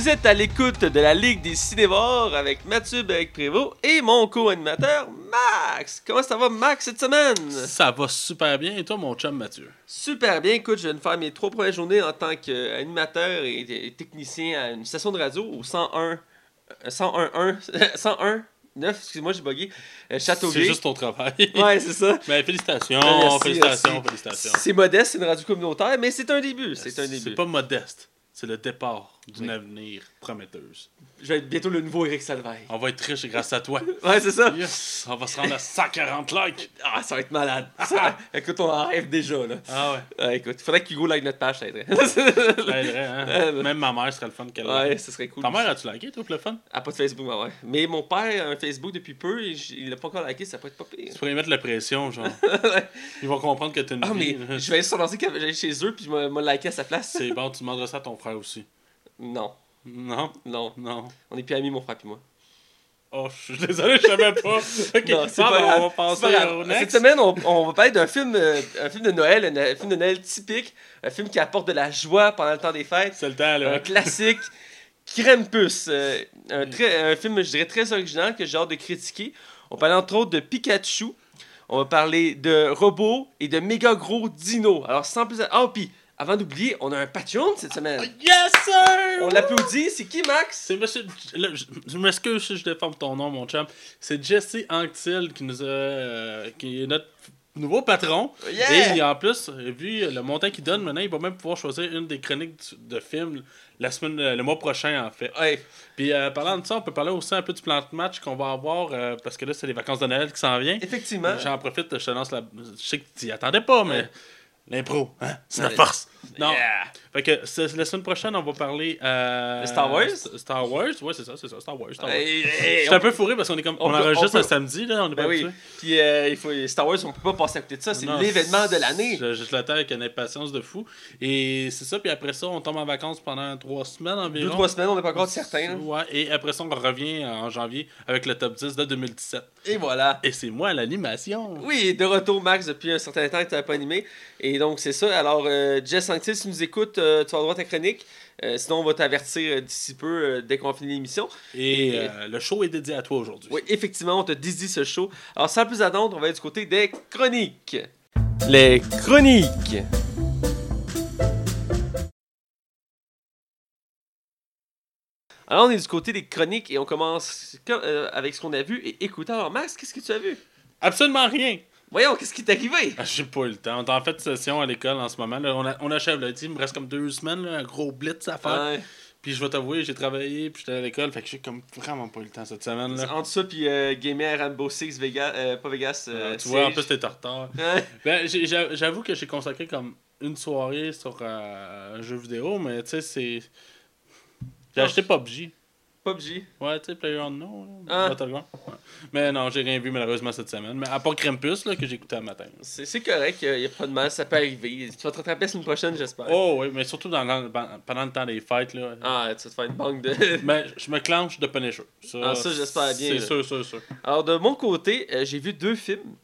Vous êtes à l'écoute de la Ligue des Cinévores avec Mathieu Bec Prévost et mon co-animateur Max. Comment ça va, Max, cette semaine? Ça va super bien. Et toi, mon chum Mathieu? Super bien. Écoute, je viens de faire mes trois premières journées en tant qu'animateur et, technicien à une station de radio au 101. euh, 101. 101. 9, excuse-moi, j'ai bugué. Euh, Châteauguay. C'est juste ton travail. Ouais, c'est ça. Mais félicitations, Merci, félicitations, merci. félicitations. C'est modeste, c'est une radio communautaire, mais c'est un début. C'est un début. C'est pas modeste. C'est le départ d'une avenir prometteuse. Je vais être bientôt le nouveau Eric Salvaille. On va être riche grâce à toi. Ouais, c'est ça. Yes! On va se rendre à 140 likes. Ah, ça va être malade. Ça- écoute, on en rêve déjà, là. Ah ouais. Ah, écoute, il faudrait qu'Hugo like notre page, ça aiderait. Ça aiderait, hein? Même ma mère serait le fun qu'elle ouais, ce serait cool. Ta mère, as-tu liké, toi, pour le fun? Ah, pas de Facebook, ouais, ouais. Mais mon père a un Facebook depuis peu et il l'a pas encore liké, ça peut être pas pire. Tu pourrais mettre la pression, genre. Ils vont comprendre que t'as une Ah, mais je vais aller sur quand j'allais chez eux puis je vais me liker à sa place. C'est bon, tu demanderas ça à ton frère aussi. Non, Non? non. Non. On est plus amis, mon frère puis moi. Oh, je suis désolé, je savais pas. Ok, Non, c'est pas grave. on va passer au Cette next. semaine, on, on va parler d'un film, euh, un film de Noël, un, un film de Noël typique, un film qui apporte de la joie pendant le temps des fêtes. C'est le temps, un là. classique Krampus. euh, un, très, un film, je dirais, très original que j'ai hâte de critiquer. On va parler entre autres de Pikachu. On va parler de robots et de méga gros dinos. Alors, sans plus. Ah, puis, avant d'oublier, on a un Patreon cette semaine. Yes, sir! On l'applaudit. C'est qui, Max? C'est monsieur. je je m'excuse si je déforme ton nom, mon chum. C'est Jesse Anctil qui nous a. euh, qui est notre nouveau patron. Yeah! Et en plus, vu le montant qu'il donne, maintenant, il va même pouvoir choisir une des chroniques du- de films la semaine, le mois prochain, en fait. Ouais. Puis, euh, parlant de ça, on peut parler aussi un peu du plan de match qu'on va avoir, euh, parce que là, c'est les vacances de Noël qui s'en viennent. Effectivement. J'en profite, je te lance la. Je sais que tu y attendais pas, mais. L'impro, hein? C'est la force. Non. Yeah. Fait que la semaine prochaine, on va parler. Euh, Star Wars? St- Star Wars, ouais, c'est ça, c'est ça, Star Wars. Star Wars. Hey, un peu fourré parce qu'on est comme. on On, enregistre peut- samedi, là, on est Ben pas oui. Puis euh, il faut Star Wars, on peut pas passer à côté de ça. C'est l'événement de l'année. Je, je l'attends avec une impatience de fou. Et c'est ça, puis après ça, on tombe en vacances pendant trois semaines environ. Deux, trois semaines, on n'est pas encore certain. Ouais, et après ça, on revient en janvier avec le top 10 de 2017. Et voilà. Et c'est moi à l'animation. Oui, de retour, Max, depuis un certain temps que tu n'avais pas animé. Et donc, c'est ça. Alors, euh, Jess tu nous écoutes, tu vas avoir droit à ta chronique. Euh, sinon, on va t'avertir euh, d'ici peu, euh, dès qu'on finit l'émission. Et euh, le show est dédié à toi aujourd'hui. Oui, effectivement, on te dédie ce show. Alors, sans plus attendre, on va être du côté des chroniques. Les chroniques. Alors, on est du côté des chroniques et on commence comme- euh, avec ce qu'on a vu et écouté. Alors, Max, qu'est-ce que tu as vu? Absolument rien. Voyons, qu'est-ce qui t'est arrivé? Ah, J'ai pas eu le temps. On est en fait session à l'école en ce moment. là. On, a- on achève le team. Il me reste comme deux semaines, là, un gros blitz à faire. Ouais. Puis je vais t'avouer, j'ai travaillé, puis j'étais à l'école. Fait que j'ai comme vraiment pas eu le temps cette semaine. Là. Entre ça puis euh, gamer à Rainbow Six Vegas, euh, pas Vegas. euh, Euh, tu vois, en plus, t'es en retard. Ben, j'avoue que j'ai consacré comme une soirée sur euh, un jeu vidéo, mais tu sais, c'est. J'ai Ah. acheté PUBG. PUBG. Ouais, tu sais, PlayerUnknown. Ah. là, Battleground. Ouais. Mais non, j'ai rien vu malheureusement cette semaine. Mais à part Krampus, là, que j'ai écouté un matin. C'est correct, il n'y a pas de mal, ça peut arriver. Tu vas te rattraper la semaine prochaine, j'espère. Oh, oui, mais surtout dans, le- pendant le temps des fêtes, là. Ah, tu vas te faire une banque de. Mais je me clenche de Punisher. Ça, Ah, ça, j'espère bien, C'est sûr, sûr, sûr. Alors, de mon côté, euh, j'ai vu deux films.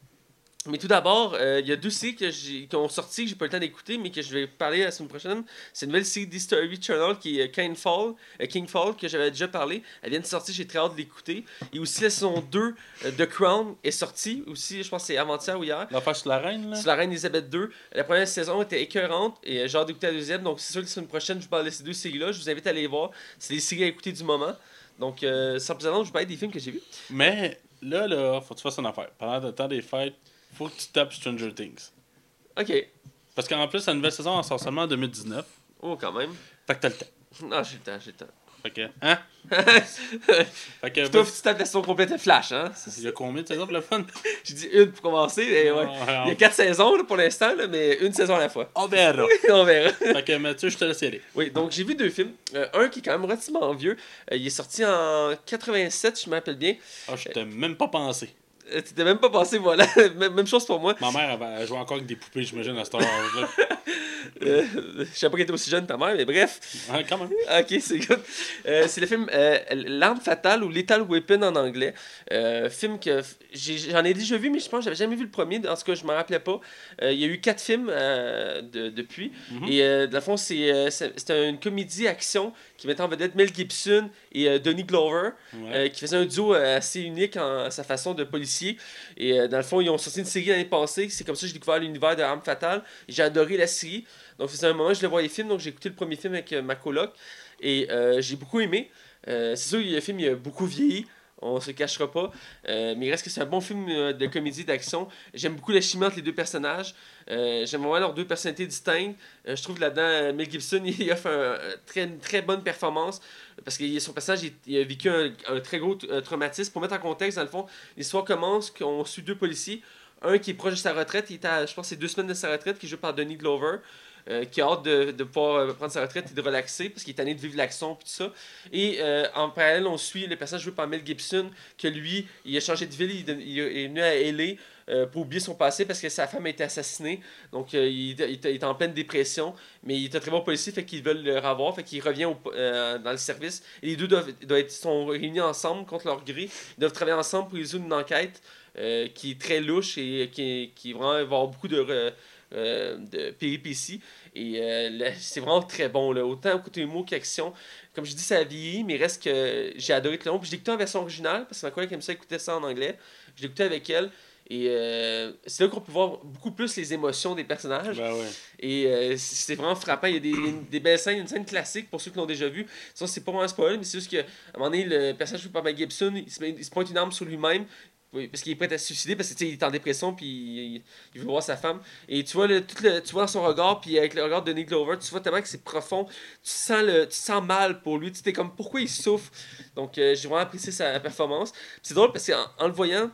Mais tout d'abord, euh, il y a deux séries que qui ont sorti, que j'ai pas eu le temps d'écouter, mais que je vais parler la semaine prochaine. C'est une nouvelle série d'History Channel qui est euh, King Fall, euh, King Fall, que j'avais déjà parlé. Elle vient de sortir, j'ai très hâte de l'écouter. Et aussi, la saison 2 euh, de Crown est sortie. Aussi, je pense que c'est avant-hier ou hier. L'affaire sur la reine, là. C'est la reine Elisabeth II. La première saison était écœurante et j'ai hâte d'écouter la deuxième. Donc c'est sûr que la semaine prochaine, je vous parle de ces deux séries-là. Je vous invite à les voir. C'est des séries à écouter du moment. Donc sans plus attendre, je vous parle des films que j'ai vus. Mais là, là, faut que tu fasses une affaire. Pendant le temps des fêtes, faut que tu tapes Stranger Things. Ok. Parce qu'en plus, la nouvelle saison en sort seulement en 2019. Oh, quand même. Fait que t'as le temps. Non, j'ai le temps, j'ai le temps. Fait que, hein? Fait que, Toi, tu tapes la saison complète de Flash, hein? il y a combien de saisons pour le fun? J'ai dit une pour commencer. et ouais. Il y a quatre saisons là, pour l'instant, là, mais une saison à la fois. On verra. On verra. fait que Mathieu, je te laisse y aller. Oui, donc j'ai vu deux films. Euh, un qui est quand même relativement vieux. Euh, il est sorti en 87, je me rappelle bien. Ah, je t'ai même pas pensé. Euh, T'étais même pas passé, voilà. même chose pour moi. Ma mère, elle, elle joue encore avec des poupées, j'imagine, à cette âge-là. Euh, je sais pas qu'elle était aussi jeune ta mère, mais bref. Ouais, quand même. Ok, c'est good. Euh, c'est le film euh, L'arme fatale ou Lethal Weapon en anglais. Euh, film que j'en ai, déjà vu, mais je pense que j'avais jamais vu le premier. En tout cas, je m'en rappelais pas. Il y a eu quatre films de- depuis. Mhm. Et dans le fond, c'est une comédie-action qui mettait en vedette Mel Gibson et Donnie Glover. Ouais. Qui faisait un duo assez unique en sa façon de policier. Et dans le fond, ils ont sorti une série l'année passée. C'est comme ça que j'ai découvert l'univers de Arme Fatale. J'ai adoré la série. Donc, c'est un moment je le voyais film. Donc, j'ai écouté le premier film avec euh, ma coloc. Et euh, j'ai beaucoup aimé. Euh, c'est sûr le film il a beaucoup vieilli. On se cachera pas. Mais il reste que c'est un bon film de comédie d'action. J'aime beaucoup la chimie entre les deux personnages. J'aime vraiment leurs deux personnalités distinctes. Je trouve là-dedans, Mel Gibson, il offre un, un très, une très bonne performance. Parce que son personnage, il, a vécu un, très gros traumatisme. Pour mettre en contexte, dans le fond, l'histoire commence qu'on suit deux policiers. Un qui est proche de sa retraite, il est à, je pense, c'est deux semaines de sa retraite, qui joué par Denis Glover. Euh, qui a hâte de, de pouvoir euh, prendre sa retraite et de relaxer parce qu'il est tanné de vivre l'action et tout ça. Et euh, en parallèle, on suit le personnage joué par Mel Gibson, que lui, il a changé de ville, il, est venu à LA pour oublier son passé parce que sa femme a été assassinée. Donc il, est en pleine dépression, mais il est un très bon policier, fait qu'ils veulent le revoir, fait qu'il revient dans le service. Et les deux doivent, doivent sont réunis ensemble contre leur gré. Ils doivent travailler ensemble pour résoudre une enquête qui est très louche et qui, qui vraiment va avoir beaucoup de, euh, de péripéties. Et euh, c'est vraiment très bon, là. autant côté humour qu'action. Comme je dis, ça a vieilli, mais reste que j'ai adoré le long. Puis je l'ai écouté en version originale, parce que ma collègue aime ça écouter ça en anglais. Je l'ai écouté avec elle. Et euh, c'est là qu'on peut voir beaucoup plus les émotions des personnages. Ben ouais. Et euh, c'est vraiment frappant. Il y a des, des belles scènes, une scène classique pour ceux qui l'ont déjà vu. Ça, c'est pas vraiment un spoil, mais c'est juste qu'à un moment donné, le personnage joué par Mel Gibson, il se, met- il se pointe une arme sur lui-même. Oui, Parce qu'il est prêt à se suicider, parce qu'il est en dépression, puis il, veut voir sa femme. Et tu vois, le, tout le, tu vois dans son regard, puis avec le regard de Nick Glover, tu vois tellement que c'est profond. Tu sens, le, tu sens mal pour lui. Tu es comme, pourquoi il souffre? Donc, euh, j'ai vraiment apprécié sa performance. C'est drôle parce qu'en en le voyant,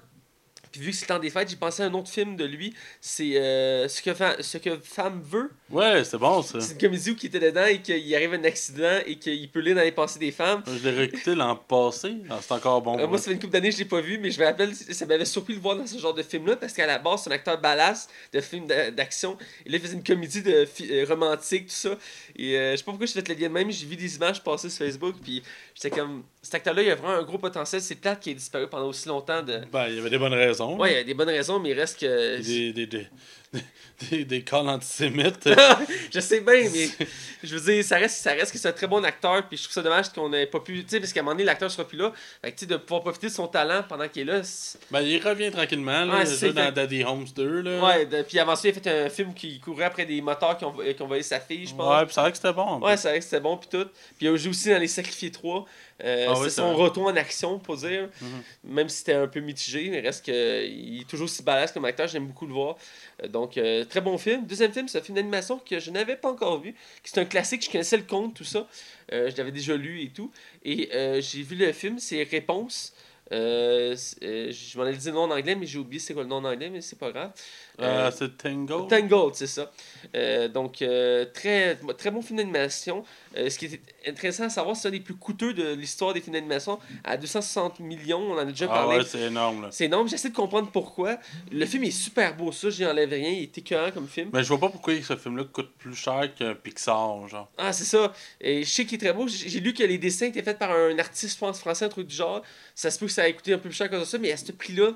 puis vu que c'est le temps des fêtes, j'ai pensé à un autre film de lui. C'est euh, ce, que fa- ce que femme veut. Ouais, c'est bon ça. C'est une comédie où il était dedans et qu'il arrive un accident et qu'il peut lire dans les pensées des femmes. Je l'ai réécouté l'an passé. Ah, c'est encore bon. Euh, moi, ça fait une couple d'années que je l'ai pas vu, mais je me rappelle, ça m'avait surpris de le voir dans ce genre de film-là parce qu'à la base, c'est un acteur badass de film d'a- d'action. Et là, il faisait une comédie de fi- euh, romantique, tout ça. Et euh, je sais pas pourquoi j'ai fait le lien de même, j'ai vu des images passer sur Facebook, puis j'étais comme, cet acteur-là, il a vraiment un gros potentiel. C'est plate qu'il ait disparu pendant aussi longtemps. De... Ben, il y avait des bonnes raisons. Ouais, il y a des bonnes raisons, mais il reste que. Des, des, des, des, des calls antisémites. je sais bien, mais je veux dire, ça reste, ça reste que c'est un très bon acteur, puis je trouve ça dommage qu'on n'ait pas pu, tu sais, parce qu'à un moment donné, l'acteur sera plus là. Fait que, tu sais, de pouvoir profiter de son talent pendant qu'il est là. c'est- ben, il revient tranquillement. Là, Ouais, dans fait. Daddy Holmes 2. Là. Ouais, de- puis avant ça, il a fait un film qui courait après des moteurs qui ont, qui ont volé sa fille, je pense. Ouais, puis c'est vrai que c'était bon. Ouais, c'est vrai que c'était bon, puis tout. Puis il a joué aussi dans Les Sacrifiés 3. Euh, Ah c'est oui, son vrai. retour en action, pour dire. Mhm. Même si c'était un peu mitigé, mais reste que il est toujours aussi balèze comme acteur, j'aime beaucoup le voir. Euh, donc, euh, très bon film. Deuxième film, c'est un film d'animation que je n'avais pas encore vu. C'est un classique, je connaissais le conte, tout ça. Euh, je l'avais déjà lu et tout. Et euh, j'ai vu le film, c'est Réponse. Je m'en ai dit le nom en anglais, mais j'ai oublié c'est quoi le nom en anglais, mais c'est pas grave. Euh, Euh, c'est Tango. Tangled, c'est ça. Euh, donc, euh, très, très bon film d'animation. Ce qui est intéressant à savoir, c'est un des plus coûteux de l'histoire des films d'animation. À 260 millions, on en a déjà ah parlé. ouais, c'est énorme. Là. c'est énorme, j'essaie de comprendre pourquoi. Le film est super beau, ça, j'y enlève rien, il est écœurant comme film. Mais je vois pas pourquoi ce film-là coûte plus cher qu'un Pixar, genre. Ah, c'est ça. Et je sais qu'il est très beau. J'ai lu que les dessins étaient faits par un artiste, je pense, français, un truc du genre. Ça se peut que ça ait coûté un peu plus cher que ça, mais à ce prix-là,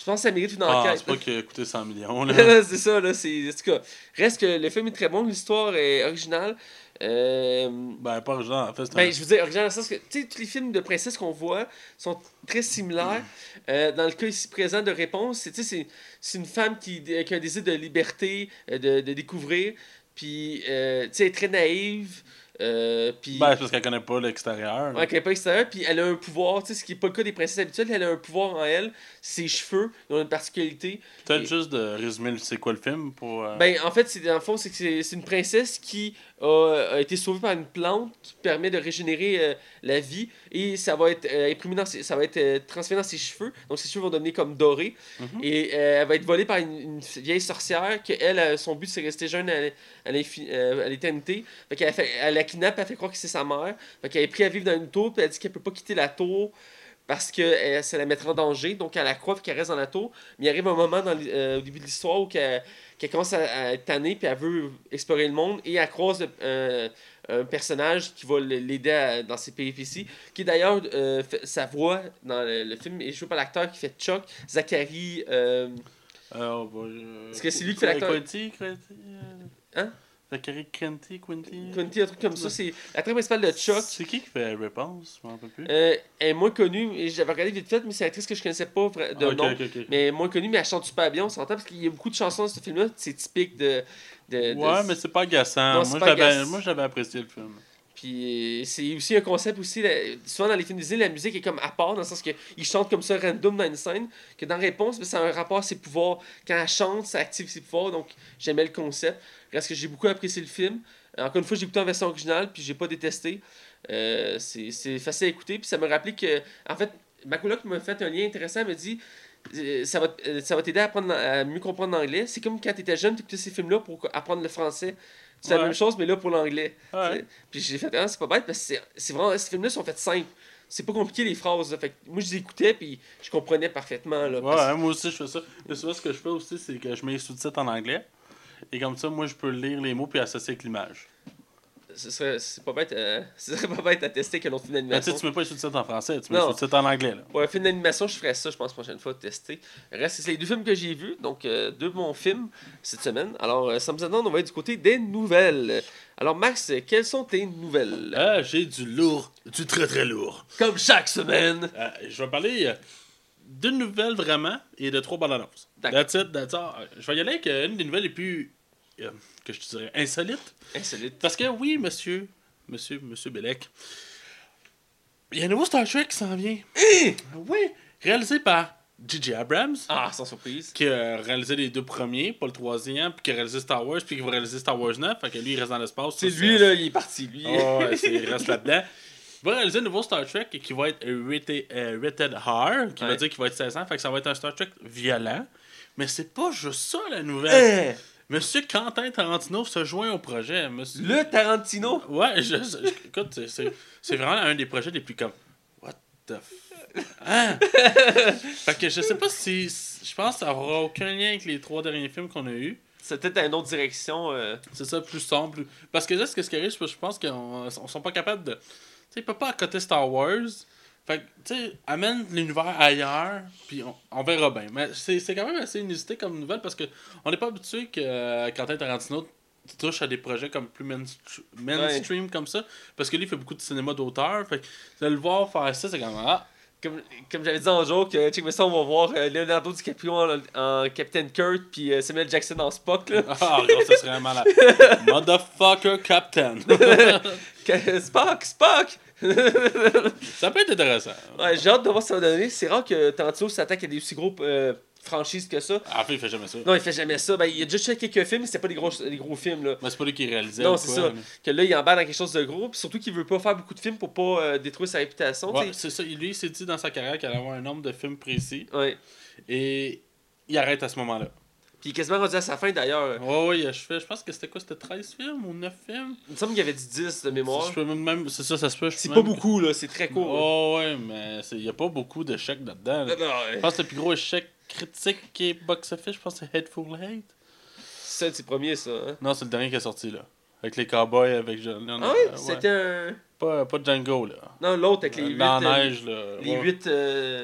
je pense que ça mérite une Ah, enquête. c'est pas qu'il a coûté 100 millions, là. c'est ça, là. c'est- En tout cas, reste que le film est très bon, l'histoire est originale. Euh, ben, pas original, en fait, c'est un- Ben, je veux dire, original dans le sens que, tu sais, tous les films de princesse qu'on voit sont très similaires. Euh, dans le cas ici présent de Réponse, c'est, c'est, c'est une femme qui, qui a un désir de liberté, euh, de, de découvrir, puis, euh, tu sais, elle est très naïve, euh, puis... Ben, c'est parce qu'elle connaît pas l'extérieur. Ouais, qu'elle est pas extérieure, puis elle a un pouvoir, tu sais, ce qui est pas le cas des princesses habituelles, elle a un pouvoir en elle, ses cheveux, ils ont une particularité. Peut-être Et- juste de résumer c'est quoi le film pour. euh, Ben, en fait, c'est dans le fond, c'est que c'est c'est une princesse qui a, a été sauvée par une plante qui permet de régénérer euh, la vie et ça va être euh, imprimé dans ses- ça va être transféré dans ses cheveux. Donc ses cheveux vont devenir comme dorés Mhm. et elle va être volée par une, une vieille sorcière que elle son but c'est de rester jeune à, l'éternité. Fait qu'elle elle la kidnappe, elle fait croire que c'est sa mère. Fait qu'elle est prise à vivre dans une tour, puis elle dit qu'elle peut pas quitter la tour parce que euh, ça la mettrait en danger. Donc, elle la croit qu'elle reste dans la tour. Mais il arrive un moment dans, euh, au début de l'histoire où qu'elle qu'elle commence à, à être tannée puis elle veut explorer le monde et elle croise euh, un personnage qui va l'aider dans ses péripéties, qui d'ailleurs, euh, fait- sa voix dans le, le film est jouée par l'acteur qui fait Chuck, Zachary. Est-ce que c'est lui qui fait l'acteur? Hein? Zachary Quinty, Quinty? Quinty, un truc comme ça. C'est l'acteur principal de Chuck. C'est qui qui fait Réponse Je m'en rappelle plus. Euh, elle est moins connue, j'avais regardé vite fait, mais c'est une actrice que je connaissais pas de Ah, ok, nom. ok, ok. Mais moins connue, mais elle chante super bien, on s'entend, parce qu'il y a beaucoup de chansons dans ce film-là, c'est typique de. de, de- Ouais, mais c'est pas. Non, agaçant. moi, j'avais apprécié le film. Puis euh, c'est aussi un concept aussi, souvent dans les films Disney, la musique est comme à part, dans le sens qu'ils chantent comme ça random dans une scène, que dans Réponse, ça a un rapport à ses pouvoirs. Quand elle chante, ça active ses pouvoirs, donc j'aimais le concept. Reste que j'ai beaucoup apprécié le film. Euh, Encore une fois, j'ai écouté en version originale, puis j'ai pas détesté. Euh, c'est facile à écouter, puis ça m'a rappelé que, en fait, ma coloc m'a fait un lien intéressant, elle m'a dit ça va, t'aider à, à mieux comprendre l'anglais. C'est comme quand tu étais jeune, tu écoutais ces films-là pour apprendre le français. C'est la même chose, mais là pour l'anglais. Ouais. Puis j'ai fait, ah, c'est pas bête parce que c'est- vraiment, ces films-là sont faits simples. C'est pas compliqué les phrases. là. Fait que moi, je les écoutais puis je comprenais parfaitement. Là, Ouais, hein, moi aussi, je fais ça. Mais souvent, ce que je fais aussi, c'est que je mets les sous-titres en anglais. Et comme ça, moi, je peux lire les mots puis associer avec l'image. Ce serait, c'est pas bête, euh, ce serait pas bête à tester qu'un autre film d'animation. sais, tu mets pas les sous-titres en français, tu mets sous-titres en anglais. Là. Pour un film d'animation, je ferais ça, je pense, prochaine fois, tester. Reste, c'est les deux films que j'ai vus, donc euh, deux bons films cette semaine. Alors, euh, ça me donne, on va être du côté des nouvelles. Alors, Max, quelles sont tes nouvelles? Ah, j'ai du lourd, du très très lourd. Comme chaque semaine. Euh, je vais parler d'une nouvelle vraiment et de trois bonnes annonces. D'accord. That's it, that's all. Je vais y aller avec une des nouvelles les plus, euh, que je te dirais, insolites. Insolite. Parce que oui, monsieur, monsieur, monsieur Bellec, il y a un nouveau Star Trek qui s'en vient. Oui, réalisé par J.J. Abrams, Ah, sans surprise. qui a réalisé les deux premiers, pas le troisième, puis qui a réalisé Star Wars, puis qui va réaliser Star Wars 9. Fait que lui, il reste dans l'espace. C'est lui, là, il est parti, lui. Oh, il reste là-dedans. Il va réaliser un nouveau Star Trek qui va être rated, euh, rated R, qui va Ouais. dire qu'il va être 16 ans, fait que ça va être un Star Trek violent. Mais c'est pas juste ça la nouvelle. Hein? Monsieur Quentin Tarantino se joint au projet. Monsieur... Le Tarantino? Ouais, je, je- écoute, c'est- vraiment un des projets les plus comme. What the f. Hein? fait que je sais pas si. Je pense que ça aura aucun lien avec les trois derniers films qu'on a eus. C'est peut-être une autre direction. euh, C'est ça, plus sombre. plus- Parce que là, ce que- ce qui arrive, je pense qu'on on sont pas capables de. Tu sais, ils peuvent pas accoter Star Wars. Fait que, tu sais, amène l'univers ailleurs, puis on, on verra bien. Mais c'est quand même assez inusité comme nouvelle parce que on n'est pas habitué que euh, Quentin Tarantino touche à des projets comme plus mainstr- mainstream comme ça. Parce que lui, il fait beaucoup de cinéma d'auteur. Fait que de le voir faire ça, c'est comme. Ah, Comme, comme j'avais dit en joke, euh, check ça, on va voir euh, Leonardo DiCaprio en, en Captain Kurt puis euh, Samuel Jackson en Spock. Là. ah, gros, ça serait malade. Motherfucker Captain. Que- Spock, Spock! ça peut être intéressant. Ouais, j'ai hâte de voir ce que ça va donner. C'est rare que Tarantino s'attaque à des aussi gros euh, franchises que ça. Ah, en fait, il fait jamais ça. Non, il fait jamais ça. Ben, il a déjà fait quelques films, mais c'était pas des gros, des gros films. Là. Mais c'est pas lui qui réalisait. Non, c'est ça. Que là, il embarque dans quelque chose de gros. Puis surtout qu'il veut pas faire beaucoup de films pour pas euh, détruire sa réputation. Ouais, c'est ça. Lui, il s'est dit dans sa carrière qu'il allait avoir un nombre de films précis. Ouais. Et il arrête à ce moment-là. Puis quasiment rendu à sa fin d'ailleurs. Ouais, ouais, il a. Je pense que c'était quoi? C'était 13 films ou 9 films? Il me semble qu'il y avait du 10 de mémoire. Je peux même- même- C'est ça, ça se peut. C'est pas beaucoup, là. C'est très court. Oh, ouais, mais c'est- il y a pas beaucoup d'échecs là-dedans. là. Non, non, ouais. Je pense que le plus gros échec critique qui est box-office, je pense que c'est Headful Hate. C'est un de ses premiers, ça. Hein? Non, c'est le dernier qui est sorti, là. Avec les cowboys, avec John. Ah euh, ouais. C'était un. Pas, pas Django, là. Non, l'autre avec les 8. Dans la neige, là. Les ouais. 8.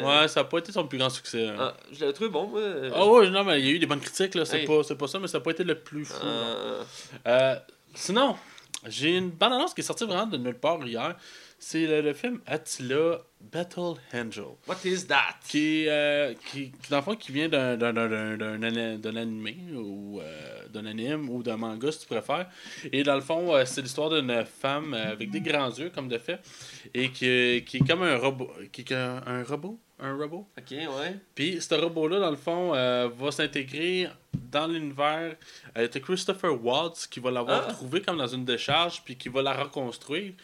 Ouais, ça a pas été son plus grand succès. hein. Ah, je l'avais trouvé bon, moi. Ah ouais, non, mais il y a eu des bonnes critiques, là. C'est Hey. pas, pas ça, mais ça n'a pas été le plus fou. Euh, Euh, sinon, j'ai une bande annonce qui est sortie vraiment de nulle part hier. C'est le, le film Attila Battle Angel. what is that? Qui, euh, qui, qui, dans le fond, qui vient d'un, d'un, d'un, d'un, d'un, ana- d'un animé ou euh, d'un anime ou d'un manga, si tu préfères. Et dans le fond, euh, c'est l'histoire d'une femme avec des grands yeux, comme de fait, et qui, qui est comme un robot. Qui est un, un robot? Un robot Ok, ouais. puis ce robot-là, dans le fond, euh, va s'intégrer dans l'univers. Euh, T'as Christopher Watts qui va l'avoir Ah. trouvé comme dans une décharge, puis qui va la reconstruire.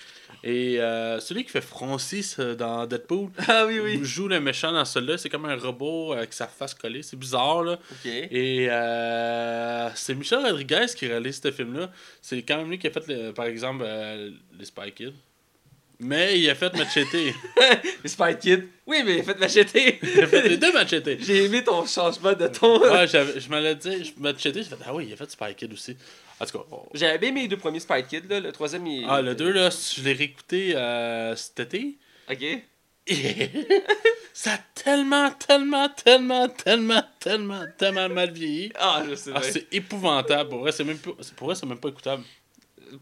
Et euh, celui qui fait Francis euh, dans Deadpool Ah oui, oui. joue le méchant dans celui-là. C'est comme un robot avec sa face collée. C'est bizarre, là. Ok. Et euh, c'est Michel Rodriguez qui réalise ce film-là. C'est quand même lui qui a fait, le- par exemple, euh, les Spy Kids. Mais il a fait Machete. Le Spy Kid. Oui, mais faites m'acheter. il a fait les deux Machete. J'ai aimé ton changement de ton. Ouais, je me l'ai dit, je- Machete, j'ai fait Ah oui, il a fait Spy Kid aussi. En tout cas, oh. J'avais bien aimé les deux premiers Spy Kid, là. Le troisième, il. ah, le 2, là, je l'ai réécouté euh, cet été. Ok. ça a tellement, tellement, tellement, tellement, tellement, tellement mal vieilli. Ah, je sais Ah, c'est épouvantable. Pour vrai, c'est même, pas- pour vrai, c'est même pas écoutable.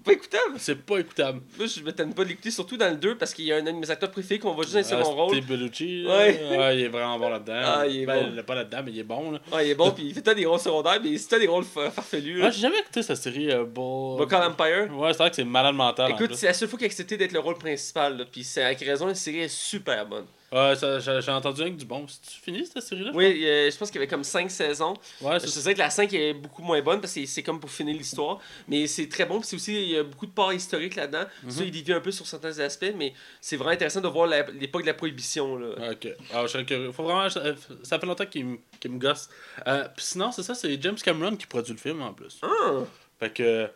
Pas écoutable. C'est pas écoutable. Moi, je me tente pas l'écouter, surtout dans le 2, parce qu'il y a un de mes acteurs préférés qu'on voit juste dans Ah, second rôle. Steve Bellucci. Ouais. Ouais, il est vraiment bon là-dedans. Ah, il est Ben, bon. il est pas là-dedans, mais il est bon. Là. Ouais, il est bon, puis il fait des rôles secondaires, mais c'est des rôles fa- farfelus. Ah, j'ai jamais écouté cette série euh, Bull... Buckle Empire. Ouais, c'est vrai que c'est malade mental. en Écoute, c'est la seule fois qu'il a accepté d'être le rôle principal, puis c'est avec raison, la série est super bonne. Ouais, ça, j'ai, entendu rien que du bon. C'est-tu fini cette série-là? Oui, euh, je pense qu'il y avait comme 5 saisons. Ouais, Je c'est sais que la 5 est beaucoup moins bonne parce que c'est comme pour finir l'histoire. Mais c'est très bon. Puis c'est aussi, il y a beaucoup de parts historiques là-dedans. Mhm. Ça, il dévie un peu sur certains aspects, mais c'est vraiment intéressant de voir l'époque de la prohibition. Là. Ok. Ah, je. Faut vraiment. Ça, fait longtemps qu'il me, qu'il me gosse. Euh, Puis sinon, c'est ça, c'est James Cameron qui produit le film en plus. Ah! Fait que.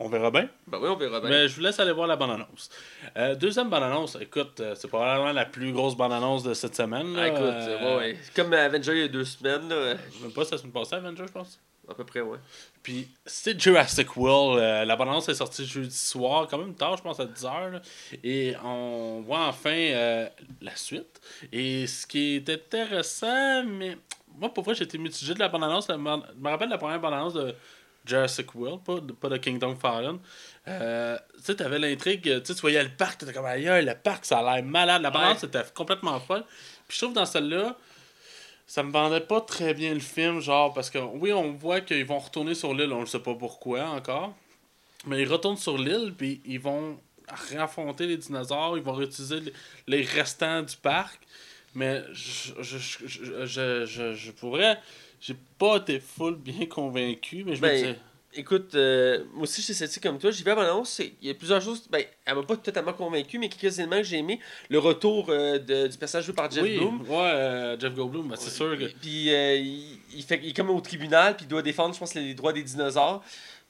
On verra bien. Ben oui, on verra bien. Mais je vous laisse aller voir la bande-annonce. Euh, deuxième bande-annonce, écoute, euh, c'est probablement la plus grosse bande-annonce de cette semaine. là. Ah, écoute, Euh, ouais, ouais. Comme Avenger il y a deux semaines, là, Même pas, la semaine passée, Avenger, je pense. à peu près, ouais. Puis c'est Jurassic World. euh, la bande-annonce est sortie jeudi soir, quand même tard, je pense à 10h. là. Et on voit enfin la suite. Et ce qui est intéressant, mais moi, pour vrai, j'étais mitigé de la bande-annonce. La Je me rappelle la première bande-annonce de Jurassic World, pas de, pas de Kingdom Fallen. Euh, tu sais, t'avais l'intrigue, tu sais, tu voyais le parc, t'étais comme ailleurs, le parc, ça a l'air malade. La bande-annonce était complètement folle. Puis je trouve dans celle-là, ça me vendait pas très bien le film, genre, parce que oui, on voit qu'ils vont retourner sur l'île, on ne sait pas pourquoi encore. Mais ils retournent sur l'île, puis ils vont réaffronter les dinosaures, ils vont réutiliser les- restants du parc. Mais je, je, je, je, je pourrais. J'ai pas été full bien convaincu, mais je me Ben, disais. Écoute, euh, moi aussi, je suis sceptique comme toi. J'y vais à l'annonce. Il y a plusieurs choses. Ben, elle m'a pas totalement convaincu, mais quelques éléments que j'ai aimé. Le retour euh, de- du personnage joué par Jeff oui, Bloom. ouais, euh, Jeff Goldblum, ben, c'est sûr que. Puis il, il fait, il est comme au tribunal, puis il doit défendre, je pense, les droits des dinosaures.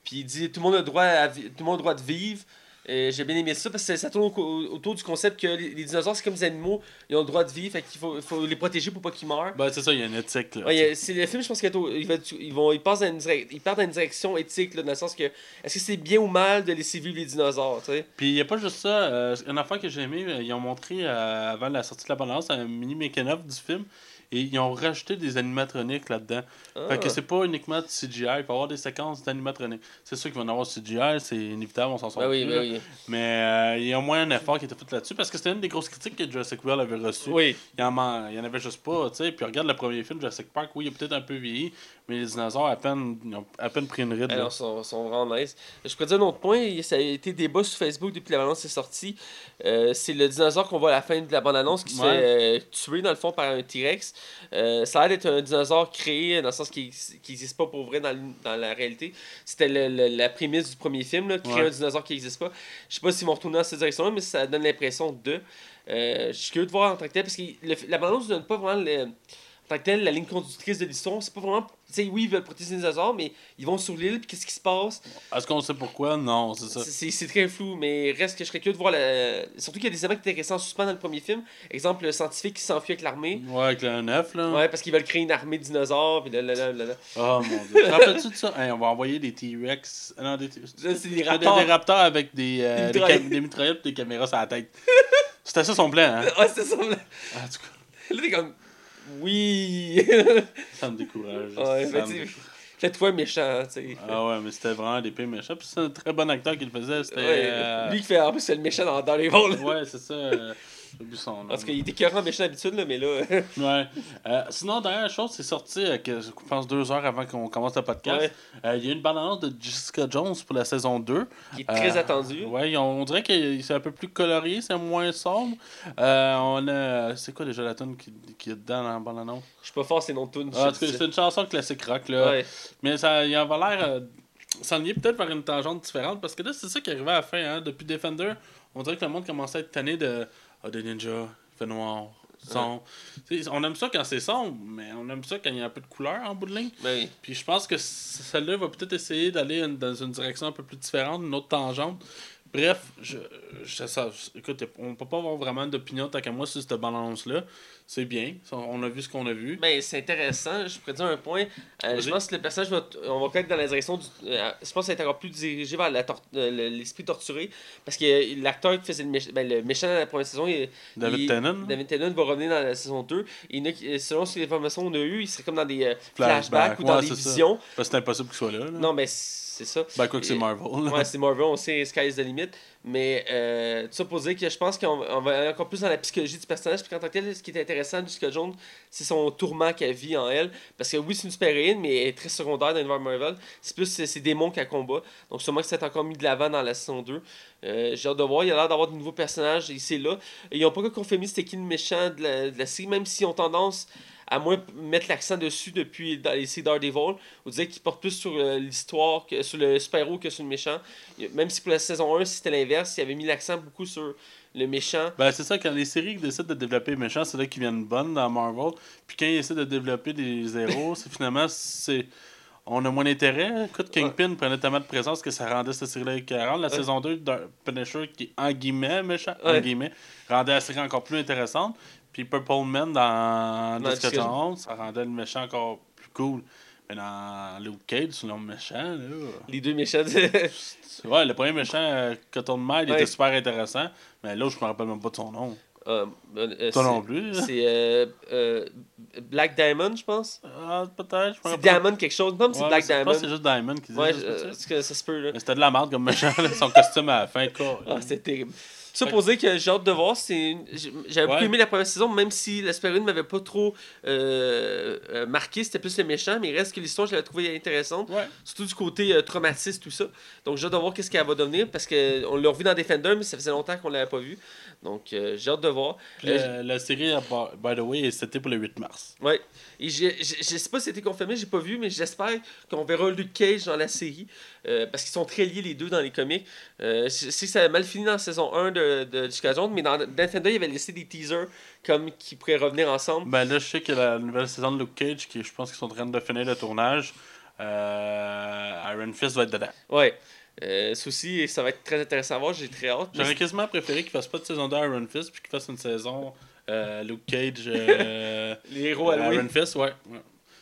Puis il dit tout le monde a droit, à tout le monde a le droit de vivre. Euh, J'ai bien aimé ça parce que ça tourne au- au- autour du concept que les, les dinosaures, c'est comme des animaux, ils ont le droit de vivre, fait qu'il faut, faut les protéger pour pas qu'ils meurent. Ben, c'est ça, il y a une éthique, là. Ouais, c'est le film, je pense qu'il va être au- il va être- ils vont, ils passent dans une, ils partent dans une direction éthique, là, dans le sens que est-ce que c'est bien ou mal de laisser vivre les dinosaures, tu sais? Puis il n'y a pas juste ça. euh, une affaire que j'ai aimé, euh, ils ont montré euh, avant la sortie de la bande-annonce un mini making-of du film. Et ils ont rajouté des animatroniques là-dedans. Ah. Fait que c'est pas uniquement du CGI, il va y avoir des séquences d'animatroniques. C'est sûr qu'ils vont en avoir CGI, c'est inévitable, on s'en sort Ben oui, plus, ben oui. Mais euh, il y a au moins un effort qui était fait là-dessus parce que c'était une des grosses critiques que Jurassic World avait reçues. Oui. Il y en, il y en avait juste pas, tu sais. Puis regarde le premier film, Jurassic Park, oui, il a peut-être un peu vieilli, mais les dinosaures, à peine, ils ont à peine pris une ride. Alors, sont, sont vraiment nice. Je pourrais dire un autre point, ça a été débat sur Facebook depuis la bande-annonce est sortie. Euh, c'est le dinosaure qu'on voit à la fin de la bande-annonce qui se Ouais. fait euh, tuer dans le fond par un T-Rex. Euh, ça a l'air d'être un dinosaure créé dans le sens qu'il n'existe pas pour vrai dans, le- dans la réalité. C'était la prémisse du premier film, là, créer Ouais. un dinosaure qui n'existe pas. Je sais pas s'ils vont retourner dans cette direction-là, mais ça donne l'impression de. Euh, je suis curieux de voir en tant que tel, parce que le- la bande-annonce ne donne pas vraiment le, tant que tel, la ligne conductrice de l'histoire. C'est pas vraiment. Tu sais, oui, ils veulent protéger les dinosaures, mais ils vont sur l'île, puis qu'est-ce qui se passe? Est-ce qu'on sait pourquoi? Non, c'est ça. c'est- très flou, mais reste que je serais curieux de voir la... Surtout qu'il y a des éléments qui étaient restés en suspens dans le premier film. Exemple, le scientifique qui s'enfuit avec l'armée. Ouais, avec le 9, là. Ouais, parce qu'ils veulent créer une armée de dinosaures, puis là, là, là, là, là. Oh mon dieu. Te rappelles-tu de ça? Hey, On va envoyer des T-Rex. euh, Non, des, C'est des des, des rapports. raptors avec des, euh, Des des, mitraillettes. des mitraillettes et des caméras sur la tête. C'était ça son plan, hein? Ouais, c'est ça. Là, Ah, En tout cas, Là, t'es comme. Oui. ça me décourage. ouais, ça me fais-toi méchant, tu sais. Ah ouais, mais c'était vraiment des pires méchants. Puis c'est un très bon acteur qui le faisait. C'était. Ouais, euh, Lui qui fait en plus c'est le méchant dans, dans les vols. Ouais, c'est ça. J'ai oublié son nom. Parce qu'il était écœurant méchant d'habitude, là, mais là. Ouais. Euh, sinon, dernière chose, c'est sorti, euh, que, je pense, deux heures avant qu'on commence le podcast. Ouais. Euh, Il y a une bande-annonce de Jessica Jones pour la saison 2. qui est très Euh, attendu. Ouais, on, on dirait que c'est un peu plus colorié, c'est moins sombre. Euh, on a. C'est quoi déjà la tune qui, qui est dedans dans la bande-annonce? Je suis pas fort, c'est non de tunes. Ah, c'est une chanson classique rock, là. Ouais. Mais ça, il avait l'air. Euh, s'enligner peut-être vers une tangente différente parce que là, c'est ça qui arrivait à la fin. Hein. Depuis Defender, on dirait que le monde commençait à être tanné de. Ah, des ninjas, il fait noir, sombre. On aime ça quand c'est sombre, mais on aime ça quand il y a un peu de couleur en bout de ligne. Ben oui. Puis je pense que celle-là va peut-être essayer d'aller dans une direction un peu plus différente, une autre tangente. Bref, je, je, ça, écoute, on peut pas avoir vraiment d'opinion tant qu'à moi sur cette balance-là. C'est bien. On a vu ce qu'on a vu. Ben, c'est intéressant. Je pourrais dire un point. Euh, je pense que le personnage va. On va dans la direction du. Euh, je pense que ça va être encore plus dirigé vers euh, l'esprit torturé. Parce que l'acteur qui faisait le, méchant, ben, le méchant dans la première saison. Il, David Tennant? David Tennant va revenir dans la saison 2. Et selon les informations qu'on a eues, il serait comme dans des flashbacks ou dans des visions. C'est impossible qu'il soit là, là. Non, mais c'est ça. Ben, quoi que c'est Marvel. Ouais, c'est Marvel, on sait Sky is the limit. Mais euh, tout ça pour dire que je pense qu'on va aller encore plus dans la psychologie du personnage. Puis, en tant que tel, ce qui est intéressant de Jessica Jones, c'est son tourment qu'elle vit en elle. Parce que oui, c'est une super-héroïne, mais elle est très secondaire dans l'univers Marvel. C'est plus ses démons qu'elle combat. Donc, sûrement que c'est encore mis de l'avant dans la saison 2. Euh, j'ai hâte de voir. Il a l'air d'avoir de nouveaux personnages ici là. ils n'ont pas confirmé c'était qui le méchant de la, de la série, même s'ils ont tendance à moins mettre l'accent dessus depuis dans les séries Daredevil, ou dire qu'il porte plus sur euh, l'histoire, que sur le super-héros que sur le méchant. Même si pour la saison 1, c'était l'inverse, il avait mis l'accent beaucoup sur le méchant. Ben, c'est ça, quand les séries décident de développer les méchants, c'est là qu'ils viennent bonnes dans Marvel. Puis quand ils essaient de développer des héros, c'est finalement, c'est on a moins d'intérêt. Écoute, Kingpin prenait tellement de présence que ça rendait cette série-là écœurante. La saison 2 de Punisher, qui est en guillemets méchant, en guillemets, rendait la série encore plus intéressante. Puis Purple Man dans Jessica Jones, ça rendait le méchant encore plus cool. Mais dans Luke Cage, c'est le méchant, là. Les deux méchants. ouais, le premier méchant, euh, Cotton Mile, il était super intéressant. Mais là, je me rappelle même pas de son nom. Euh, euh, Toi non plus. C'est euh, Black Diamond, je pense. Ah, peut-être. C'est Diamond quelque chose. Non, c'est Black Diamond. Je pense que c'est juste Diamond qui dit Ouais, que ça se peut. Là. Mais c'était de la merde comme méchant, son costume à la fin. Quoi. Ah, c'est terrible. Ça pour dire que j'ai hâte de voir. J'avais beaucoup aimé la première saison, même si ne m'avait pas trop euh, euh, marqué. C'était plus le méchant, mais il reste que l'histoire, je l'avais trouvé intéressante. Surtout du côté euh, traumatiste, tout ça. Donc j'ai hâte de voir qu'est-ce qu'elle va devenir parce qu'on l'a revu dans Defender, mais ça faisait longtemps qu'on l'avait pas vu. Donc j'ai hâte de voir. la série, by the way, c'était pour le 8 mars. Oui. Et je sais pas si c'était confirmé, j'ai pas vu, mais j'espère qu'on verra Luke Cage dans la série. parce qu'ils sont très liés les deux dans les comics. je sais que ça a mal fini dans la saison 1 de de, Jessica Jones, mais dans Defender, il avait laissé des teasers comme qui pourraient revenir ensemble. Ben là, je sais que la nouvelle saison de Luke Cage, qui je pense qu'ils sont en train de finir le tournage, euh, Iron Fist va être dedans. Ouais. Euh, ceci, ça va être très intéressant à voir, j'ai très hâte. J'aurais quasiment préféré qu'il fasse pas de saison 2 Iron Fist, puis qu'il fasse une saison euh, Luke Cage. Euh, Les héros à Iron Fist, ouais.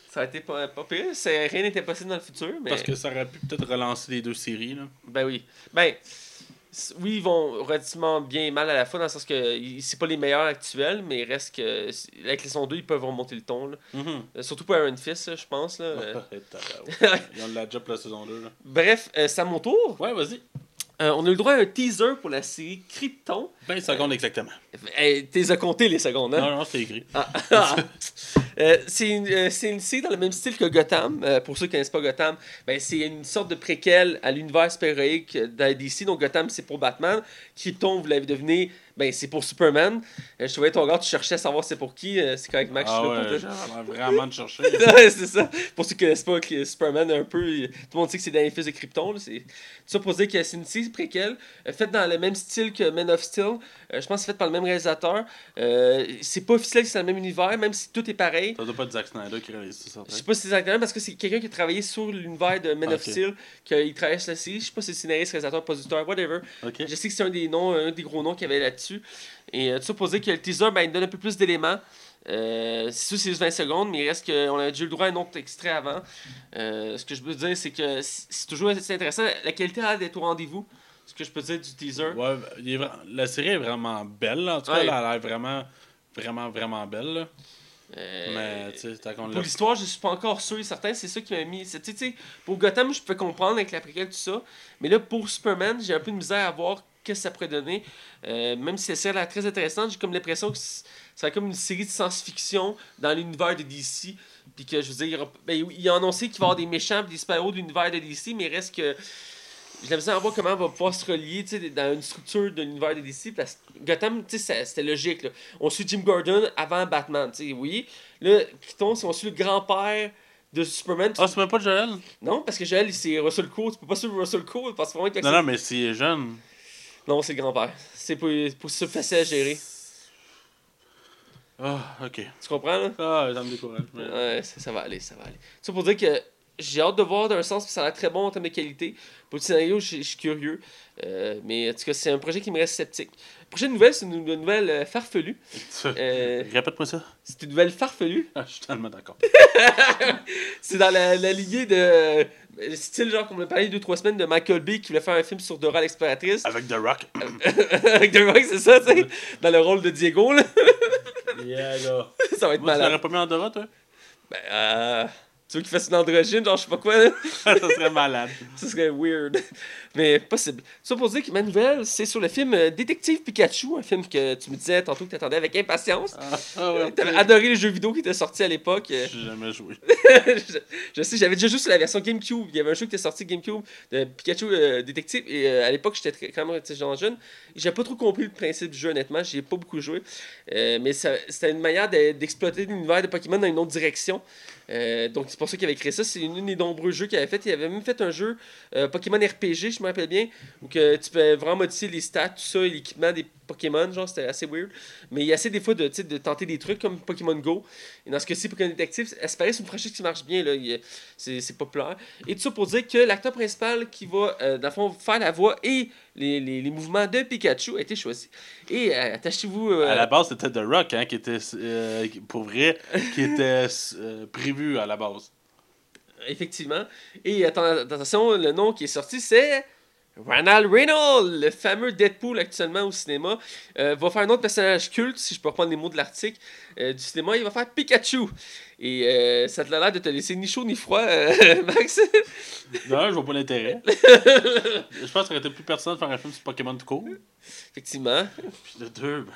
Ça a été pas, pas pire. Rien n'était possible dans le futur. Mais... Parce que ça aurait pu peut-être relancer les deux séries. Là. Ben oui. Ben, oui, ils vont relativement bien et mal à la fois, dans le sens que c'est pas les meilleurs actuels, mais il reste que. Avec les sons 2, ils peuvent remonter le ton. Mm-hmm. Euh, surtout pour Iron Fist, je pense. Là. ils ont la job pour la saison 2. Bref, euh, c'est à mon tour. Ouais, vas-y. Euh, on a eu le droit à un teaser pour la série Krypton. 20 secondes exactement. Hey, T'es à compter les secondes, hein? Non, non, c'est écrit. Ah, ah. euh, c'est une, euh, une, série dans le même style que Gotham. Euh, pour ceux qui ne connaissent pas Gotham, ben, c'est une sorte de préquel à l'univers super-héroïque d'ADC. Donc Gotham, c'est pour Batman. Krypton, vous l'avez deviné, ben, c'est pour Superman. Euh, je trouvais ton gars, tu cherchais à savoir c'est pour qui. Euh, c'est correct, Max. Ah je ouais, pour vraiment de chercher. c'est ça. Pour ceux qui ne connaissent pas Superman, un peu, tout le monde sait que c'est dans les fils de Krypton. C'est tout ça pour dire que c'est une série préquelle, euh, faite dans le même style que Men of Steel. je pense que c'est fait par le même réalisateur. c'est pas officiel que c'est dans le même univers, même si tout est pareil. Ça doit pas être Zack Snyder qui réalise ça. Je sais pas si c'est Zack Snyder parce que c'est quelqu'un qui a travaillé sur l'univers de Men of Steel, qu'il travaille sur la série. Je sais pas si c'est scénariste, réalisateur, producteur, whatever. Je sais que c'est un des noms, un des gros noms qu'il y avait là-dessus. Et euh, tout ça pour dire que le teaser, ben, il donne un peu plus d'éléments. Euh, c'est sûr, c'est juste 20 secondes, mais il reste qu'on a déjà eu le droit à un autre extrait avant. Euh, ce que je peux dire, c'est que c'est toujours assez intéressant. La qualité a d'être au rendez-vous. Ce que je peux dire du teaser. Ouais, la série est vraiment belle. En tout cas, elle a l'air vraiment, vraiment, vraiment belle. mais, pour l'histoire, je suis pas encore sûr et certain. C'est ça qui m'a mis. pour Gotham, je peux comprendre avec la préquelle, tout ça. Mais là, pour Superman, j'ai un peu de misère à voir qu'est-ce que ça pourrait donner. Euh, même si ça a l'air très intéressant, j'ai comme l'impression que c'est comme une série de science-fiction dans l'univers de DC. Puis que je veux dire, ben, il a annoncé qu'il va y avoir des méchants des super-héros de l'univers de DC, mais il reste que. J'ai l'impression de voir comment on va pouvoir se relier dans une structure de l'univers de DC. Parce que Gotham, c'était logique. Là. On suit Jim Gordon avant Batman, oui. Là, Python, on suit le grand-père de Superman. Ah, c'est même pas Joel? Non, parce que Joel, c'est Russell Crowe. Tu peux pas suivre Russell Crowe parce que Non, non, mais c'est jeune. Non, c'est le grand-père. C'est pour, pour se facile à gérer. Ah, ok. Tu comprends, là? Ah, ça me décourage. Ouais, ça, va aller, ça va aller. Ça pour dire que j'ai hâte de voir d'un sens, puis ça a l'air très bon en termes de qualité. Pour le scénario, je je suis curieux. Euh, mais en tout cas, c'est un projet qui me reste sceptique. La prochaine nouvelle, c'est une, une nouvelle euh, farfelue. Euh, Répète-moi ça. c'est une nouvelle farfelue. Ah, je suis tellement d'accord. C'est dans la, la lignée de. Style, genre, qu'on a parlé deux, trois semaines de Michael Bay qui voulait faire un film sur Dora l'exploratrice. Avec The Rock. Avec The Rock, c'est ça, tu sais. Dans le rôle de Diego, là. yeah, là. ça va être Moi, tu malade. l'aurais pas mis en Dora, toi? Ben, euh, tu veux qu'il fasse une androgyne, genre, je sais pas quoi, là? Ça serait malade. Ça serait weird. Mais possible. Ça pour dire que ma nouvelle, c'est sur le film euh, Détective Pikachu, un film que tu me disais tantôt que tu attendais avec impatience. Ah, ah ouais, T'avais ok. adoré les jeux vidéo qui étaient sortis à l'époque. euh. J'ai jamais joué. je, je sais, j'avais déjà joué sur la version GameCube. Il y avait un jeu qui était sorti GameCube de Pikachu euh, Détective. Et euh, à l'époque, j'étais quand même genre jeune. J'ai pas trop compris le principe du jeu, honnêtement. J'ai pas beaucoup joué. Euh, mais c'était une manière de- d'exploiter l'univers de Pokémon dans une autre direction. Euh, donc c'est pour ça qu'il avait créé ça. C'est une, des nombreux jeux qu'il avait fait. Il avait même fait un jeu euh, Pokémon RPG, je me rappelle bien, où que tu peux vraiment modifier les stats, tout ça, et l'équipement des Pokémon, genre c'était assez weird. Mais il y a assez des fois de, de tenter des trucs comme Pokémon Go. Et dans ce cas-ci, Pokémon Detective, ça paraît c'est une franchise qui marche bien, là. C'est populaire. Et tout ça pour dire que l'acteur principal qui va, euh, dans le fond, faire la voix et les, les, les mouvements de Pikachu a été choisi. Et euh, attachez-vous. euh, À la base, c'était The Rock, hein, qui était, euh, pour vrai, qui était prévu à la base. Effectivement. Et atten- attention, le nom qui est sorti, c'est Ronald Reynolds, le fameux Deadpool actuellement au cinéma. Euh, va faire un autre personnage culte, si je peux reprendre les mots de l'article euh, du cinéma. Il va faire Pikachu. Et euh, ça te l'air de te laisser ni chaud ni froid, Max? Non, je vois pas l'intérêt. je pense que ça aurait été plus pertinent de faire un film sur Pokémon tout court. Effectivement. Puis de deux, ben...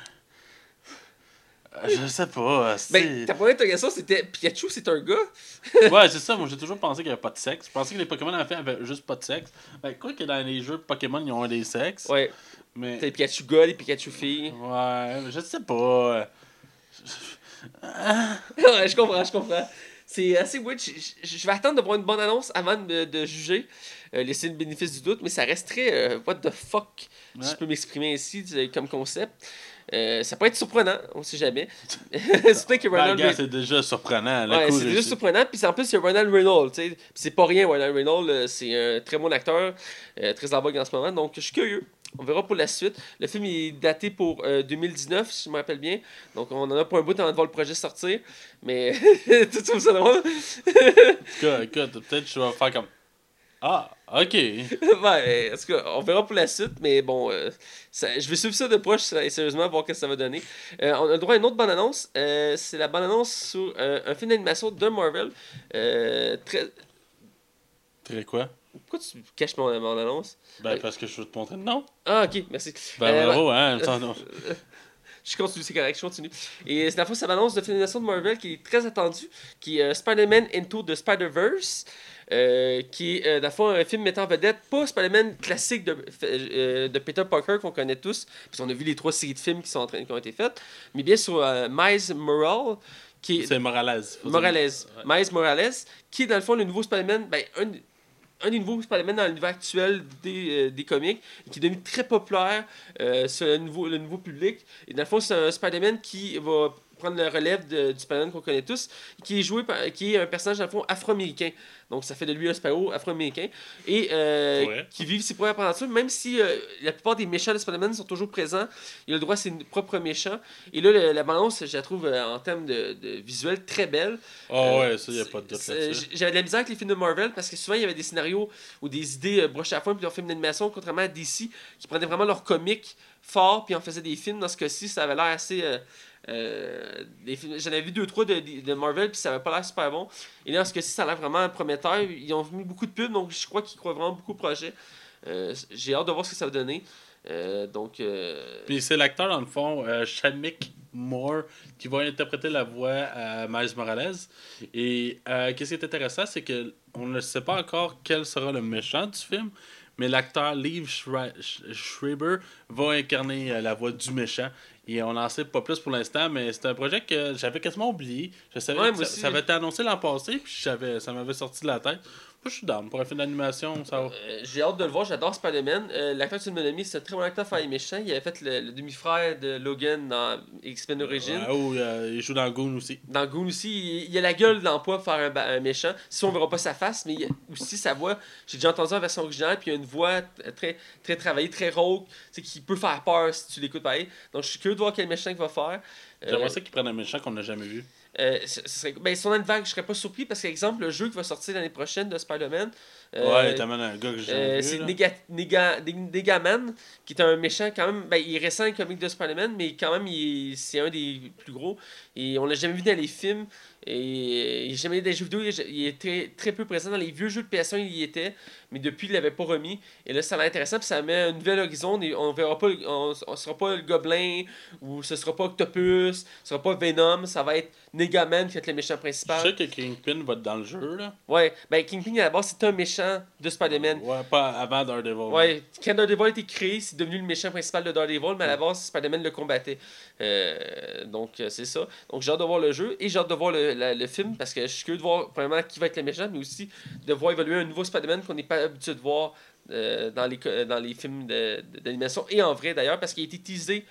Je sais pas. Ben, ta première interrogation, c'était Pikachu, c'est un gars? Ouais, c'est ça. Moi, j'ai toujours pensé qu'il n'y avait pas de sexe. Je pensais que les Pokémon en fait avaient juste pas de sexe. Ben, quoi que dans les jeux Pokémon, ils ont des sexes. Ouais. Mais. T'as les Pikachu gars, les Pikachu filles. Ouais, mais je sais pas. ouais, je comprends, je comprends. C'est assez weird. Je, je- je vais attendre de voir une bonne annonce avant de, de juger, euh, laisser le bénéfice du doute, mais ça reste très euh, what the fuck, si je peux m'exprimer ainsi euh, comme concept. Euh, ça peut être surprenant, on sait jamais. Surtout que Ronald Reynolds. c'est déjà surprenant. Ouais, c'est déjà surprenant. Puis en plus, c'est Ronald Reynolds. c'est pas rien, Ronald Reynolds. euh, C'est un très bon acteur, euh, très en vogue en ce moment. Donc, je suis curieux. On verra pour la suite. Le film est daté pour euh, 2019, si je me rappelle bien. Donc, on en a pour un bout avant de voir le projet sortir. Mais, tu trouves ça drôle? Écoute, écoute, peut-être que je vais faire comme. Ah, ok. ouais, en tout cas, on verra pour la suite, mais bon, euh, ça- je vais suivre ça de proche et sérieusement voir ce que ça va donner. Euh, on a le droit à une autre bande-annonce. Euh, c'est la bande-annonce sur un film d'animation de Marvel. Très... Très quoi? Pourquoi tu caches mon bande-annonce Ben, parce que je veux te montrer le nom. Ah, ok, merci. Ben, bravo, hein. attends, non. Je continue, c'est correct, je continue. Et c'est la fois, sa bande-annonce de film d'animation de Marvel qui est très attendue, qui est euh, Spider-Man Into the Spider-Verse. Euh, qui est, euh, dans le fond, un film mettant en vedette, pas Spider-Man classique de, euh, de Peter Parker qu'on connaît tous, parce qu'on a vu les trois séries de films qui, sont en train, qui ont été faites, mais bien sur Miles Morales, qui est, C'est Morales. Morales. Ouais. Miles Morales, qui est dans le fond le nouveau Spider-Man, ben, un, un des nouveaux Spider-Man dans l'univers actuel des, euh, des comics, qui est devenu très populaire euh, sur le nouveau, le nouveau public. Et dans le fond, c'est un Spider-Man qui va prendre le relève de- du Spider-Man qu'on connaît tous, qui est joué par, qui est un personnage dans le fond afro-américain. Donc ça fait de lui un Spyro afro-américain et euh, Ouais. qui vit ses premières aventures, même si euh, la plupart des méchants de Spider-Man sont toujours présents, il a le droit à ses propres méchants. Et là, le- la balance, je la trouve euh, en termes de, de visuel très belle. Ah Euh, ouais, ça, y a pas de doute J'avais de la misère avec les films de Marvel parce que souvent il y avait des scénarios ou des idées euh, brochées à la fois puis leurs films d'animation, contrairement à DC qui prenaient vraiment leurs comiques forts puis en faisaient des films. Dans ce cas-ci, ça avait l'air assez. euh, euh, J'en avais vu deux trois de, Marvel puis ça avait pas l'air super bon. Et là, dans ce cas-ci, ça a l'air vraiment prometteur. Ils ont mis beaucoup de pubs donc je crois qu'ils croient vraiment beaucoup au projet. Euh, J'ai hâte de voir ce que ça va donner. Euh, donc. euh, Puis c'est l'acteur, dans le fond, Shamik Moore, qui va interpréter la voix à Miles Morales. Et qu'est-ce qui est intéressant, c'est que on ne sait pas encore quel sera le méchant du film, mais l'acteur Sch- Schreiber va incarner la voix du méchant. Et on n'en sait pas plus pour l'instant, mais c'est un projet que j'avais quasiment oublié. Je savais Ouais, que ça, ça avait été annoncé l'an passé, puis j'avais, ça m'avait sorti de la tête. Je suis down. Pour un film d'animation, ça va. Euh, J'ai hâte de le voir, j'adore Spider-Man. Euh, L'acteur que tu m'as nommé, c'est un très bon acteur pour faire les méchants. Il avait fait le, le demi-frère de Logan dans X-Men Origins. Ouais, euh, il joue dans Goon aussi. Dans Goon aussi, il, il a la gueule d'emploi pour faire un, méchant. Si on verra pas sa face, mais il y a aussi sa voix. J'ai déjà entendu la version originale, puis il y a une voix très, très travaillée, très rauque, tu sais, qui peut faire peur si tu l'écoutes pareil. Donc je suis curieux de voir quel méchant il va faire. J'aimerais ça qu'il prenne un méchant qu'on n'a jamais vu. Euh, ce- serait, ben, si une vague, je serais pas surpris parce qu'exemple, le jeu qui va sortir l'année prochaine de Spider-Man. Euh, ouais, t'amènes un gars que j'ai euh, c'est Negaman, qui est un méchant quand même. Ben, il est récent, le comic de Spider-Man, mais quand même, il est- c'est un des plus gros. Et on l'a jamais vu dans les films. Et il est jamais dans les jeux vidéo. Il est, il très, très peu présent dans les vieux jeux de PS1, il y était. Mais depuis, il l'avait pas remis. Et là, ça a l'air intéressant. Puis ça met un nouvel horizon. Et on verra pas. On, on sera pas le gobelin. Ou ce sera pas Octopus. Ce sera pas Venom. Ça va être Negaman qui va être le méchant Je principal. sais que Kingpin va être dans le jeu, là. Ouais. Ben, Kingpin, à la base, c'est un méchant de Spider-Man. Ouais, pas avant Daredevil. Ouais, quand Daredevil a été créé, c'est devenu le méchant principal de Daredevil, mais à la base, Spider-Man le combattait. Euh, donc, euh, c'est ça. Donc, j'ai hâte de voir le jeu et j'ai hâte de voir le, la- le film parce que je suis curieux de voir, premièrement, qui va être le méchant, mais aussi de voir évoluer un nouveau Spider-Man qu'on n'est pas habitué de voir euh, dans, les, dans les films d'animation et en vrai d'ailleurs, parce qu'il a été teasé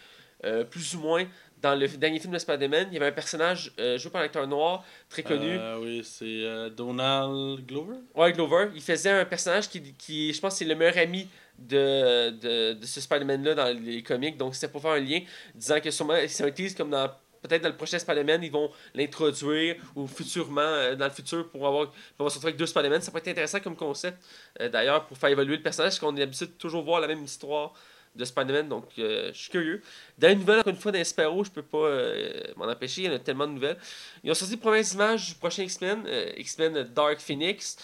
euh, plus ou moins dans le dernier film de Spider-Man. Il y avait un personnage euh, joué par un acteur noir très connu. Euh, oui, c'est euh, Donald Glover? Ouais, Glover, il faisait un personnage qui, qui je pense, c'est le meilleur ami de, de, de ce Spider-Man-là dans les comics. Donc, c'était pour faire un lien, disant que sûrement, c'est un tease comme dans. Peut-être dans le prochain Spider-Man, ils vont l'introduire ou futurement, dans le futur, pour avoir pour se retrouver avec deux Spider-Man. Ça pourrait être intéressant comme concept, d'ailleurs, pour faire évoluer le personnage, parce qu'on est habitué de toujours voir la même histoire de Spider-Man. Donc, euh, je suis curieux. Dans les nouvelles, encore une fois, d'Inspero, je peux pas euh, m'en empêcher. Il y en a tellement de nouvelles. Ils ont sorti les premières images du prochain X-Men, euh, X-Men Dark Phoenix.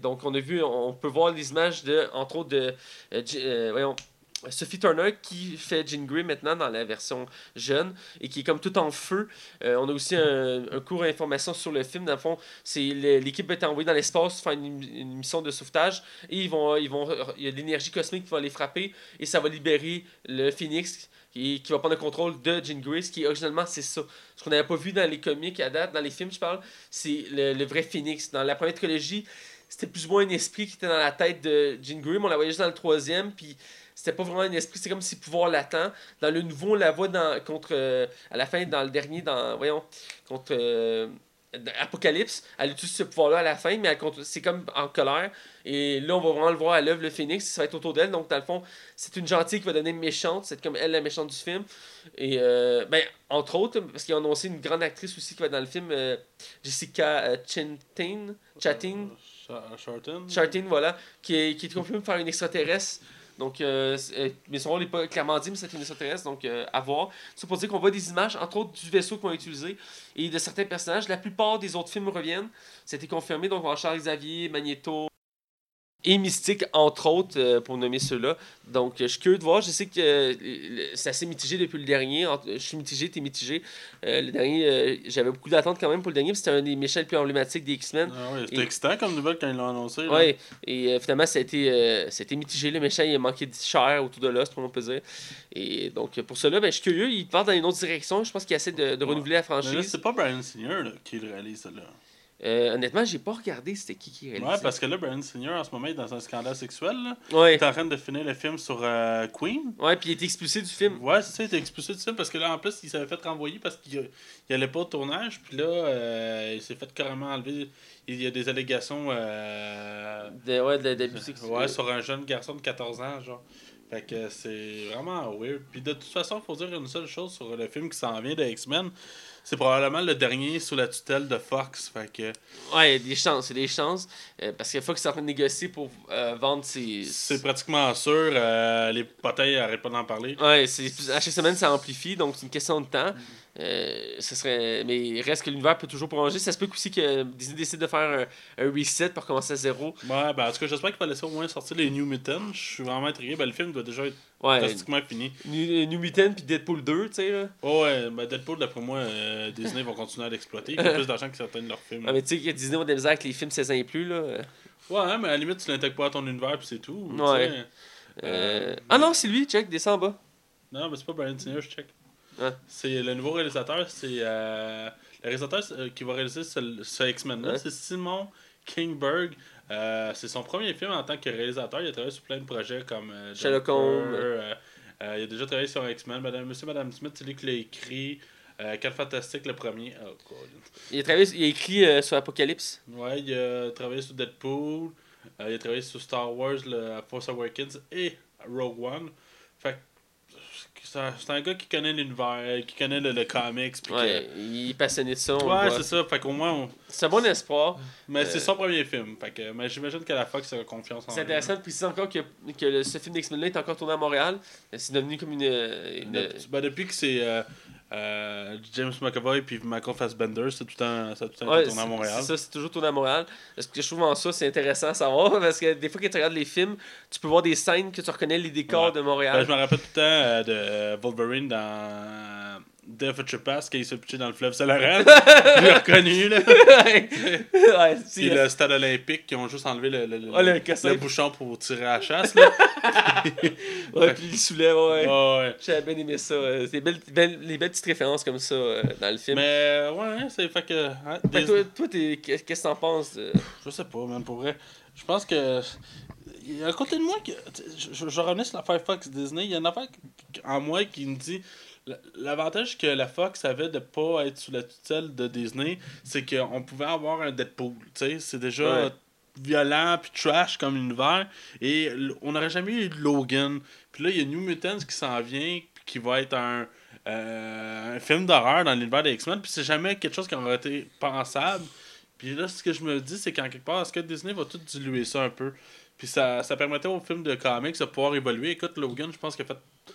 Donc, on a vu, on peut voir les images de, entre autres, de voyons, Sophie Turner qui fait Jean Grey maintenant dans la version jeune et qui est comme tout en feu. Euh, on a aussi un, un cours d'information sur le film. Dans le fond, c'est l'équipe va être envoyée dans l'espace faire une, mission de sauvetage et il y a de l'énergie cosmique qui va les frapper et ça va libérer le Phoenix qui, va prendre le contrôle de Jean Grey, ce qui originalement c'est ça. Ce qu'on n'avait pas vu dans les comics à date, dans les films, je parle, c'est le, vrai Phoenix. Dans la première trilogie, c'était plus ou moins un esprit qui était dans la tête de Jean Grey, on la voyait juste dans le troisième, puis c'était pas vraiment un esprit, c'est comme si pouvoir latent. Dans le nouveau, on la voit dans, contre, euh, à la fin, dans le dernier, dans, voyons, contre euh, Apocalypse, elle utilise ce pouvoir-là à la fin, mais c'est comme en colère. Et là, on va vraiment le voir à l'œuvre, le Phoenix, ça va être autour d'elle. Donc, dans le fond, c'est une gentille qui va donner méchante, c'est comme elle la méchante du film. Et, euh, ben, entre autres, parce qu'ils ont annoncé une grande actrice aussi qui va être dans le film, euh, Jessica euh, Chintin, Chatin. Ch- Charlton. Chartin, voilà, qui est, qui est confirmé pour faire une extraterrestre. Donc, mais son rôle n'est pas clairement dit, mais c'est une extraterrestre, donc euh, à voir. C'est pour dire qu'on voit des images, entre autres, du vaisseau qu'on va utiliser et de certains personnages. La plupart des autres films reviennent. C'était confirmé, donc on Charles Xavier, Magneto et Mystique, entre autres, euh, pour nommer ceux-là. Donc, je suis curieux de voir. Je sais que euh, c'est assez mitigé depuis le dernier. Je suis mitigé, t'es mitigé. Euh, le dernier, euh, j'avais beaucoup d'attentes quand même pour le dernier, c'était un des méchants les plus emblématiques des X-Men. Ah ouais, c'était excitant comme nouvelle quand ils l'ont annoncé. Ouais, et finalement, ça a, été, ça a été mitigé. Le méchant, il a manqué de chair autour de l'os, le monde peut dire. Et donc, pour cela, ben, je suis curieux. Il part dans une autre direction. Je pense qu'il essaie de, de Ouais. renouveler la Mais là, franchise. c'est pas Brian Singer là, qui le réalise, ça, là. Euh, honnêtement, j'ai pas regardé c'était qui qui réalisait. Ouais, parce que là, Brian Singer, en ce moment, est dans un scandale sexuel. Là. Il Ouais. est en train de finir le film sur euh, Queen. Ouais, puis il été expulsé du film. Ouais, c'est ça, il était expulsé du film parce que là, en plus, il s'avait fait renvoyer parce qu'il il allait pas au tournage. Puis là, euh, il s'est fait carrément enlever. Il y a des allégations. De, ouais, de- d'abus sexuels. ouais, sur un jeune garçon de 14 ans, genre. Fait que c'est vraiment weird. Puis de toute façon, faut dire une seule chose sur le film qui s'en vient de X-Men. C'est probablement le dernier sous la tutelle de Fox. Fait que Ouais, des chances, c'est des chances. Euh, parce faut qu'il soit en train de négocier pour euh, vendre ses. c'est pratiquement sûr. euh, les potins arrêtent pas d'en parler. Ouais, c'est à chaque semaine ça amplifie, donc c'est une question de temps. Euh, ce serait, mais il reste que l'univers peut toujours prolonger. Ça se peut aussi que Disney décide de faire un, un reset pour commencer à zéro. Ouais, ben en tout cas, j'espère qu'il va laisser au moins sortir les New Mutants. Je suis vraiment intrigué. Ben, le film doit déjà être Ouais, pratiquement fini. New, New Mutant puis Deadpool 2, tu sais là. Ouais, ouais, ben Deadpool, d'après moi, euh, Disney vont continuer à l'exploiter. Il y a plus d'argent que certains de leurs films. Ah, mais tu sais que Disney a des misères avec les films 16 ans et plus là. Ouais, hein, mais à la limite, tu l'intègres pas à ton univers, puis c'est tout. Ouais. Euh, Ah non, c'est lui, check, descend en bas. Non, mais c'est pas Brian Singer, je check. C'est le nouveau réalisateur, c'est. euh, le réalisateur euh, qui va réaliser ce, ce X-Men-là, Ouais. c'est Simon Kingberg. Euh, c'est son premier film en tant que réalisateur. Il a travaillé sur plein de projets comme euh, Sherlock Holmes. il a déjà travaillé sur X-Men. Madame, Monsieur Madame Smith, c'est lui qui l'a écrit. Euh, Quatre Fantastiques, le premier. Oh, God. Il a, travaillé, il a écrit sur Apocalypse. Ouais, il a travaillé sur Deadpool. il a travaillé sur Star Wars, le Force Awakens et Rogue One. Fait que c'est un, c'est gars qui connaît l'univers, qui connaît le, le comics. puis que- Ouais, il est passionné de ça. Ouais, c'est ça. Fait qu'au moins, on- C'est un bon espoir. mais Euh, c'est son premier film. Fait que, mais j'imagine que la Fox a confiance en C'est lui. intéressant de préciser encore que, que le- ce film d'X-Men-là est encore tourné à Montréal. C'est devenu comme une. une- Depuis, ben, depuis que c'est euh, euh, James McAvoy puis Michael Fassbender, c'est tout temps, ça tout temps Ouais, tourné à Montréal. C'est ça, c'est toujours tourné à Montréal. Parce que je trouve en ça, c'est intéressant à savoir. Parce que des fois, quand tu regardes les films, tu peux voir des scènes que tu reconnais les décors Ouais. de Ben, Montréal. je me rappelle tout le temps euh, de Wolverine dans Death of Chupas, quand il s'est pitché dans le fleuve Saint-Laurent. je l'ai reconnu, là. ouais, c'est- Puis le stade olympique, qui ont juste enlevé le, le, le- le bouchon pour tirer à la chasse, là. Ouais, puis il soulève, ouais. Ouais, ouais. J'avais bien aimé ça. euh, C'est belles, belles- les belles petites références comme ça euh, dans le film. Mais, ouais, c'est fait que. hein, Fait que toi, toi t'es- qu'est-ce que t'en penses de- Je sais pas, même pour vrai. Je pense que. Il y a un côté de moi que. Je, je revenais sur l'affaire Fox Disney. Il y a une affaire en moi qui me dit. L'avantage que la Fox avait de pas être sous la tutelle de Disney, c'est qu'on pouvait avoir un Deadpool. C'est déjà Ouais. violent puis trash comme univers. Et on n'aurait jamais eu Logan. Puis là, il y a New Mutants qui s'en vient, qui va être un, euh, un film d'horreur dans l'univers des X-Men. Puis c'est jamais quelque chose qui aurait été pensable. Puis là, ce que je me dis, c'est qu'en quelque part, est-ce que Disney va tout diluer ça un peu? Puis ça, ça permettait aux films de comics de pouvoir évoluer. Écoute, Logan, je pense fait.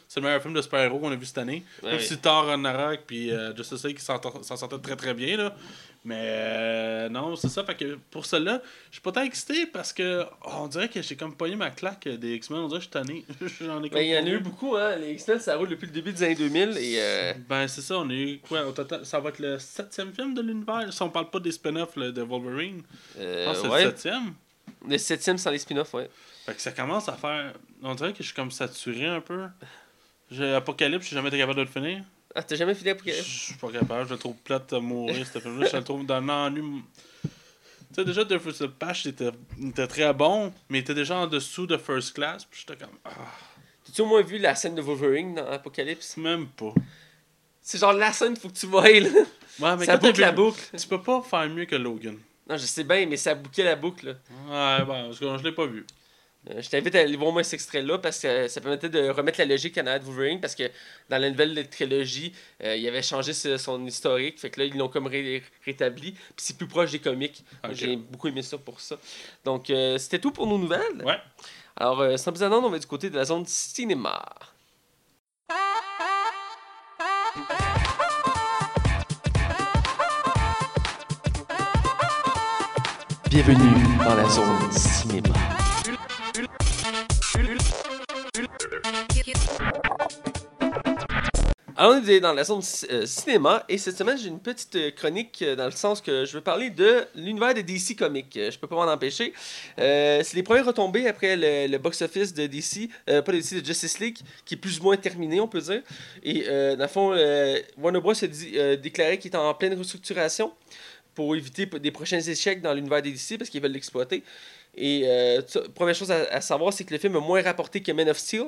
C'est le meilleur film de super-héros qu'on a vu cette année. Ouais. Même si Thor Ragnarok puis euh, Justice League s'en sortaient très très bien. Là. Mais euh, non, c'est ça. Fait que pour cela, je suis pas tant excité parce que oh, on dirait que j'ai comme pogné ma claque des X-Men. On dirait que je suis tanné. J'en ai Ben, il y en a eu beaucoup, hein. Les X-Men, ça roule depuis le début des années 2000. Et euh, Ben, c'est ça, on a eu quoi au total Ça va être le septième film de l'univers. Si on parle pas des spin-offs de Wolverine, je euh, pense que c'est ouais. le septième. Le septième sans les spin-offs, ouais. Fait que ça commence à faire. On dirait que je suis comme saturé un peu. J'ai Apocalypse, j'ai jamais été capable de le finir. Ah, t'as jamais fini Je Apocalypse? suis pas capable, je le trouve plate à mourir, ce film-là. Je le trouve dans l'ennui. Tu sais, déjà, The First Patch était, était très bon, mais il était déjà en dessous de First Class. Puis j'étais comme. Ah, T'as-tu au moins vu la scène de Wolverine dans Apocalypse? même pas. C'est genre la scène faut que tu vois, là. Ouais, mais ça boucle la boucle. Tu peux pas faire mieux que Logan. Non, je sais bien, mais ça bouquait la boucle, là. Ouais, parce que je l'ai pas vu. Euh, je t'invite à aller voir moi cet extrait-là parce que euh, ça permettait de remettre la logique en arrière de Wolverine parce que dans la nouvelle trilogie, euh, il avait changé ce- son historique. Fait que là, ils l'ont comme ré- rétabli. Puis c'est plus proche des comics. J'ai beaucoup aimé ça pour ça. Donc, c'était tout pour nos nouvelles. Ouais. Alors, sans plus attendre, on va du côté de la zone cinéma. Bienvenue dans la zone cinéma. Alors, on est dans la zone euh, cinéma et cette semaine, j'ai une petite euh, chronique euh, dans le sens que je veux parler de l'univers de DC Comics. Je peux pas m'en empêcher. C'est les premières retombées après le, box-office de DC, pas de DC, de Justice League, qui est plus ou moins terminé, on peut dire. Et dans le fond, Warner Bros. a déclaré qu'il est en pleine restructuration pour éviter des prochains échecs dans l'univers des DC parce qu'ils veulent l'exploiter. Et euh, première chose à, à savoir, c'est que le film a moins rapporté que Man of Steel,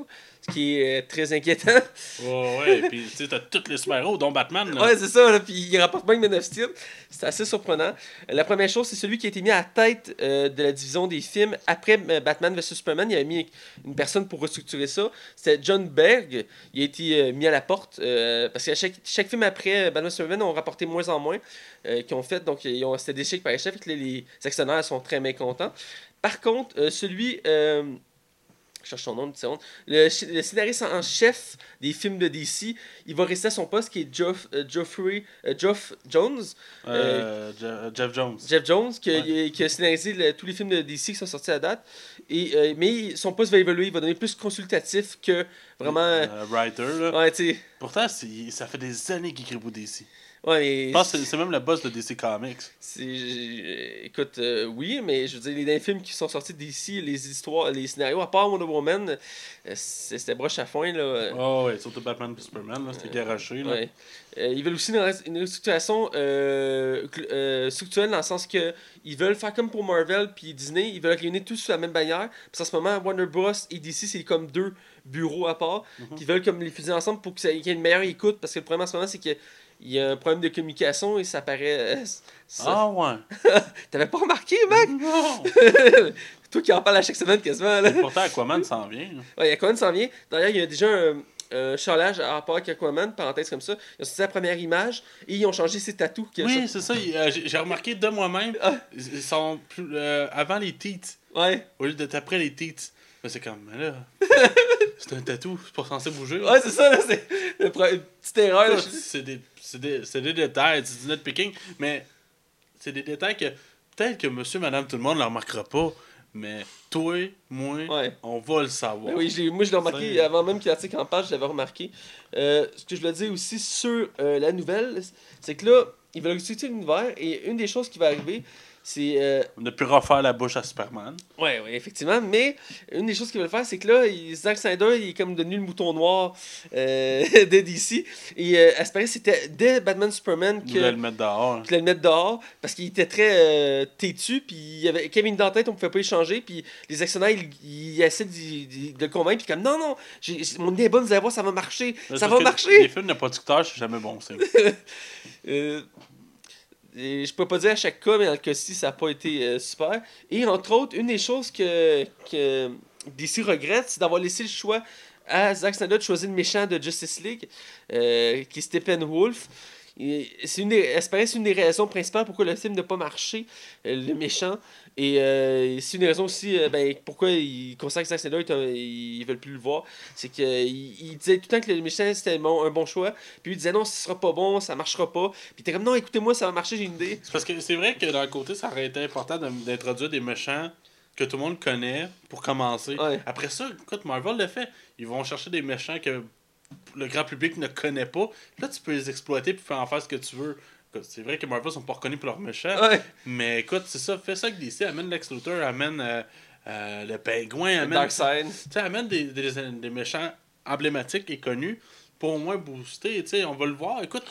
ce qui est euh, très inquiétant. Ouais, ouais, pis tu sais, t'as tous les super-héros, dont Batman. Là. Ouais, c'est ça, puis il rapporte bien que Man of Steel. C'est assez surprenant. Euh, La première chose, c'est celui qui a été mis à la tête euh, de la division des films après Batman vs Superman. Il a mis une personne pour restructurer ça. C'était John Berg. Il a été mis à la porte parce que chaque, chaque film après Batman vs Superman ont rapporté moins en moins qu'ils ont fait. Donc, c'était des chèques par échec. Là, les actionnaires sont très mécontents. Par contre, euh, celui. euh, je cherche son nom, une seconde. Le, scénariste en chef des films de DC, il va rester à son poste qui est Geoff, euh, Geoffrey, euh, Geoff Jones, Euh, Je- Jeff Jones. Jeff Jones, qui, a- Ouais. qui a scénarisé le- tous les films de DC qui sont sortis à date. Et, euh, mais son poste va évoluer, il va donner plus consultatif que vraiment. Euh, writer, là. Ouais. Pourtant, ça fait des années qu'il écrit pour DC. Ouais, mais Je pense que c'est- même le boss de DC Comics. écoute, euh, oui, mais je veux dire, les derniers films qui sont sortis d'ici, les histoires, les scénarios, à part Wonder Woman, euh, c'était broche à foin, là. Oh, ouais, surtout Batman et Superman, là, c'était garoché. Là. Ouais. Euh, ils veulent aussi une, res- une restructuration euh, euh, structurelle dans le sens que ils veulent faire comme pour Marvel puis Disney, ils veulent réunir tous sous la même bannière. Parce qu'en ce moment, Warner Bros. et DC, c'est comme deux bureaux à part. Mhm. qui veulent comme les fusionner ensemble pour que qu'il y ait une meilleure écoute. Parce que le problème en ce moment, c'est qu'il y a un problème de communication et ça paraît. euh, ça- Ah ouais. T'avais pas remarqué, mec? Non! Toi qui en parles à chaque semaine quasiment. Là. Et Pourtant, Aquaman s'en vient. Ouais, Aquaman s'en vient. D'ailleurs, il y a déjà un, un charlage à rapport avec Aquaman, parenthèse comme ça. Ils ont sorti la première image et ils ont changé ses tatous. Oui, c'est ça. il- euh, J'ai remarqué de moi-même, Ah. ils sont plus, euh, avant les teats. Ouais. au lieu d'être après les teats. Mais c'est comme, là, c'est un tatou, c'est pas censé bouger. Ouais, c'est ça, là. C'est une petite erreur. C'est des, c'est des, des détails, c'est du nitpicking, mais c'est des détails que peut-être que monsieur, madame, tout le monde ne le remarquera pas, mais toi, moi, Ouais. on va le savoir. Ben oui, moi je l'ai remarqué avant même que l'article en page, je l'avais remarqué. Euh, ce que je voulais dire aussi sur euh, la nouvelle, c'est que là, ils veulent utiliser l'univers et une des choses qui va arriver. Euh, On a pu refaire la bouche à Superman. Ouais, ouais, effectivement. Mais une des choses qu'ils veulent faire, c'est que là, il- Zack Snyder, il est comme devenu le mouton noir euh, de DC. Et euh, à ce paraît, c'était dès Batman Superman Il que voulait le mettre dehors. qu'il le mettre dehors parce qu'il était très euh, têtu. Puis il y avait Kevin dans la tête, on pouvait pas échanger. Puis les actionnaires, ils, ils essaient de le convaincre. Puis comme non, non, mon idée est bonne, vous allez voir, ça va marcher. Là, ça va marcher. Les films de producteurs, c'est jamais bon signe. Je peux pas dire à chaque cas, mais dans le cas-ci, ça n'a pas été euh, super. Et entre autres, une des choses que, que DC regrette, c'est d'avoir laissé le choix à Zack Snyder de choisir le méchant de Justice League, euh, qui est Steppenwolf. Et C'est une des, c'est une des raisons principales pourquoi le film n'a pas marché, euh, le méchant. Et euh, c'est une raison aussi euh, ben, pourquoi ils considèrent que Zack Snyder, un- ils veulent plus le voir. C'est qu'il il disait tout le temps que le méchant c'était bon- un bon choix. Puis lui il disait non, ce sera pas bon, ça marchera pas. Puis t'es comme non, écoutez-moi, ça va marcher, j'ai une idée. C'est parce que c'est vrai que d'un côté, ça aurait été important d'introduire des méchants que tout le monde connaît pour commencer. Ouais. Après ça, écoute, Marvel le fait. Ils vont chercher des méchants que le grand public ne connaît pas. Là, tu peux les exploiter puis faire en faire ce que tu veux. C'est vrai que Marvel sont pas reconnus pour leurs méchants. Ouais. Mais écoute, c'est ça. Fais ça avec DC. Amène Lex Luthor, amène euh, euh, le pingouin, amène. Darkseid. Tu amène des, des, des méchants emblématiques et connus pour au moins booster. Tu sais, on va le voir. Écoute,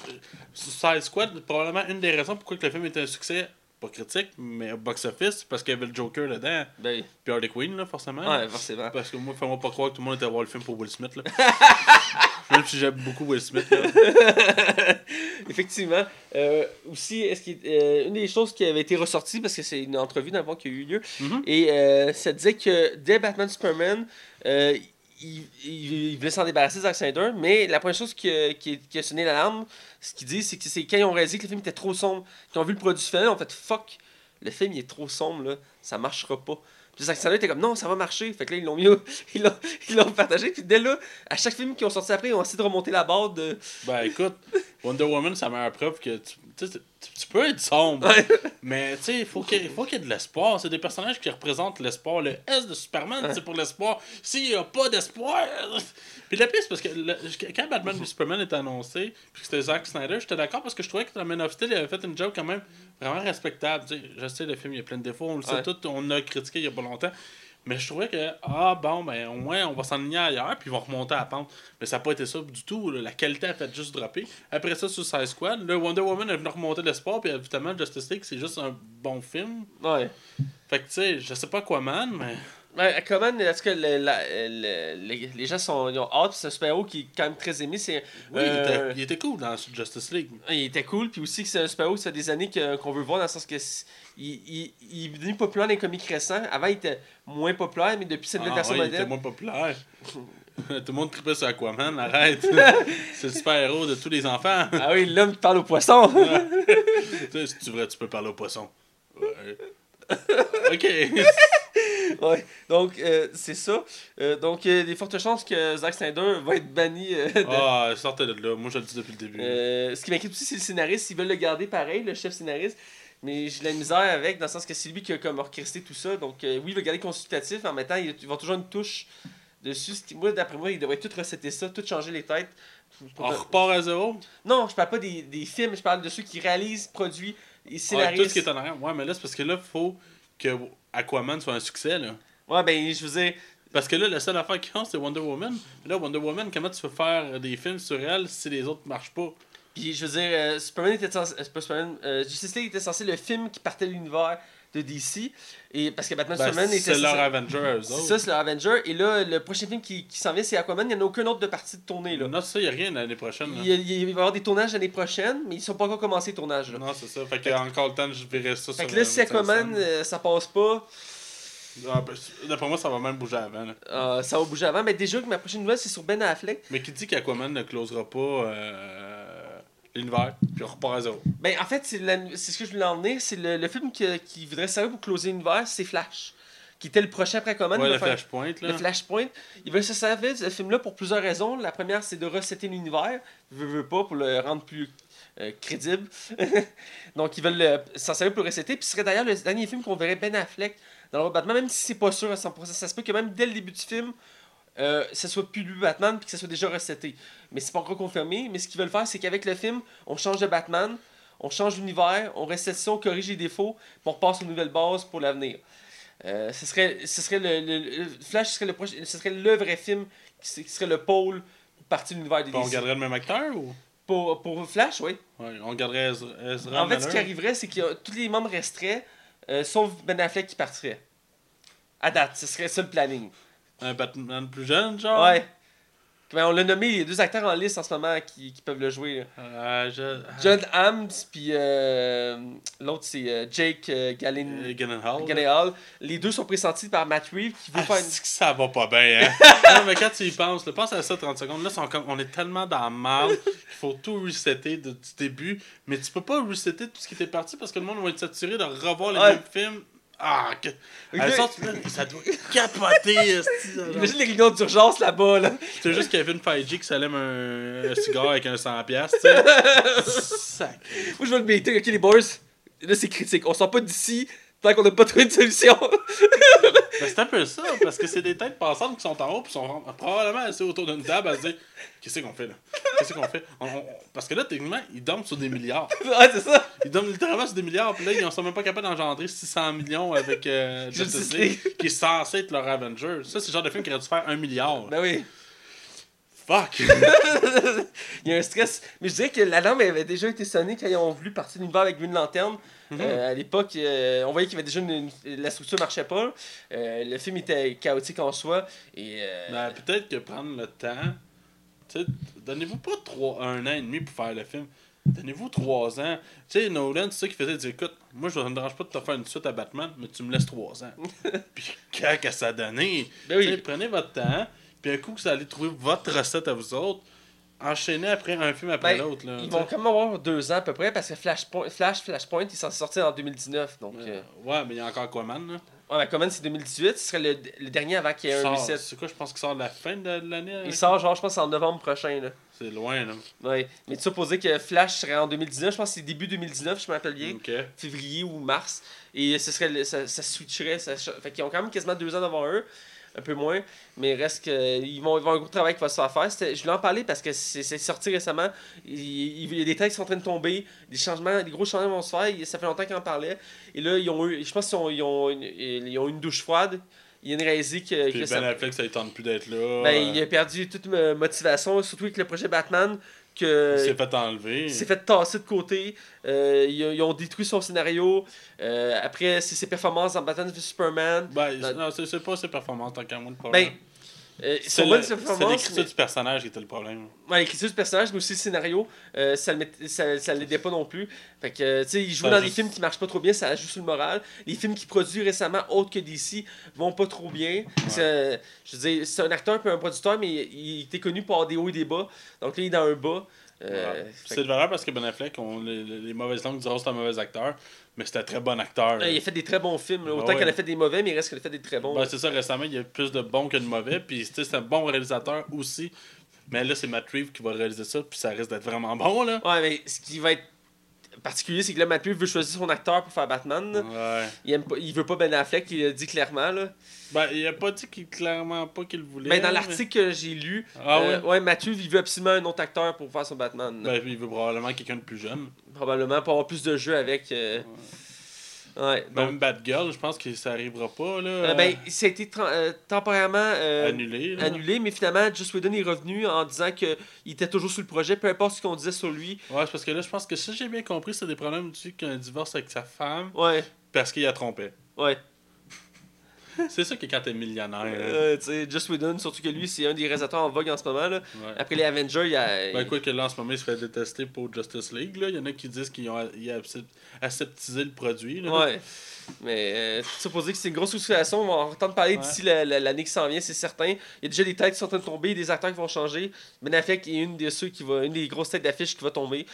Suicide Squad, probablement une des raisons pourquoi que le film est un succès, pas critique, mais box-office, parce qu'il y avait le Joker dedans, Ben, puis Harley Quinn, là, forcément. ouais, forcément. Parce que moi, fais-moi pas croire que tout le monde était à voir le film pour Will Smith. Là. Même si j'aime beaucoup Will Smith. Là. Effectivement. Euh, aussi, est-ce qu'il- euh, une des choses qui avait été ressortie, parce que c'est une entrevue fond qui a eu lieu, Mhm. et euh, ça disait que dès Batman Superman, euh, il, il- voulait s'en débarrasser Zack Snyder, mais la première chose qui, qui, qui a sonné l'alarme, ce qu'il dit, c'est que c'est quand ils ont réalisé que le film était trop sombre, qu'ils ont vu le produit final, ils ont fait fuck, le film il est trop sombre, là, ça marchera pas. Puis Zack Snyder était comme non, ça va marcher. Fait que là, ils l'ont mis, ils l'ont, ils l'ont partagé. Puis dès là, à chaque film qui ont sorti après, ils ont essayé de remonter la barre de. Ben écoute, Wonder Woman, la meilleure preuve que tu, tu, tu- peux être sombre. Ouais. Mais tu sais, il faut qu'il faut qu'il y ait de l'espoir. C'est des personnages qui représentent l'espoir. Le S de Superman, c'est pour l'espoir. S'il n'y a pas d'espoir. Puis la piste, parce que le- quand Batman v Superman est annoncé, puis que c'était Zack Snyder, j'étais d'accord parce que je trouvais que dans Man of Steel, avait fait une joke quand même vraiment respectable. Je sais, le film, il y a plein de défauts, on le sait Ouais. tout, on a critiqué il y a pas longtemps. Mais je trouvais que, ah bon, ben au moins on va s'enligner ailleurs, puis ils vont remonter à la pente. Mais ça n'a pas été ça du tout. là. La qualité a fait juste dropper. Après ça, sur Suicide Squad, le Wonder Woman est venu remonter l'espoir, puis évidemment, Justice League, c'est juste un bon film. Ouais. Fait que tu sais, je sais pas quoi, man, mais. Ouais, Aquaman, est-ce que le- la- le- les, les gens sont, ils ont hâte, c'est un super-héros qui est quand même très aimé. C'est, Oui, euh, il, était, il était cool dans Justice League. il était cool, puis aussi que c'est un super-héros, ça fait des années qu'on veut voir, dans le sens que il, il, il est devenu populaire dans les comics récents. Avant, il était moins populaire, mais depuis cette nouvelle Ah, version ouais, il était moins populaire. Tout le monde tripait sur Aquaman, arrête. c'est le super-héros de tous les enfants. Ah oui, l'homme qui parle au poisson. tu sais, si tu veux, tu peux parler au poisson. Ouais. ok. ouais. Donc, euh, c'est ça. Euh, donc, il y a des fortes chances que Zack Snyder va être banni. euh, de- Ah, sortez de là. Moi, je le dis depuis le début. Euh, ce qui m'inquiète aussi, c'est le scénariste. Ils veulent le garder pareil, le chef scénariste. Mais j'ai de la misère avec, dans le sens que c'est lui qui a comme orchestré tout ça. Donc, oui, il veut garder consultatif, mais en même temps, il, va toujours une touche dessus. Ce qui- moi, d'après moi, il devrait tout recéter ça, tout changer les têtes. On repart à zéro? Non, je parle pas des, des films, je parle de ceux qui réalisent, produisent et Ouais, scénarisent. tout ce qui est en arrière. Ouais, mais là, c'est parce que là, faut que Aquaman soit un succès, là. Ouais, ben, je veux dire, Parce que là, la seule affaire qui compte, c'est Wonder Woman. Là, Wonder Woman, comment tu peux faire des films sur elle si les autres marchent pas? Puis je veux dire, euh, Superman était censé. euh, Superman, euh, Justice League était censé le film qui partait de l'univers de DC. Et parce que Batman Ben, Superman était. c'est leur Avenger, eux C'est ça, c'est leur Avenger. Et là, le prochain film qui, qui s'en vient, c'est Aquaman. Il n'y en a aucun autre de partie de tournée. Là. Non, ça, il n'y a rien l'année prochaine. Il, y a- il va y avoir des tournages l'année prochaine, mais ils sont pas encore commencés les tournages. Là. Non, c'est ça. Fait qu'il y a encore le temps je verrai ça Fait sur que là, si Aquaman, euh, ça passe pas, Ah, ben, D'après moi, ça va même bouger avant. là. euh, ça va bouger avant. Mais déjà que ma prochaine nouvelle, c'est sur Ben Affleck. Mais qui dit qu'Aquaman ne closera pas euh, l'univers, puis on repart à zéro. Ben, en fait, c'est ce que je voulais en venir. C'est le, le film que- qui voudrait servir pour closer l'univers, c'est Flash. Qui était le prochain après Aquaman. ouais, le faire- Flashpoint, là. Le Flashpoint, il veut se servir de ce film-là pour plusieurs raisons. La première, c'est de resetter l'univers. Veut, veut pas, pour le rendre plus euh, crédible. Donc, ils veulent le- s'en servir pour le resetter. Puis ce serait d'ailleurs le dernier film qu'on verrait Ben Affleck dans le Batman, même si c'est pas sûr à 100%. Ça se peut que même dès le début du film, euh, ça soit plus lui Batman, puis que ça soit déjà reseté. Mais c'est pas encore confirmé. Mais ce qu'ils veulent faire, c'est qu'avec le film, on change de Batman, on change d'univers, on recette ça, on corrige les défauts, puis on repasse aux nouvelles bases pour l'avenir. Euh, ce serait, ce serait le, le- le- Flash serait le prochain, ce serait le vrai film qui, qui serait le pôle pour partie de l'univers des on garderait le même acteur ou? Pour, pour Flash, oui. Ouais, on garderait Ezra, Ezra En fait, ce qui arriverait, c'est que tous les membres resteraient, euh, sauf Ben Affleck qui partirait. À date, ce serait ça le planning. Un Batman plus jeune, genre? Ouais. Ben, on l'a nommé, il y a deux acteurs en liste en ce moment qui, qui peuvent le jouer. là. Euh, je... John Hams, puis euh, l'autre c'est euh, Jake euh, Gallin- Euh, Gyllenhaal. Gyllenhaal. Les deux sont pressentis par Matt Reeves qui veut Ah, faire une... c'est que ça va pas bien, hein? non, mais quand tu y penses, là, pense à ça 30 secondes. Là, sont comme- on est tellement dans la merde qu'il faut tout resetter de- du début. Mais tu peux pas resetter tout ce qui était parti parce que le monde va être saturé de revoir les mêmes films. Ah, que... Elles sortent, là, ça doit capoter. Imagine les réunions d'urgence là-bas, là. C'est juste Kevin Feige qui s'allume un, un cigare avec un 100$, piastres, tu sais. Sac. Moi, je veux le meeting, ok, les boys? Là, c'est critique. On sort pas d'ici tant qu'on n'a pas trouvé de solution. Ben, c'est un peu ça, parce que c'est des têtes pensantes qui sont en haut, puis sont probablement assis autour d'une table à se dire Qu'est-ce qu'on fait là? Qu'est-ce qu'on fait? On- on- Parce que là, techniquement, ils dorment sur des milliards. ouais, c'est ça. Ils dorment littéralement sur des milliards, puis là, ils sont même pas capables d'engendrer 600 millions avec euh, Justice Justice League, qui est censé être leur Avenger. Ça, c'est le genre de film qui aurait dû faire un milliard. Ben oui. Fuck Il y a un stress. Mais je dirais que l'alarme avait déjà été sonnée quand ils ont voulu partir de l'univers avec Green Lantern. Mhm. Euh, à l'époque, euh, on voyait qu'il y avait déjà une, une- la structure marchait pas. Euh, le film était chaotique en soi. Et euh, Ben, peut-être que prendre le temps. Donnez-vous pas trois, un an et demi pour faire le film. Donnez-vous trois ans. Tu sais, Nolan, c'est ça qui faisait dire écoute, moi je me dérange pas de te faire une suite à Batman, mais tu me laisses trois ans. puis quand que ça a donné, Ben oui. prenez votre temps, puis un coup que vous allez trouver votre recette à vous autres, enchaînez après un film après Ben, l'autre. là, ils tu vont même avoir deux ans à peu près parce que Flashpoint, Flash, Flashpoint, il s'en sortir en 2019. Donc, euh, Ouais, mais il y a encore Aquaman. Là. ouais, la commande c'est 2018. Ce serait le, le dernier avant qu'il y ait un reset. C'est quoi, je pense qu'il sort de la fin de l'année Il avec- sort, genre, je pense, en novembre prochain. Là. C'est loin, là. Ouais. Mais tu supposais que Flash serait en 2019. Je pense que c'est début 2019, je me rappelle bien. Ok. février ou mars. Et ce serait le- ça, ça switcherait. Ça, fait qu'ils ont quand même quasiment deux ans devant eux. Un peu moins. Mais il reste que. Ils vont, ils vont avoir un gros travail qui va se faire. C'était- Je voulais en parler parce que c'est c'est sorti récemment. Il, il- y a des textes qui sont en train de tomber. Des changements, des gros changements vont se faire. Ça fait longtemps qu'ils en parlaient. Et là, ils ont eu. Je pense qu'ils ont, ils ont, une, ils ont une douche froide. Il y a une réalisé que. Puis que Ben ça- Affleck, ça ne tente plus d'être là. ben, euh, il a perdu toute motivation, surtout avec le projet Batman. Que Il s'est fait enlever. il s'est fait tasser de côté. Euh, ils, ils ont détruit son scénario. Euh, après, c'est ses performances dans Batman vs Superman. Ben, Dans- non, c'est pas ses performances, tant qu'à moi, le problème. Ben, c'est ses c'est l'écriture du personnage qui était le problème. Ouais, l'écriture du personnage, mais aussi le scénario, euh, ça, le met- ça, ça l'aidait pas non plus. Fait que, euh, tu sais, il joue dans juste- des films qui marchent pas trop bien, ça ajoute sur le moral. Les films qu'il produit récemment, autres que DC, vont pas trop bien. C'est- Je veux dire, c'est un acteur puis un producteur, mais il, il était connu pour avoir des hauts et des bas. Donc là, il est dans un bas. Euh, C'est de valeur parce que Ben Affleck, on, les, les- mauvaises langues diront que c'est un mauvais acteur, mais c'est un très bon acteur. euh, il a fait des très bons films. là. Ben Autant ouais. qu'il a fait des mauvais, mais il reste qu'il a fait des très bons. Ben, c'est ça, récemment, il y a plus de bons que de mauvais, puis c'est un bon réalisateur aussi. Mais là, c'est Matt Reeves qui va réaliser ça, puis ça risque d'être vraiment bon, là. Ouais, mais ce qui va être particulier, c'est que là, Matt Reeves veut choisir son acteur pour faire Batman. Ouais. Il, aime pas, il veut pas Ben Affleck, il l'a dit clairement. Là. Ben, il a pas dit qu'il clairement pas qu'il voulait. Ben, dans mais- l'article que j'ai lu, Ah euh, ouais? Reeves, il veut absolument un autre acteur pour faire son Batman. Ben, il veut probablement quelqu'un de plus jeune. Probablement pour avoir plus de jeux avec. euh, Ouais. Donc, Même Batgirl, je pense que ça arrivera pas, là. euh, ben, ça a été euh, temporairement euh, annulé. là. annulé, mais finalement, Joss Whedon est revenu en disant qu'il était toujours sur le projet, peu importe ce qu'on disait sur lui. Ouais, parce que là, je pense que si j'ai bien compris, c'est des problèmes du qu'il a un divorce avec sa femme Ouais, parce qu'il a trompé. ouais. C'est ça que quand t'es millionnaire. hein. Euh, tu sais, Joss Whedon, surtout que lui, c'est un des réalisateurs en vogue en ce moment. Là. Ouais. Après les Avengers, il y a. Ben, quoi que là, en ce moment, il se fait détester pour Justice League. Là. Il y en a qui disent qu'ils ont a- aseptisé le produit. Là. Ouais. Mais euh, ça pour dire que c'est une grosse situation. On va en entendre parler Ouais. d'ici la- la- l'année qui s'en vient, c'est certain. Il y a déjà des têtes qui sont en train de tomber, des acteurs qui vont changer. Ben Affleck est une de ceux qui va, une des grosses têtes d'affiche qui va tomber.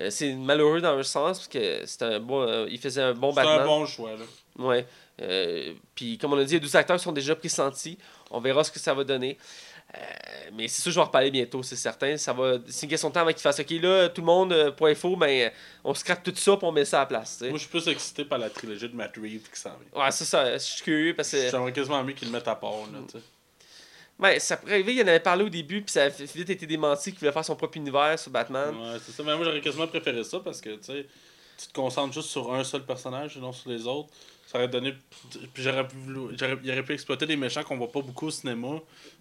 Euh, c'est malheureux dans un sens parce que c'est un bon, euh, il faisait un bon C'est Batman. un bon choix. Là. Ouais. Euh, puis comme on a dit, a 12 acteurs sont déjà pressentis. On verra ce que ça va donner. Euh, mais c'est sûr, je vais en reparler bientôt, c'est certain. Ça va... C'est une question de temps avant qu'ils fassent OK, là, tout le monde, euh, point info, ben, on scrape tout ça pour on met ça à la place. Moi, je suis plus excité par la trilogie de Matt Reeves qui s'en vient. Ouais, ça, ça, je suis curieux parce que. J'aimerais quasiment mieux qu'ils le mettent à part. Là, tu sais. Ouais, ça pourrait arriver, il en avait parlé au début, puis ça a vite été démenti qu'il voulait faire son propre univers sur Batman. Ouais, c'est ça. Mais moi, j'aurais quasiment préféré ça parce que, tu sais, tu te concentres juste sur un seul personnage et non sur les autres. Ça aurait donné. Puis j'aurais pu, il aurait pu exploiter des méchants qu'on voit pas beaucoup au cinéma.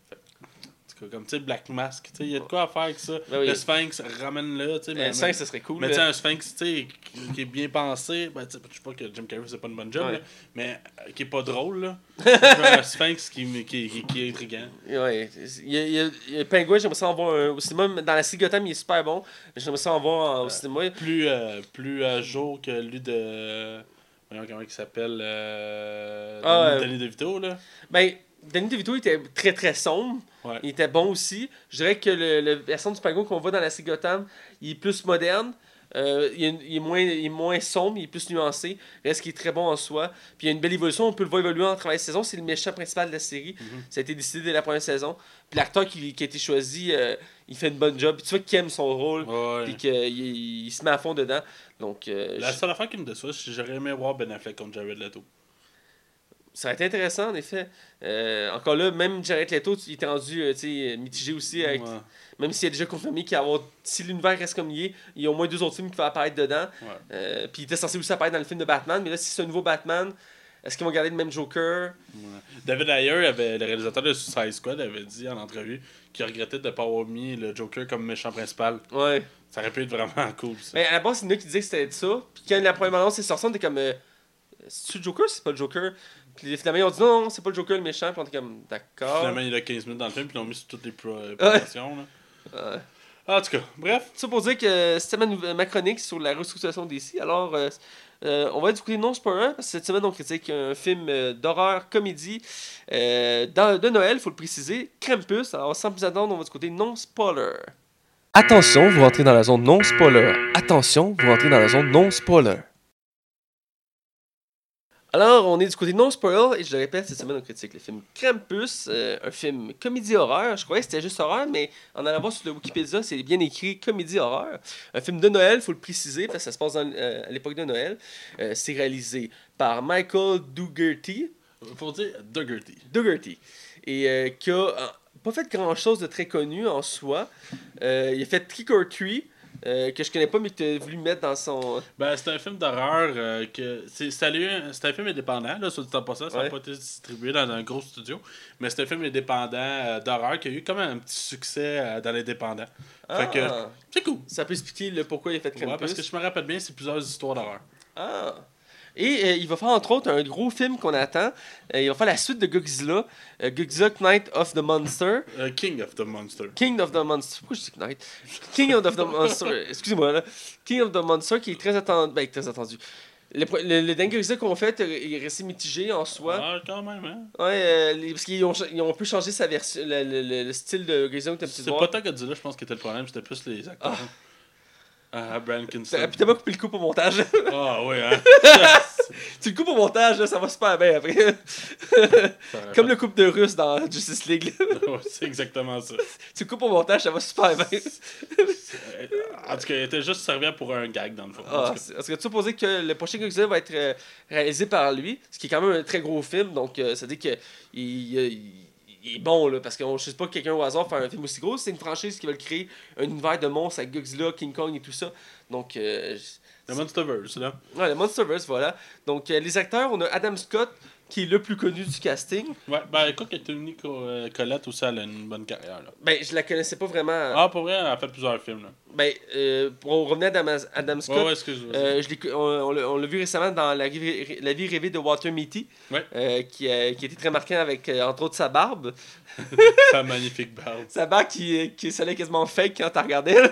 Fait- comme, tu sais, Black Mask, tu sais, il y a de quoi à faire avec ça. Ben oui. Le Sphinx, ramène-le, tu sais. Euh, mais- cinq, ça serait cool. Mais tu sais, un Sphinx, tu sais, qui- qui est bien pensé, ben, tu sais, je sais pas que Jim Carrey c'est pas une bonne job, Ouais. là, mais euh, qui est pas drôle, là. Un Sphinx qui, qui, qui, qui est intriguant. Ouais, il y a, il y a- il y a Penguin, j'aimerais ça en voir au cinéma. Dans la série Gotham, il est super bon. J'aimerais ça en voir au cinéma. Plus, euh, plus à jour que lui de. Voyons comment il s'appelle. Euh, Ah, Danny, euh, DeVito, là. Ben, Danny DeVito était très très sombre. Ouais. Il était bon aussi. Je dirais que le, le version du Penguin qu'on voit dans la série Gotham, il est plus moderne. Euh, il, est, il est moins, il est moins sombre, il est plus nuancé. Reste qu'il est très bon en soi. Puis il y a une belle évolution. On peut le voir évoluer en travail de saison. C'est le méchant principal de la série. Mhm. Ça a été décidé dès la première saison. Puis l'acteur qui, qui a été choisi, euh, il fait une bonne job. Puis tu vois qu'il aime son rôle. Puis qu'il il, il se met à fond dedans. Donc, euh, La seule affaire qui me déçoit, c'est que j'aurais aimé voir Ben Affleck contre Jared Leto. ça a été intéressant, en effet. Euh, encore là, même Jared Leto, il était rendu euh, tu sais, mitigé aussi. Avec, Ouais. Même s'il a déjà confirmé qu'il avoir, si l'univers reste comme il est, il y a au moins deux autres films qui vont apparaître dedans. Euh, puis il était censé aussi apparaître dans le film de Batman. Mais là, si c'est un nouveau Batman, est-ce qu'ils vont garder le même Joker? Ouais. David Ayer, avait, le réalisateur de Suicide Squad, avait dit en entrevue qu'il regrettait de ne pas avoir mis le Joker comme méchant principal. Ouais. Ça aurait pu être vraiment cool, ça. Mais à la base, c'est nous qui disait que c'était ça. Puis quand la première annonce est sortie, on était comme. Euh, c'est-tu le Joker c'est pas le Joker? Puis finalement, ils ont dit non, non, c'est pas le Joker le méchant. Puis on était comme d'accord. Finalement, il a 15 minutes dans le film, puis ils l'ont mis sur toutes les euh, promotions. Euh, En tout cas, bref. Ça pour dire que c'était ma, chronique sur la restructuration d'ici. Alors, euh, euh, on va côté non spoiler, parce que cette semaine, on critique un film euh, d'horreur, comédie, euh, dans- de Noël, faut le préciser, Krampus. Alors, sans plus attendre, on va du côté non spoiler. Attention, vous rentrez dans la zone non spoiler. Attention, vous rentrez dans la zone non spoiler. Alors, on est du côté non spoiler, et je le répète, cette semaine, on critique le film Krampus, euh, un film comédie-horreur. Je croyais que c'était juste horreur, mais en allant voir sur le Wikipédia, c'est bien écrit comédie-horreur. Un film de Noël, faut le préciser, parce que ça se passe dans- euh, à l'époque de Noël. Euh, c'est réalisé par Michael Dougherty, Faut dire Dougherty. Dougherty, et qui a pas fait grand-chose de très connu en soi. Il a fait Trick or Treat, euh, que je connais pas, mais que tu as voulu mettre dans son... Ben, c'est un film d'horreur euh, que. C'est un film indépendant, là, sur le temps passé. Ça n'a Ouais. pas été distribué dans un gros studio. Mais c'est un film indépendant euh, d'horreur qui a eu comme un petit succès dans l'indépendant. Fait que- Ah, C'est cool. Ça peut expliquer le pourquoi il a fait Krampus. Ouais, parce que je me rappelle bien, c'est plusieurs histoires d'horreur. Ah. Et euh, il va faire entre autres un gros film qu'on attend. Euh, il va faire la suite de Godzilla, euh, Godzilla Knight of the Monster. Euh, King of the Monster. King of the Monster. Pourquoi je dis Knight? King of the Monster. Excusez-moi là. King of the Monster qui est très attendu. Ben, très attendu. Le, le, le dernier Godzilla qu'on fait euh, est resté mitigé en soi. Ah, quand même, hein? Ouais, les- parce qu'ils ont, ils ont un peu changé sa version, le, le- le- le style de Godzilla que t'as pu C'est pas tant Godzilla, je pense, qui était le problème, c'était plus les acteurs. Ah. Ah, Brian Puis Kinston. t'as pas coupé le coup au montage. Ah, ouais, hein. tu le coupes au montage, là, ça va super bien après. Comme le couple de Russe dans Justice League. Ouais, c'est exactement ça. tu le coupes au montage, ça va super bien. En tout cas, il était juste servi pour un gag, dans le fond. Ah, Est-ce que tu supposé que le prochain Godzilla va être euh, réalisé par lui, ce qui est quand même un très gros film, donc euh, ça dit que il, il- il est bon là, parce qu'on ne sais pas que quelqu'un au hasard faire un film aussi gros, c'est une franchise qui veut créer un univers de monstres avec Godzilla, King Kong et tout ça. Donc euh, Le Monsterverse, là. ouais, le Monsterverse, voilà. Donc euh, les acteurs, on a Adam Scott qui est le plus connu du casting. Ouais, ben écoute, que Tony euh, Collette aussi, elle a une bonne carrière, là. Ben je la connaissais pas vraiment. Ah, pour vrai, elle a fait plusieurs films, là. Ben euh, pour revenir à Adam, Adam Scott. Ouais, ouais. Euh, je on on l'a vu récemment dans La, vie- la vie rêvée de Walter Mitty, Ouais. euh, qui, a- qui était très marquant avec, euh, entre autres, sa barbe. Sa magnifique barbe. Sa barbe qui, qui sonnait quasiment fake quand t'as regardé.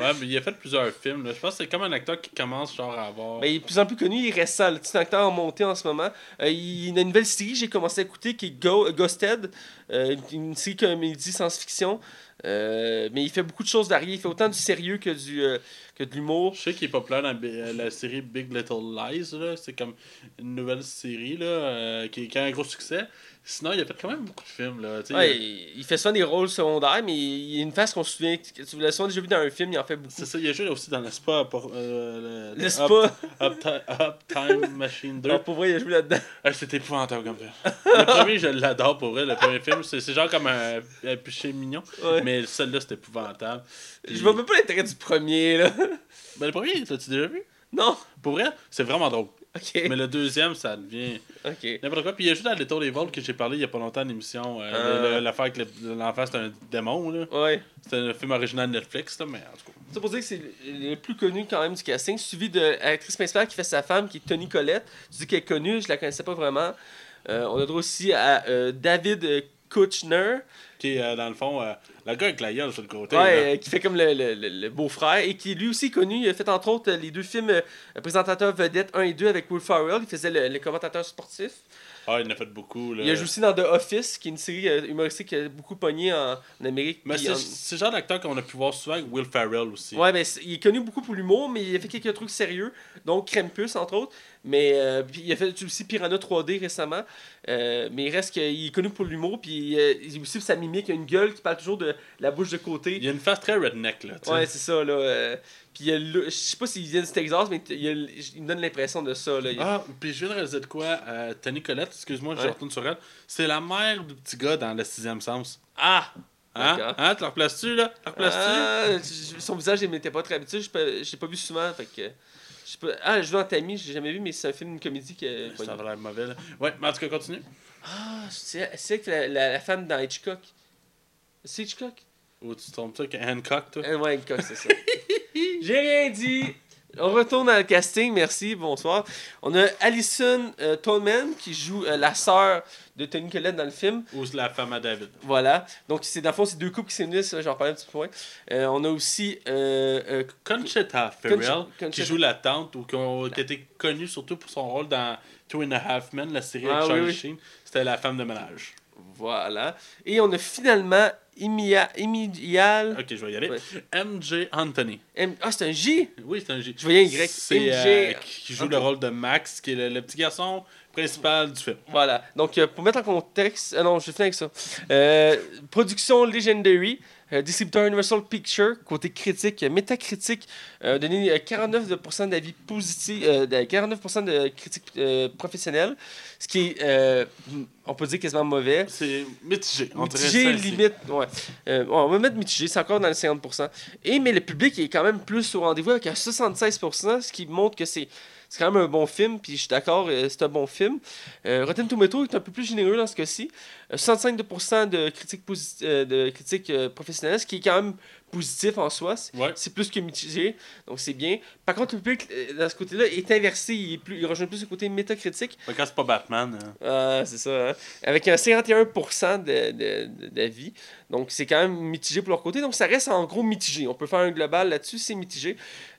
Ouais, mais il a fait plusieurs films, là. Je pense que c'est comme un acteur qui commence, genre, à avoir. Ben, il est de plus en plus connu, il est récent. C'est un acteur en montée en ce moment. Il une nouvelle série que j'ai commencé à écouter qui est Ghosted, euh, une série comédie science-fiction. Euh, mais il fait beaucoup de choses derrière. Il fait autant du sérieux que, du, euh, que de l'humour. Je sais qu'il est populaire dans la série Big Little Lies. C'est comme une nouvelle série, là, euh, qui, qui a un gros succès. Sinon, il a fait quand même beaucoup de films, là. Ouais, il, il fait souvent des rôles secondaires, mais il y a une face qu'on se souvient. que Tu l'as souvent déjà vu dans un film, il en fait beaucoup. C'est ça, il a joué aussi dans le spa. Pour, le, spa. Up, Up Time Machine 2. Non, pour vrai, il a joué là-dedans. Ah, C'était épouvantable comme film. Le premier, je l'adore pour vrai. Le premier film, c'est genre comme un, un péché mignon. Ouais. Mais celui-là, c'était épouvantable. Puis- Je vois même pas l'intérêt du premier, là. Ben, le premier, l'as-tu déjà vu? Non. Pour vrai, c'est vraiment drôle. Mais le deuxième, ça devient n'importe quoi. Puis il y a juste dans Little Evil que j'ai parlé il y a pas longtemps à l'émission. Euh, Euh. le- L'affaire avec le- l'enfant, c'était un démon. là. Ouais. C'était un film original Netflix, là, mais en tout cas. C'est pour dire que c'est le plus connu quand même du casting, suivi de l'actrice principale qui fait sa femme, qui est Tony Collette. Tu dis qu'elle est connue, je la connaissais pas vraiment. Euh, on a droit aussi à euh, David Kushner, Qui est, euh, dans le fond, euh, le gars avec la gueule sur le côté. ouais, euh, qui fait comme le, le- le- beau-frère, et qui lui aussi connu. Il a fait entre autres euh, les deux films euh, Présentateur vedette 1 et 2 avec Will Ferrell. Il faisait le, le commentateur sportif. Ah, il en a fait beaucoup. Là. Il a joué aussi dans The Office, qui est une série humoristique qui a beaucoup pogné en, en Amérique. Mais c'est en- c'est le genre d'acteur qu'on a pu voir souvent avec Will Ferrell aussi. Ouais, mais c'est- il est connu beaucoup pour l'humour, mais il a fait quelques trucs sérieux, donc Krampus entre autres. Mais euh, il a fait aussi Piranha 3D récemment. Euh, mais il reste qu'il est connu pour l'humour, puis euh, il a aussi sa mimique, il a une gueule qui parle toujours de la bouche de côté. Il a une face très redneck, là. Ouais, c'est ça, là. euh, puis il a le- je sais pas s'il vient du Texas, mais il, a le- il me donne l'impression de ça, là. Ah, puis je viens de réaliser de quoi euh, Tony Collette, excuse-moi, je Ouais. retourne sur elle. C'est la mère du petit gars dans le sixième sens. Ah! Hein? Hein? Tu la replaces-tu, là? Tu la replaces-tu? Ah, son visage, il m'était pas très habitué. Je l'ai pas vu souvent, fait que. Je Ah, je joue dans Tammy, j'ai jamais vu, mais c'est un film, une comédie qui a. Ça avait l'air mauvais, là. Ouais, mais en tout cas, continue. Ah, c'est que la, la, la femme dans Hitchcock. C'est Hitchcock? Ou tu tombes ça avec Hancock, toi? Euh, ouais, Hitchcock, c'est ça. J'ai rien dit! On retourne dans le casting, merci, bonsoir. On a Alison euh, Tolman qui joue euh, la sœur de Tony Collette dans le film. Ou la femme à David. Voilà. Donc, c'est dans le fond, c'est deux couples qui s'unissent, j'en parlais un petit peu moins. Euh, on a aussi. Conchetta Ferrell, Conch- qui joue la tante, ou qui, ont- qui était connue surtout pour son rôle dans Two and a Half Men, la série Ah, avec oui, Charlie oui. Sheen. C'était la femme de ménage. Voilà. Et on a finalement Imia. Ok, je vais y aller. Ouais. MJ Anthony. M- Ah, c'est un J? Oui, c'est un J. Je voyais un Y. C'est MJ. euh, qui joue le rôle de Max, qui est le, le petit garçon principal du film. Voilà. Donc, euh, pour mettre en contexte. Ah non, je vais finir avec ça. Euh, production Legendary. Euh, distributeur Universal Pictures, côté critique, euh, métacritique, euh, donné euh, 49% d'avis positifs, euh, de- 49% de critiques professionnelles, ce qui est, on peut dire quasiment mauvais. C'est mitigé. Mitigé, limite, ouais. On va mettre mitigé, c'est encore dans les 50%. Et, mais le public est quand même plus au rendez-vous avec un 76%, ce qui montre que c'est c'est quand même un bon film, puis je suis d'accord, euh, c'est un bon film. Euh, Rotten Tomato est un peu plus généreux dans ce cas-ci. Euh, 65% de critiques, euh, de critiques euh, professionnelles, ce qui est quand même positif en soi. C'est- Ouais. Plus que mitigé, donc c'est bien. Par contre, le public, euh, dans ce côté-là, est inversé. Il, est plus, il rejoint plus le côté métacritique. Que Quand c'est pas Batman. hein. Ah, c'est ça. hein. Avec un 51% de- de- de- d'avis. Donc, c'est quand même mitigé pour leur côté. Donc, ça reste en gros mitigé. On peut faire un global là-dessus, c'est mitigé.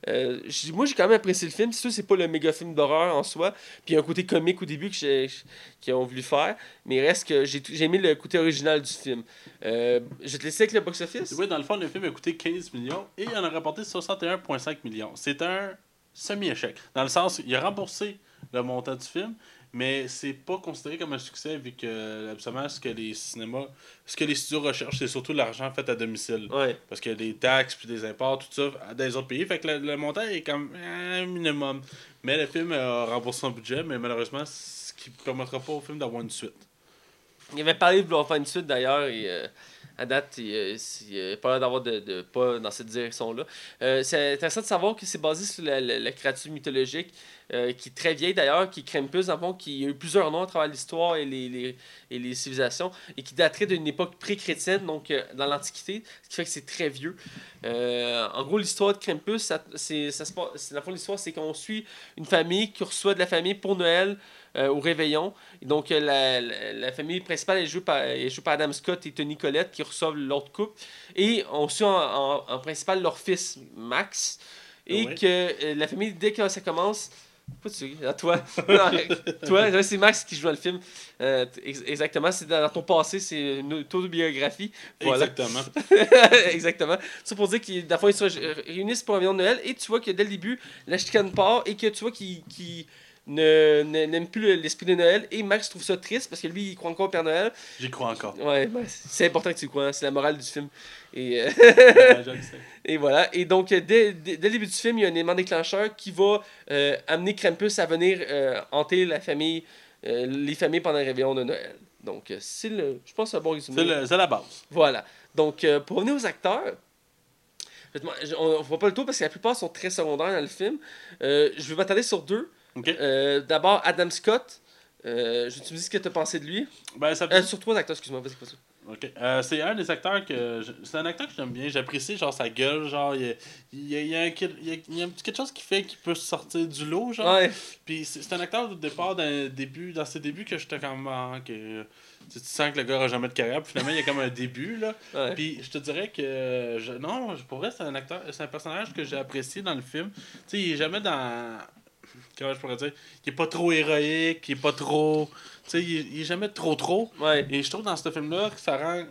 Euh, moi, j'ai quand même apprécié le film. C'est sûr, c'est pas le méga film d'horreur en soi. Puis, il y a un côté comique au début que j'ai- qu'ils ont voulu faire. Mais il reste que j'ai j'ai aimé le côté original du film. Euh, je te laisser avec le box-office. Oui, dans le fond, le film a coûté coûté 15 millions et il en a rapporté 61,5 millions. C'est un semi-échec. Dans le sens, il a remboursé le montant du film, mais c'est pas considéré comme un succès vu que absolument ce que les cinémas, ce que les studios recherchent, c'est surtout l'argent fait à domicile. Ouais. Parce a des taxes puis des imports, tout ça, dans les autres pays. Fait que le, le montant est comme un minimum. Mais le film a remboursé son budget, mais malheureusement, ce qui ne permettra pas au film d'avoir une suite. Il avait parlé de vouloir faire une suite d'ailleurs et euh, à date, il euh, n'a pas l'air d'avoir de, de pas dans cette direction-là. Euh, c'est intéressant de savoir que c'est basé sur la, la- créature mythologique euh, qui est très vieille d'ailleurs, qui le fond, qui a eu plusieurs noms à travers l'histoire et les, les, et les civilisations et qui daterait d'une époque pré-chrétienne, donc euh, dans l'Antiquité, ce qui fait que c'est très vieux. En gros, l'histoire de Krampus, c'est, ça se dans le l'histoire, c'est qu'on suit une famille qui reçoit de la famille pour Noël euh, au réveillon. Donc, euh, la, la, la famille principale est jouée, par, est jouée par Adam Scott et Tony Collette qui reçoivent l'autre couple. Et on suit en, en, en principal leur fils, Max. Et que euh, la famille, dès que ça commence. Pas tu à toi. Toi, c'est Max qui joue dans le film. Euh, exactement, c'est dans, ton passé, c'est une autobiographie. Voilà. Exactement. Exactement. Ça pour dire le fond, ils se réunissent pour un réveillon de Noël et tu vois que dès le début, la chicane part et que tu vois qu'ils qu'ils n'aiment plus le- l'esprit de Noël. Et Max trouve ça triste parce que lui, il croit encore au Père Noël. J'y crois encore. Ouais, ben, c'est important que tu crois, hein, c'est la morale du film. Et, euh, Ouais, et voilà. Et donc, euh, dès, dès, dès le début du film, il y a un élément déclencheur qui va euh, amener Krampus à venir euh, hanter la famille, les familles pendant le réveillon de Noël. Donc, c'est le. Je pense que c'est un bon résumé. C'est la base. Voilà. Donc, pour revenir aux acteurs, on ne voit pas le tour parce que la plupart sont très secondaires dans le film. Euh, je vais m'attarder sur deux. OK? Euh, D'abord, Adam Scott. Euh, je tu me dis ce que tu as pensé de lui. Ben, ça Euh, sur trois acteurs, excuse-moi, vas-y, vas-y. Ok. Euh, c'est un des acteurs que. C'est un acteur que j'aime bien. J'apprécie genre sa gueule. Genre, il y a, il il il quelque chose qui fait qu'il peut sortir du lot. Genre. Ouais, Puis c'est un acteur au départ, d'un début, dans ses débuts, que j'étais comme. ah, que, tu, tu sens que le gars aura jamais de carrière. Puis finalement, il y a comme un début. là. ouais. Puis je te dirais que. Je, non, pour vrai, c'est un acteur. C'est un personnage que j'ai apprécié dans le film. Tu sais, il est jamais dans. Comment je pourrais dire Il est pas trop héroïque, il est pas trop. Tu sais, il, il est jamais trop trop. ouais. Et je trouve dans ce film-là que ça rend.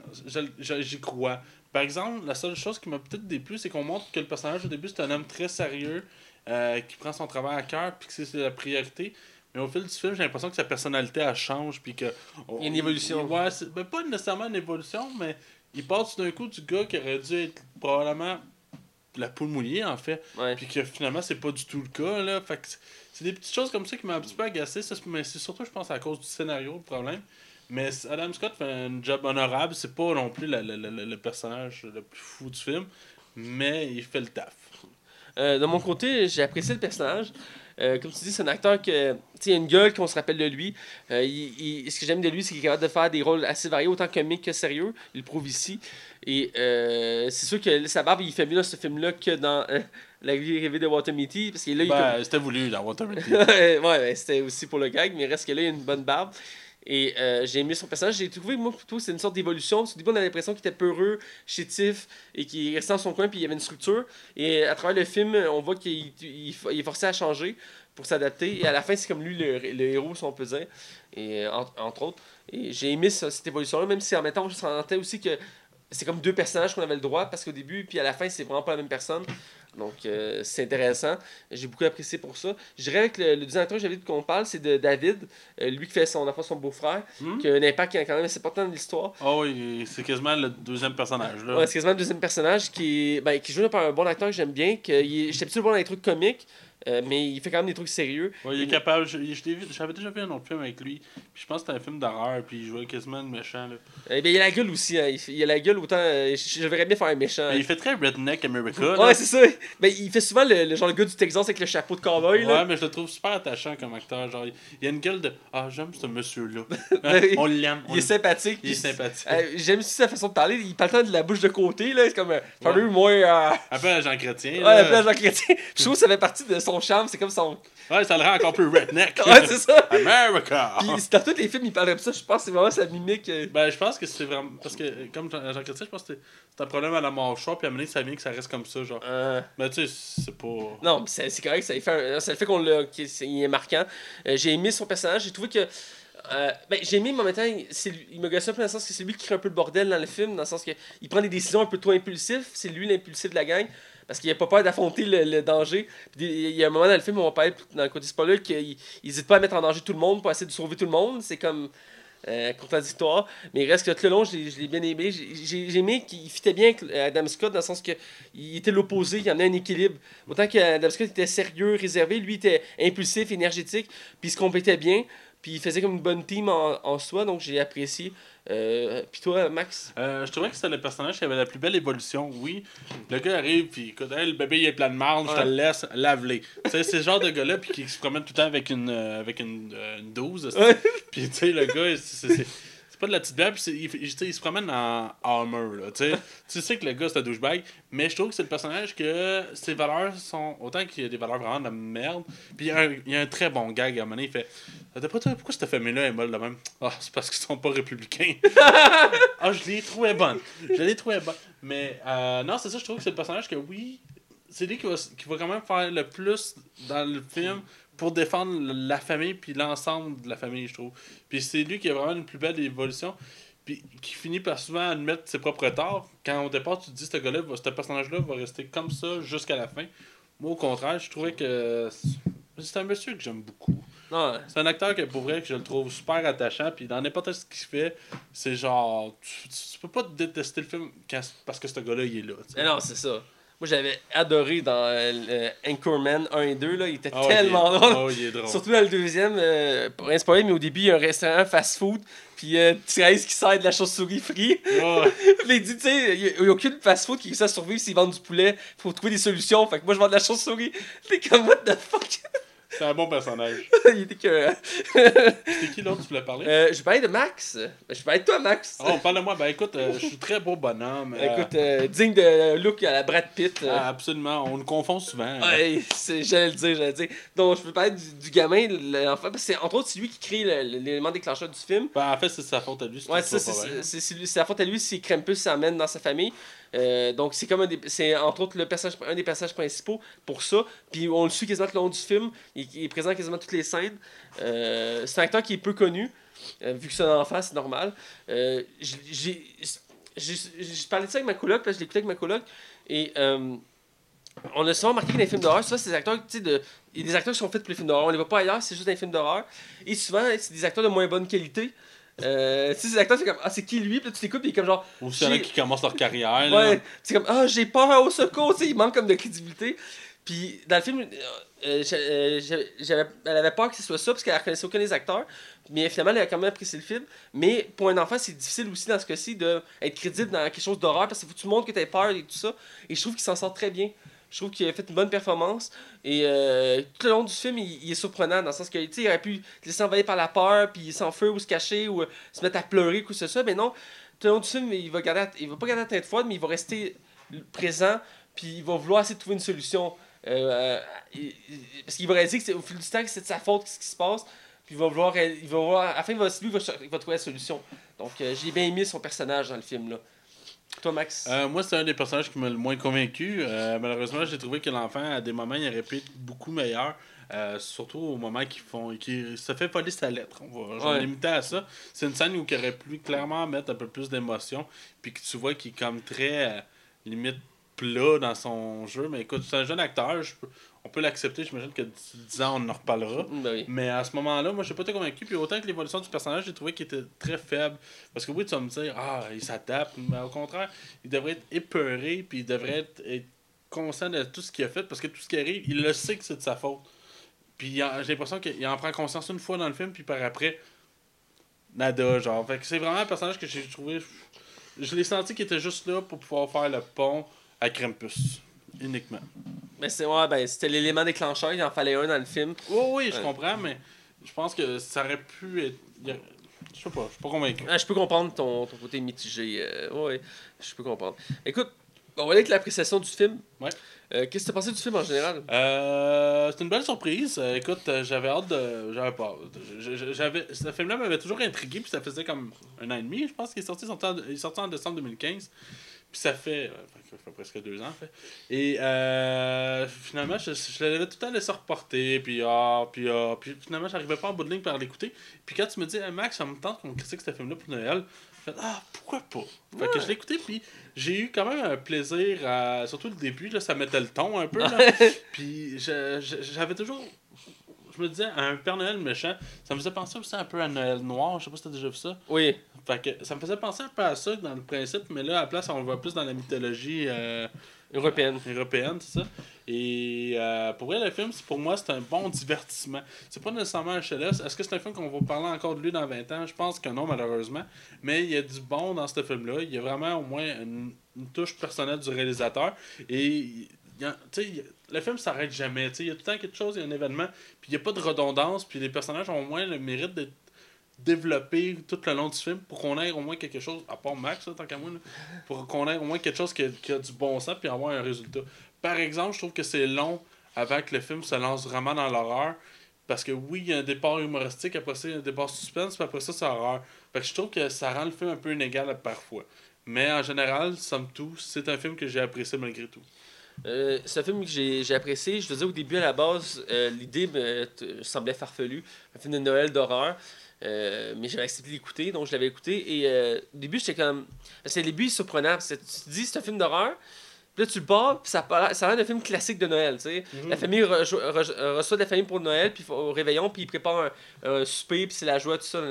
J'y crois. Par exemple, la seule chose qui m'a peut-être déplu, c'est qu'on montre que le personnage au début, c'est un homme très sérieux, euh, qui prend son travail à cœur, puis que c'est- la priorité. Mais au fil du film, j'ai l'impression que sa personnalité, elle change, puis que. Il y a une évolution. Ouais, ben, pas nécessairement une évolution, mais il passe d'un coup du gars qui aurait dû être probablement la poule mouillée, en fait. Puis que finalement, c'est pas du tout le cas, là. Fait que c'est- des petites choses comme ça qui m'ont un petit peu agacé. Ça, mais c'est surtout, je pense, à cause du scénario, le problème. Mais Adam Scott fait un job honorable. C'est pas non plus la- la- la- le personnage le plus fou du film. Mais il fait le taf. Euh, de mon côté, j'ai apprécié le personnage. Euh, comme tu dis, c'est un acteur que, tu sais, il a une gueule qu'on se rappelle de lui. Euh, il- il- ce que j'aime de lui, c'est qu'il est capable de faire des rôles assez variés, autant comiques que sérieux. Il le prouve ici. Et euh, c'est sûr que sa barbe, il fait mieux dans ce film-là que dans La vie rêvée de Walter Mitty. Parce que là, il Ben, c'était voulu dans Water ouais, ouais, c'était aussi pour le gag, mais il reste que là, il a une bonne barbe. Et euh, j'ai aimé son personnage. J'ai trouvé, moi, plutôt, c'est une sorte d'évolution. Qu'au début, on a l'impression qu'il était peureux, chétif, et qu'il restait dans son coin, puis il y avait une structure. Et à travers le film, on voit qu'il il, il est forcé à changer pour s'adapter. Et à la fin, c'est comme lui le, le héros, si on et, euh, entre, autres. Et j'ai aimé cette évolution-là, même si en même temps, je sentais aussi que c'est comme deux personnages qu'on avait le droit, parce qu'au début, puis à la fin, c'est vraiment pas la même personne. Donc, euh, c'est intéressant. J'ai beaucoup apprécié pour ça. Je dirais que le, le deuxième acteur que j'avais qu'on parle, c'est de David, euh, lui qui fait son enfant, son beau-frère, Hmm? qui a un impact quand même assez important dans l'histoire. Oh oui, c'est quasiment le deuxième personnage. Là. Ouais, c'est quasiment le deuxième personnage qui, est- ben, qui est joué par un bon acteur que j'aime bien. que est- J'étais habitué de le voir dans les trucs comiques, euh, mais il fait quand même des trucs sérieux. Ouais, il est capable. je- je J'avais déjà vu un autre film avec lui. Puis je pense que c'était un film d'horreur. Puis il jouait quasiment le méchant. Là. Euh, ben, il a la gueule aussi. hein. Il, a la gueule autant. euh, je, je verrais bien faire un méchant. Il fait très redneck America. Ouais, c'est ça. Ben, il fait souvent le, le genre le gars du Texas avec le chapeau de cowboy. là. Ouais, mais je le trouve super attachant comme acteur. Genre, il a une gueule de Ah, j'aime ce monsieur-là. Oui. on l'aime. Il est sympathique. Il est sympathique. Euh, J'aime aussi sa façon de parler. Il parle temps de la bouche de côté. là C'est comme. Euh, Parle moi. Euh... Après, Jean Chrétien. Ouais, là. appelé Jean Chrétien. Je trouve que ça fait partie de son charme. C'est comme son. Ouais, ça le rend encore plus redneck. Ouais, c'est ça. America! Puis dans tous les films, il parle comme ça. Je pense que c'est vraiment sa mimique. euh, Ben, je pense que c'est vraiment. Parce que, comme Jean Chrétien, je pense que c'est- un problème à la mâchoire, puis à un moment donné, ça vient que ça reste comme ça, genre. euh, Mais tu sais, c'est pas. Non, mais c'est correct, ça, fait un- ça le fait qu'on l'a, qu'il est- il est marquant. Euh, j'ai aimé son personnage, j'ai trouvé que Euh, ben, j'ai aimé, mais en même temps, il me gosse un peu dans le sens que c'est lui qui crée un peu le bordel dans le film, dans le sens que il prend des décisions un peu trop impulsives. C'est lui l'impulsif de la gang. Parce qu'il a pas peur d'affronter le, le danger. Puis il y a un moment dans le film où on parle dans le côté spoiler qu'il n'hésite pas à mettre en danger tout le monde pour essayer de sauver tout le monde. C'est comme euh, contradictoire. Mais il reste que tout le long, je l'ai bien aimé. J'ai- aimé qu'il fitait bien avec Adam Scott dans le sens que il était l'opposé, il amenait un équilibre. Autant que Adam Scott était sérieux, réservé, lui était impulsif, énergétique, puis il se complétait bien. Puis il faisait comme une bonne team en, en soi, donc j'ai apprécié. Euh, puis toi, Max? Euh, je trouvais que c'était le personnage qui avait la plus belle évolution. Oui, le gars arrive, puis écoute, Hey, le bébé il est plein de marde, je te le laisse, lave-les. tu sais, c'est ce genre de gars-là, puis qui se promène tout le temps avec une, euh, avec une, euh, une 12. Ouais. Puis tu sais, le gars, c'est pas de la petite bière, puis il, se promène en armor. Là, tu sais. tu sais que le gars c'est un douchebag, mais je trouve que c'est le personnage que ses valeurs sont. Autant qu'il y a des valeurs vraiment de merde, puis il y, a un, très bon gag à un moment donné, il fait D'après toi, pourquoi cette famille-là est molle de même? Ah, c'est parce qu'ils sont pas républicains. ah, je l'ai trouvé bonne. Je l'ai trouvé bonne. Mais euh, non, c'est ça, je trouve que c'est le personnage que oui, c'est lui qui va, qui va quand même faire le plus dans le film pour défendre la famille puis l'ensemble de la famille, je trouve. Puis c'est lui qui a vraiment une plus belle évolution. Puis qui finit par souvent admettre ses propres torts. Quand au départ tu te dis ce gars-là, ce personnage-là va rester comme ça jusqu'à la fin. Moi au contraire, je trouvais que c'est un monsieur que j'aime beaucoup. C'est un acteur que pour vrai que je le trouve super attachant. Puis dans n'importe ce qu'il fait, c'est genre. Tu, peux pas détester le film quand- parce que ce gars-là il est là. mais non, c'est ça. Moi, j'avais adoré dans euh, Anchorman 1 et 2, là, il était Ah tellement il est- drôle. ouais, il est drôle. Surtout dans le deuxième, euh, pour spoiler, mais au début, il y a un restaurant fast-food, puis euh, Thérèse qui sert de la chauve-souris frite. Ouais. Puis il dit, tu sais, il n'y a, aucune fast-food qui réussit à survivre s'ils vendent du poulet. Faut trouver des solutions. Fait que moi, je vends de la chauve-souris. T'es comme, what the fuck? C'est un bon personnage. il était que. C'est qui l'autre tu voulais parler? Euh, je parlais de Max. Je parlais de toi, Max. Oh, parle de moi. Ben écoute, euh, je suis très beau bonhomme. euh, Écoute, euh, digne de look à la Brad Pitt. euh. ah, absolument, on le confond souvent. Ouais, j'allais le dire, j'allais le dire. Donc, je peux parler du, du gamin, l'enfant, parce que c'est entre autres, c'est lui qui crée l'élément déclencheur du film. Ben, en fait, c'est sa faute à lui. Ouais, c'est la faute à lui si Krampus s'amène dans sa famille. Euh, donc, c'est comme un des- c'est entre autres le un des personnages principaux pour ça. Puis, on le suit quasiment tout le long du film. Il, est présent quasiment toutes les scènes. Euh, c'est un acteur qui est peu connu, euh, vu que c'est un enfant, c'est normal. J'ai- j'ai parlé de ça avec ma coloc, parce que je l'écoutais avec ma coloc. Et. on a souvent remarqué que dans les films d'horreur, souvent, c'est des acteurs, tu sais, de... des acteurs qui sont faits pour les films d'horreur. On les voit pas ailleurs, c'est juste dans les films d'horreur. Et souvent, c'est des acteurs de moins bonne qualité. Euh, tu sais, ces acteurs, c'est comme, ah, c'est qui lui? Puis là, tu t'écoutes, puis il est comme genre, Ou a j'ai- qui commencent leur carrière. là. ouais, c'est comme, ah, j'ai peur au secours, tu sais, il manque comme de crédibilité. Puis dans le film, euh, euh, euh, j'avais- elle avait peur que ce soit ça, parce qu'elle reconnaissait aucun des acteurs. Mais finalement, elle a quand même apprécié le film. Mais pour un enfant, c'est difficile aussi dans ce cas-ci d'être crédible dans quelque chose d'horreur, parce qu'il faut que tu montres que tu as peur et tout ça. Et je trouve qu'il s'en sort très bien. Je trouve qu'il a fait une bonne performance. Et euh, tout le long du film, il, est surprenant dans le sens que, tu sais, il aurait pu se laisser envahir par la peur, puis s'enfuir ou se cacher ou euh, se mettre à pleurer quoi que ce soit. Mais non, tout le long du film, il va, garder, il va pas garder la tête froide, mais il va rester présent, puis il va vouloir essayer de trouver une solution. Euh, parce qu'il va réaliser que au fil du temps que c'est de sa faute ce qui se passe. Puis il va vouloir, il va à la fin, lui, il va, trouver la solution. Donc j'ai bien aimé son personnage dans le film là. Toi, Max? Euh, moi, c'est un des personnages qui m'a le moins convaincu. Euh, malheureusement, j'ai trouvé que l'enfant, à des moments, il aurait pu être beaucoup meilleur. Euh, surtout au moment qu'ils font qu'il se fait voler sa lettre. On va Ouais. limiter à ça. C'est une scène où il aurait pu clairement mettre un peu plus d'émotion. Puis que tu vois qu'il est comme très limite plat dans son jeu. Mais écoute, c'est un jeune acteur. je peux- on peut l'accepter. J'imagine que d'ici 10 ans, on en reparlera. Mm, ben oui. Mais à ce moment-là, moi, je n'ai pas été convaincu. Puis autant que l'évolution du personnage, j'ai trouvé qu'il était très faible. Parce que oui, tu vas me dire, ah, il s'adapte. Mais au contraire, il devrait être épeuré. Puis il devrait être, être conscient de tout ce qu'il a fait. Parce que tout ce qui arrive, il le sait que c'est de sa faute. Puis j'ai l'impression qu'il en prend conscience une fois dans le film. Puis par après, nada, genre. Fait que c'est vraiment un personnage que j'ai trouvé. Je l'ai senti qu'il était juste là pour pouvoir faire le pont à Krampus. Uniquement. Mais c'est ouais, ben, c'était l'élément déclencheur, il en fallait un dans le film. Oui, oui, je Ouais. comprends, mais je pense que ça aurait pu être. Je sais pas, je suis pas convaincu. Ah, je peux comprendre ton, ton côté mitigé. euh, ouais, je peux comprendre. Écoute, on va aller avec l'appréciation du film. Ouais. Euh, Qu'est-ce que tu as pensé du film en général? Euh, c'est une belle surprise. Euh, écoute, euh, j'avais hâte de. J'avais pas. J'avais. Ce film-là m'avait toujours intrigué, puis ça faisait comme un an et demi, je pense qu'il est sorti, il est sorti en décembre 2015. Puis ça fait, euh, ça fait presque deux ans, fait. Et euh, finalement, je, je l'avais tout le temps laissé reporter. Puis, ah, puis, ah, puis finalement, j'arrivais pas en bout de ligne par l'écouter. Puis quand tu me dis, Hey, Max, ça me tente qu'on critique ce film-là pour Noël, je fais, ah, pourquoi pas? Fait que je l'ai écouté, puis j'ai eu quand même un plaisir, à, surtout le début, là, ça mettait le ton un peu. Puis j'avais toujours. Je me disais, un Père Noël méchant, ça me faisait penser aussi un peu à Noël noir. Je sais pas si t'as déjà vu ça. Oui. Fait que ça me faisait penser un peu à ça dans le principe, mais là, à la place, on le voit plus dans la mythologie euh, Européenne. européenne, c'est ça. Et euh, pour vrai, le film, pour moi, c'est un bon divertissement. C'est pas nécessairement un chef Est-ce que c'est un film qu'on va parler encore de lui dans 20 ans? Je pense que non, malheureusement. Mais il y a du bon dans ce film-là. Il y a vraiment au moins une, une touche personnelle du réalisateur. Et le film s'arrête jamais. Il y a tout le temps quelque chose, il y a un événement. Puis il n'y a pas de redondance. Puis les personnages ont au moins le mérite d'être développés tout le long du film pour qu'on ait au moins quelque chose, à part Max, là, tant qu'à moi, là, pour qu'on ait au moins quelque chose qui a, du bon sens puis avoir un résultat. Par exemple, je trouve que c'est long avant que le film se lance vraiment dans l'horreur. Parce que oui, il y a un départ humoristique, après ça, il y a un départ suspense, puis après ça, c'est horreur. Que je trouve que ça rend le film un peu inégal parfois. Mais en général, somme tout, c'est un film que j'ai apprécié malgré tout. Euh, c'est un film que j'ai apprécié. Je te disais au début, à la base, euh, l'idée me semblait farfelue. Un film de Noël d'horreur. Euh, mais j'avais accepté d'écouter, donc je l'avais écouté. Et au début, j'étais comme. Parce que le début est surprenant. Tu te dis, c'est un film d'horreur. Puis là, tu le pars, puis ça, ça a l'air d'un film classique de Noël, tu sais. Mhm. La famille re- reçoit de la famille pour Noël, puis au réveillon, puis ils préparent un, un souper, puis c'est la joie, tout ça.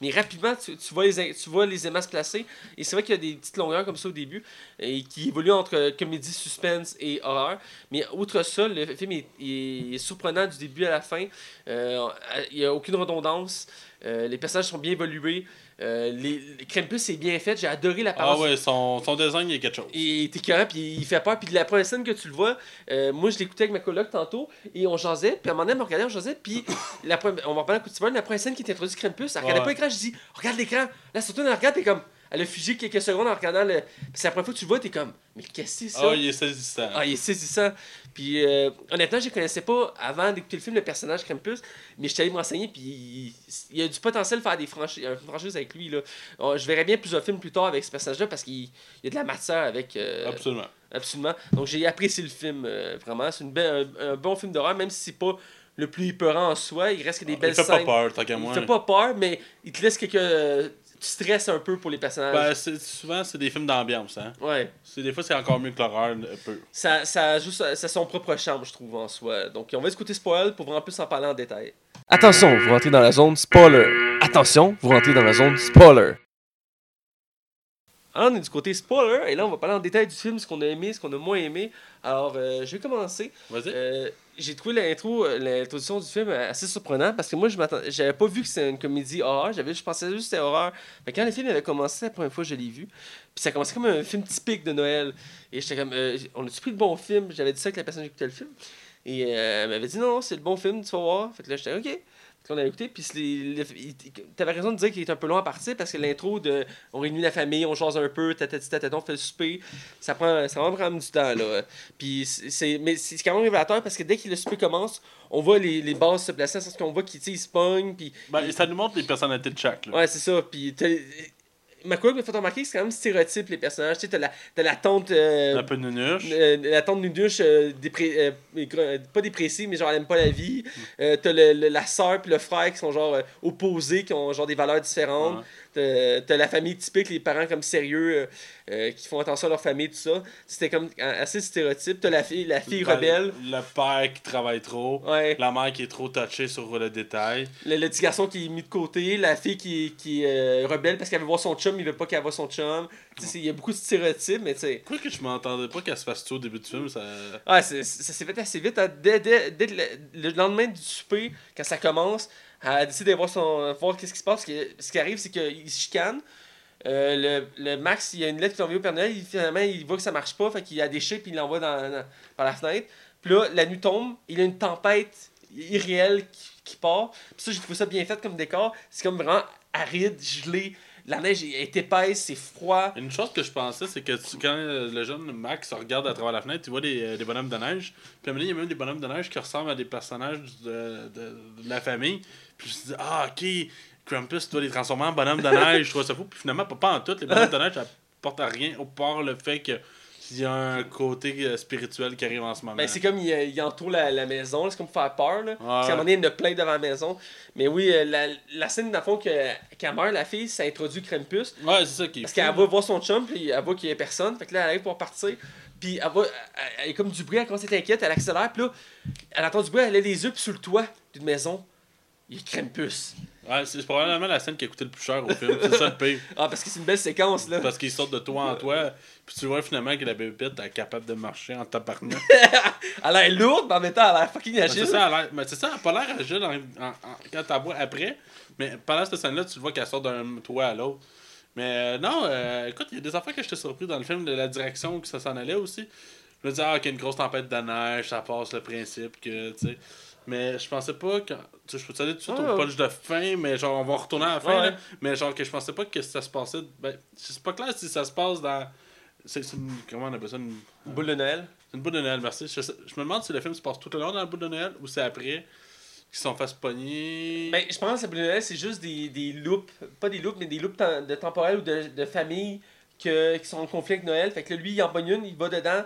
Mais rapidement, tu, tu vois les, tu vois les aimants se placer. Et c'est vrai qu'il y a des petites longueurs comme ça au début, et qui évoluent entre comédie, suspense et horreur. Mais outre ça, le film est, il est surprenant du début à la fin. Euh, il n'y a aucune redondance. Euh, les personnages sont bien évolués. Euh, les, les Krampus est bien fait. J'ai adoré Ah l'apparence. ouais, son, son design, il a quelque chose. Il est écœurant, puis il fait peur. Puis la première scène que tu le vois, euh, moi je l'écoutais avec ma coloc tantôt, et on jasait, puis à un moment donné, on regardait, on jasait, puis la première- on va parler un coup de la première scène qui introduit Krampus, elle regardait Ouais. pas l'écran, je dis, regarde l'écran. Là, surtout, elle regarde, t'es comme, elle a figé quelques secondes en regardant le. Puis c'est la première fois que tu le vois, t'es comme, mais qu'est-ce que c'est ça? Ah, il est saisissant. Ah, il est saisissant. Puis euh, honnêtement, je ne connaissais pas avant d'écouter le film le personnage Krampus, mais je suis allé me renseigner, puis il, il y a du potentiel de faire des franchises, une franchise avec lui. Là. Je verrais bien plusieurs films plus tard avec ce personnage-là parce qu'il il y a de la matière avec. euh, Absolument. absolument. Donc j'ai apprécié le film, euh, vraiment. C'est un, un bon film d'horreur, même si c'est pas le plus épeurant en soi. Il reste que des Il belles fait pas scènes. peur, tant qu'à il moi. fait pas peur, mais il te laisse quelques. Euh, tu stresses un peu pour les personnages. Ben, c'est- souvent, c'est des films d'ambiance. Hein? ouais. C'est- Des fois, c'est encore mieux que l'horreur, un peu. ça, ça joue sa, sa- son propre charme, je trouve, en soi. Donc, on va écouter spoil pour vraiment plus en parler en détail. Attention, vous rentrez dans la zone spoiler. Attention, vous rentrez dans la zone spoiler. Alors, on est du côté spoiler, et là, on va parler en détail du film, ce qu'on a aimé, ce qu'on a moins aimé. Alors, euh, je vais commencer. Vas-y. Euh, j'ai trouvé l'intro, euh, l'introduction du film assez surprenante parce que moi, je m'attendais, j'avais pas vu que c'était une comédie horreur. J'avais, je pensais juste que c'était horreur. Mais quand le film avait commencé, la première fois, je l'ai vu. Puis ça commençait comme un film typique de Noël. Et j'étais comme, euh, on a-tu pris le bon film? J'avais dit ça avec la personne qui écoutait le film. Et elle m'avait dit, non, non, c'est le bon film, tu vas voir. Fait que là, j'étais, ok. Qu'on a écouté, puis c'est t'avais raison de dire qu'il est un peu long à partir parce que l'intro de on réunit la famille, on jase un peu, tatati tataton, on fait le souper, ça prend, ça prendre du temps là. Puis c'est- c'est, mais c'est quand même révélateur parce que dès que le souper commence, on voit les, les bases se placer, parce qu'on voit qu'ils se pognent, puis Ben, ça nous montre les personnalités de chaque. Là. ouais c'est ça, puis t'as- McCoy me fait remarquer que c'est quand même stéréotype les personnages, tu sais, t'as la, t'as la tante euh, Un peu euh, la tante Nuduche, euh, euh, pas dépressive, mais genre elle aime pas la vie. Euh, t'as la sœur puis le frère qui sont genre opposés, qui ont genre des valeurs différentes. Ouais. T'as la famille typique, les parents comme sérieux, euh, euh, qui font attention à leur famille, tout ça. C'était comme assez stéréotype. T'as la fille, la fille rebelle. Le père qui travaille trop. Ouais. La mère qui est trop touchée sur le détail. Le, le petit garçon qui est mis de côté, la fille qui, qui est euh, rebelle parce qu'elle veut voir son chum, il veut pas qu'elle voit son chum. Il y a beaucoup de stéréotypes, mais tu sais. Quoi que je m'entendais pas qu'elle se fasse tout au début du film, ça. Ouais, c'est- ça s'est fait assez vite. hein. Dès, dès- dès le, le lendemain du souper, quand ça commence, elle décide de voir, son, voir qu'est-ce qui se passe. Ce qui arrive, c'est qu'il se chicane. Euh, le, le Max, il a une lettre qui est envoyée au Père Noël. Finalement, il voit que ça marche pas. Fait qu'il a déchiré puis il l'envoie dans, dans- par la fenêtre. Puis là, la nuit tombe. Il y a une tempête irréelle qui, qui part. Puis ça, j'ai trouvé ça bien fait comme décor. C'est comme vraiment aride, gelé. La neige est épaisse, c'est froid. Une chose que je pensais, c'est que tu- quand euh, le jeune Max regarde à travers la fenêtre, il voit des, euh, des bonhommes de neige. Puis à il y a même des bonhommes de neige qui ressemblent à des personnages de, de- la famille. Puis je dit, ah, ok, Krampus doit les transformer en bonhommes de neige. je trouve ça fou. Puis finalement, pas, en tout. Les bonhommes de neige, ça porte à rien, au part le fait que il y a un côté euh, spirituel qui arrive en ce moment. Ben, c'est comme il, il entoure la, la maison, c'est comme pour faire peur. Là. Parce qu'à un Ouais. moment donné, il y en a plein devant la maison. Mais oui, euh, la, la scène, dans le fond, que, qu'elle meurt, la fille, ça introduit Krampus. Ouais, c'est ça qui est Parce qu'elle va voir son chum, puis elle voit qu'il y a personne. Fait que là, elle arrive pour partir. Puis elle va. Elle, elle est comme du bruit, elle commence à être inquiète, elle accélère. Puis là, elle entend du bruit, elle a les yeux, puis sur le toit d'une maison, il y a Krampus. Ouais, c'est probablement la scène qui a coûté le plus cher au film. C'est ça le pire. Ah, parce que c'est une belle séquence, là. Parce qu'ils sortent de toi en toi, puis tu vois finalement que la bébête est capable de marcher en tabarnak. Elle a l'air lourde, mais en même temps, elle a l'air fucking Mais agile. c'est ça, elle a l'air- mais c'est ça, elle a pas l'air agile en- en- en- quand la vois après. Mais pendant cette scène-là, tu le vois qu'elle sort d'un toit à l'autre. Mais euh, non, euh, écoute, il y a des affaires que j'étais surpris dans le film de la direction que ça s'en allait aussi. Je me disais, ah, qu'il y a une grosse tempête de neige, ça passe le principe que, tu sais. Mais je pensais pas que. Tu sais, je peux te aller tout de suite au punch de fin, mais genre, on va retourner à la fin, Ouais. là. Mais genre, que je pensais pas que ça se passait. Ben, c'est pas clair si ça se passe dans. C'est une. Comment on appelle ça une, Boule de Noël. c'est une boule de Noël, merci. Je, me demande si le film se passe tout le long dans la boule de Noël ou c'est après qu'ils sont face pogner. Ben, je pense que la boule de Noël, c'est juste des, des loops. Pas des loops, mais des loops de temporels ou de, de famille que, qui sont en conflit avec Noël. Fait que là, lui, il en pogne une, il va dedans,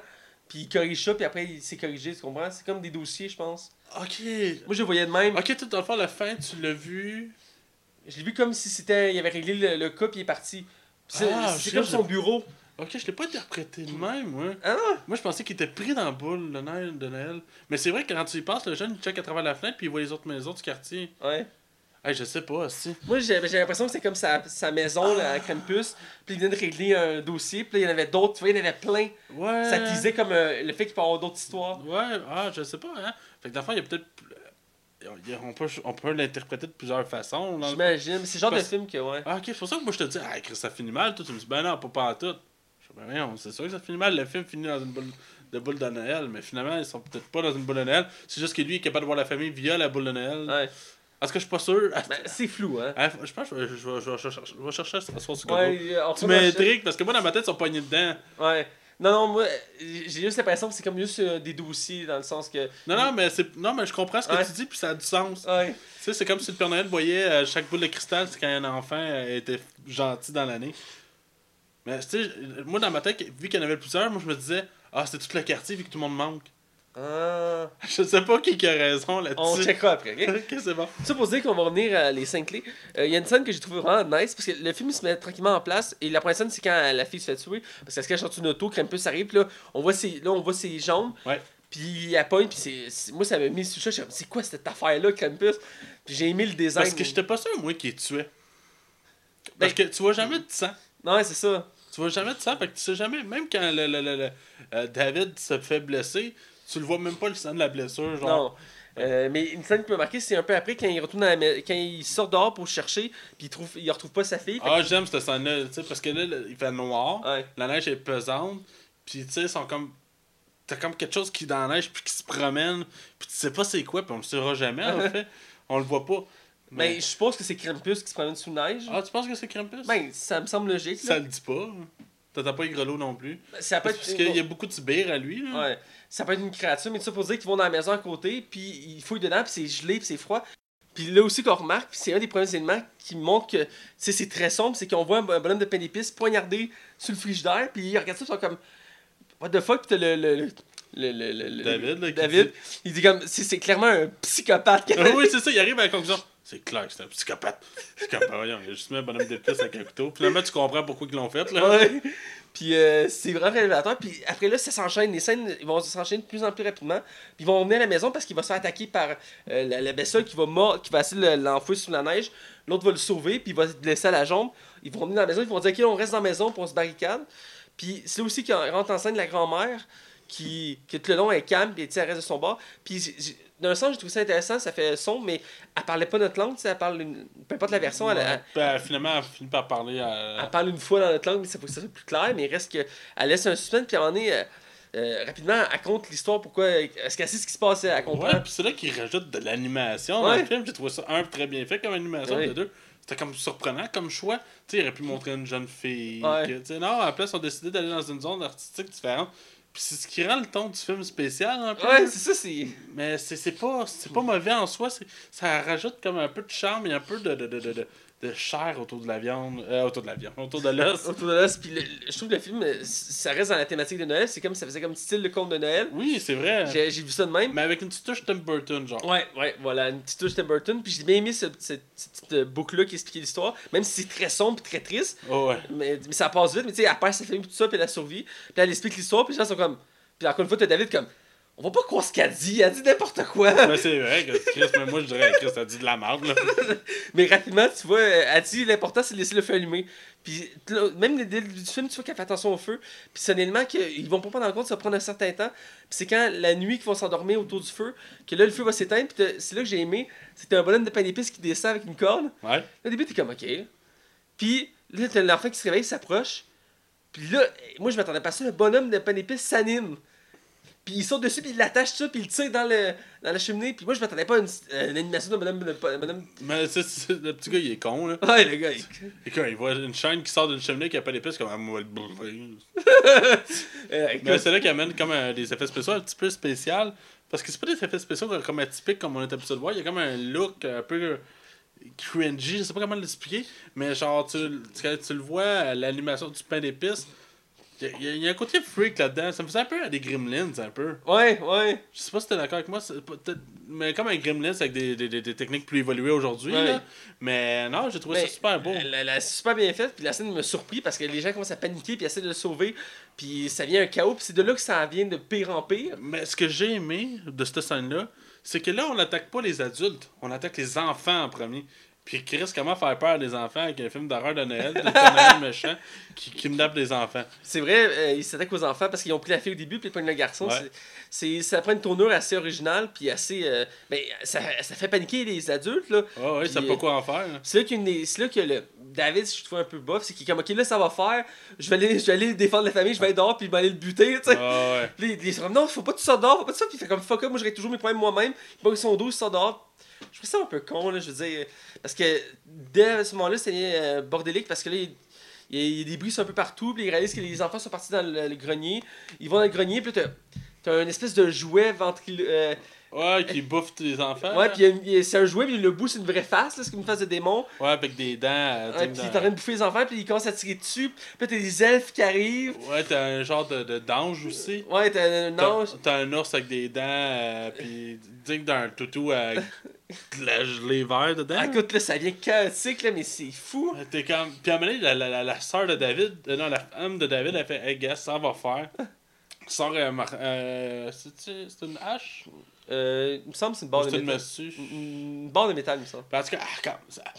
puis il corrige ça, puis après, il s'est corrigé, tu comprends? C'est comme des dossiers, je pense. Ok. Moi, je le voyais de même. Ok, tout dans le fond, la fin, tu l'as vu? Je l'ai vu comme si c'était il avait réglé le, le cas, puis il est parti. C'est Ah, comme son bureau. Ok, je l'ai pas interprété de même, moi. Ah non? Moi, je pensais qu'il était pris dans la boule de Noël. De Noël. Mais c'est vrai que quand tu y penses, le jeune, il check à travers la fenêtre puis il voit les autres maisons du quartier. Ouais. Hey, je sais pas, si. Moi, j'ai j'ai l'impression que c'est comme sa, sa maison, là, à Krampus. Puis il vient de régler un dossier. Puis là, il y en avait d'autres. Tu vois, il y en avait plein. Ouais. Ça teasait comme euh, le fait qu'il peut avoir d'autres histoires. Ouais, ah, je sais pas, hein. Fait que fond, il y a peut-être. il On peut, on peut l'interpréter de plusieurs façons. J'imagine. C'est le genre Parce- de film que, ouais. Ah, ok, c'est pour ça que moi je te dis, ah, Chris, ça finit mal. Toi, tu me dis, ben non, pas, pas en tout. Je dis, ben non, c'est sûr que ça finit mal. Le film finit dans une boule de boule de Noël, mais finalement, ils sont peut-être pas dans une boule de Noël. C'est juste que lui est capable de voir la famille via la boule de Noël. Ouais. Est-ce que je suis pas sûr? Ben, c'est flou, hein. Ah, je pense que je vais, je vais- je je vais chercher ce soir sur Ouais, Tu m'intrigues parce que moi, dans ma tête, ils sont pognés dedans. Ouais. Non, non, moi, j'ai juste l'impression que c'est comme juste euh, des dossiers dans le sens que. Non, non, mais, c'est... non, mais je comprends ce que Ouais. tu dis, puis ça a du sens. Ouais. Tu sais, c'est comme si le Père Noël voyait euh, chaque boule de cristal, c'est quand un enfant euh, était gentil dans l'année. Mais tu sais, moi dans ma tête, vu qu'il y en avait plusieurs, moi je me disais, ah, c'est tout le quartier vu que tout le monde manque. Ah. Je sais pas qui qui a raison On là-dessus. checkera après, ok? ok, c'est bon. Ça pour dire qu'on va revenir à les cinq clés. Euh, Il y a une scène que j'ai trouvé vraiment nice parce que le film il se met tranquillement en place et la première scène c'est quand la fille se fait tuer parce qu'elle se cache sur une auto, Krampus arrive puis là on voit ses, là on voit ses jambes. Ouais. Puis elle pogne puis moi ça m'a mis sur le chat, c'est quoi cette affaire là Krampus? Puis j'ai aimé le design. Parce que j'étais pas sûr, moi, qu'il tuait. Parce que tu vois jamais de sang. Non, ouais, c'est ça. Tu vois jamais de sang, fait que tu sais jamais, même quand le, le- le- le- euh, David se fait blesser, tu le vois même pas le sang de la blessure. Genre. Non. Euh, mais une scène qui m'a marqué, c'est un peu après quand il retourne à la quand il sort dehors pour chercher, puis il trouve il retrouve pas sa fille. Ah, j'aime cette scène-là, tu sais, parce que là, il fait noir, ouais. la neige est pesante, puis tu sais, ils sont comme. T'as comme quelque chose qui est dans la neige, puis qui se promène, puis tu sais pas c'est quoi, puis on le saura jamais, en fait. On le voit pas. Mais je suppose que c'est Krampus qui se promène sous neige. Ah, tu penses que c'est Krampus? Ben, ça me semble logique. Ça Là. le dit pas. T'entends pas les grelots non plus. Ça peut Parce être qu'il y a beaucoup de sbires à lui, là. Ouais. Ça peut être une créature, mais tout ça pour dire qu'ils vont dans la maison à côté, puis ils fouillent dedans, puis c'est gelé, puis c'est froid. Puis là aussi qu'on remarque, puis c'est un des premiers éléments qui montre que c'est très sombre, c'est qu'on voit un bonhomme de pain d'épices poignardé sur le frigidaire, puis ils regardent ça, ils sont comme What the fuck, puis t'as le, le, le, le, David, là, qui David, il dit comme c'est c'est clairement un psychopathe. Ah oui, c'est ça, il arrive à la conclusion. C'est clair que c'est un psychopathe. Psychopathe, voyons, il a juste mis un bonhomme d'épices avec un couteau. Finalement, tu comprends pourquoi ils l'ont fait, là. Ouais. Puis euh, c'est vraiment révélateur. Puis après là, ça s'enchaîne. Les scènes ils vont s'enchaîner de plus en plus rapidement. Puis ils vont revenir à la maison parce qu'il va se faire attaquer par euh, la, la qui va mort, qui va essayer de le- l'enfouir sous la neige. L'autre va le sauver, puis il va se blesser à la jambe. Ils vont revenir dans la maison, ils vont dire Ok, on reste dans la maison pour se barricade. Puis c'est là aussi qu'il rentre en scène la grand-mère qui, qui tout le long est calme, puis elle reste de son bord. Puis d'un sens, j'ai trouvé ça intéressant, ça fait son, mais elle parlait pas notre langue, tu sais, elle parle une... peu importe la version, elle, elle- euh, finalement, elle finit par parler à. elle parle une fois dans notre langue, mais ça faut que ça soit plus clair, mais il reste que elle laisse un suspense, puis à un moment donné, euh, euh, rapidement, elle compte l'histoire, pourquoi, est-ce qu'elle sait ce qui se passait, elle comprend. Ouais, puis c'est là qu'il rajoute de l'animation dans le film. J'ai trouvé ça, un, très bien fait comme animation, Ouais. de deux, c'était comme surprenant comme choix. Tu sais, il aurait pu montrer une jeune fille. Ouais. que, non, à place, ils ont décidé d'aller dans une zone artistique différente. C'est ce qui rend le ton du film spécial un peu. Ouais, c'est ça, c'est. Mais c'est pas, c'est pas mauvais en soi. Ça rajoute comme un peu de charme et un peu de, de, de, de, de, chair autour de la viande. Euh, autour de la viande, autour de l'os. Autour de l'os, puis le- le- je trouve que le film, euh, ça reste dans la thématique de Noël. C'est comme ça faisait comme style de conte de Noël. Oui, c'est vrai. J'ai vu ça de même. Mais avec une petite touche Tim Burton, genre. Ouais, ouais, voilà, une petite touche Tim Burton. Puis j'ai bien aimé ce- cette, cette petite euh, boucle-là qui expliquait l'histoire, même si c'est très sombre très triste. Oh, ouais. Mais, mais ça passe vite. Mais tu sais, elle perd sa famille, tout ça, puis elle a survie. Puis elle explique l'histoire, puis les gens sont comme. Puis encore une fois, t'as David comme. On va pas croire ce qu'elle dit, elle dit n'importe quoi. Mais c'est vrai que Chris, mais moi je dirais Chris a dit de la merde là. Mais rapidement, tu vois, elle dit l'important c'est de laisser le feu allumer. Puis même dès le début du film, tu vois qu'elle fait attention au feu. Puis soudainement, qu'ils vont pas prendre en compte, ça va prendre un certain temps. Puis c'est quand la nuit qu'ils vont s'endormir autour du feu, que là le feu va s'éteindre. Puis c'est là que j'ai aimé. C'était un bonhomme de pain d'épices qui descend avec une corde. Ouais. Au début, t'es comme ok. Puis là, t'as l'enfant qui se réveille, s'approche. Puis là, moi je m'attendais pas à ça, le bonhomme de pain d'épices s'anime. Puis il saute dessus, puis il l'attache ça, puis il le tire dans, le, dans la cheminée. Puis moi je m'attendais pas à une, euh, une animation de pa- bonhomme Mais c'est, c'est- le petit gars il est con là. Ouais, le gars, il... Et quand il voit une chaîne qui sort d'une cheminée qui a pas d'épices comme ah, le brûler. Euh, Mais c'est là qu'il amène comme euh, des effets spéciaux un petit peu spécial. Parce que c'est pas des effets spéciaux comme atypiques comme on est habitué de voir. Il y a comme un look un peu cringy, je sais pas comment l'expliquer. Mais genre, tu, tu- tu le vois, l'animation du pain d'épices, il y, y a un côté freak là-dedans. Ça me faisait un peu à des gremlins, un peu. Ouais, ouais. Je sais pas si t'es d'accord avec moi, mais comme un gremlins avec des, des, des, des techniques plus évoluées aujourd'hui. Ouais. Mais non, j'ai trouvé Mais ça super beau. La, la- super bien faite, puis la scène me surpris parce que les gens commencent à paniquer puis essaient de le sauver, puis ça vient un chaos, puis c'est de là que ça vient de pire en pire. Mais ce que j'ai aimé de cette scène-là, c'est que là, on n'attaque pas les adultes, on attaque les enfants en premier. Puis Chris, comment faire peur des enfants avec un film d'horreur de Noël, de Noël méchant, qui kidnappe des enfants? C'est vrai, euh, ils s'attaquent aux enfants parce qu'ils ont pris la fille au début, puis ils prennent le garçon. Ouais. C'est- C'est, ça prend une tournure assez originale, puis assez. euh, mais ça, ça fait paniquer les adultes, là. Oh, ouais, Puis, ça pas quoi en faire. hein. C'est là, qu'il c'est là que le David, si je trouve un peu bof, c'est qu'il est comme, ok, là, ça va faire, je vais aller, je vais aller défendre la famille, je vais être dehors, puis je vais aller le buter, tu sais. Ah ouais. Puis ils sont comme, non, faut pas que tu sortes dehors, faut pas que sortes. Puis il fait comme, fuck up, moi règle toujours mes problèmes moi-même. Il pogne son dos, il sort dehors. Je trouve ça un peu con, là, je veux dire. Parce que dès ce moment-là, c'est euh, bordélique, parce que là, il, y a- des bruits un peu partout, puis ils réalisent que les enfants sont partis dans le, grenier. Ils vont dans le grenier, puis t'as- t'as une espèce de jouet ventrilo... euh, Ouais, qui bouffe les enfants. ouais, puis c'est un jouet, puis le bout, c'est une vraie face, là, c'est comme une face de démon. Ouais, avec des dents. euh, Ouais, puis il est en train de bouffer les enfants, puis il commence à tirer dessus. Puis t'as des elfes qui arrivent. Ouais, t'as un genre de, de d'ange aussi. Ouais, t'as un ange. t'as un ours avec des dents, euh, pis digne d'un toutou avec de la gelée vert dedans. Ah, écoute, là, ça vient chaotique, là, mais c'est fou. Ouais, T'es comme... Puis à un moment donné, la, la, la, la soeur de David, euh, non, la femme de David, elle fait Hey, gars, ça va faire. Sort, euh, mar- euh, c'est une hache? Euh, il me semble que c'est une barre de métal. Une une barre de métal, il me semble. Parce que elle,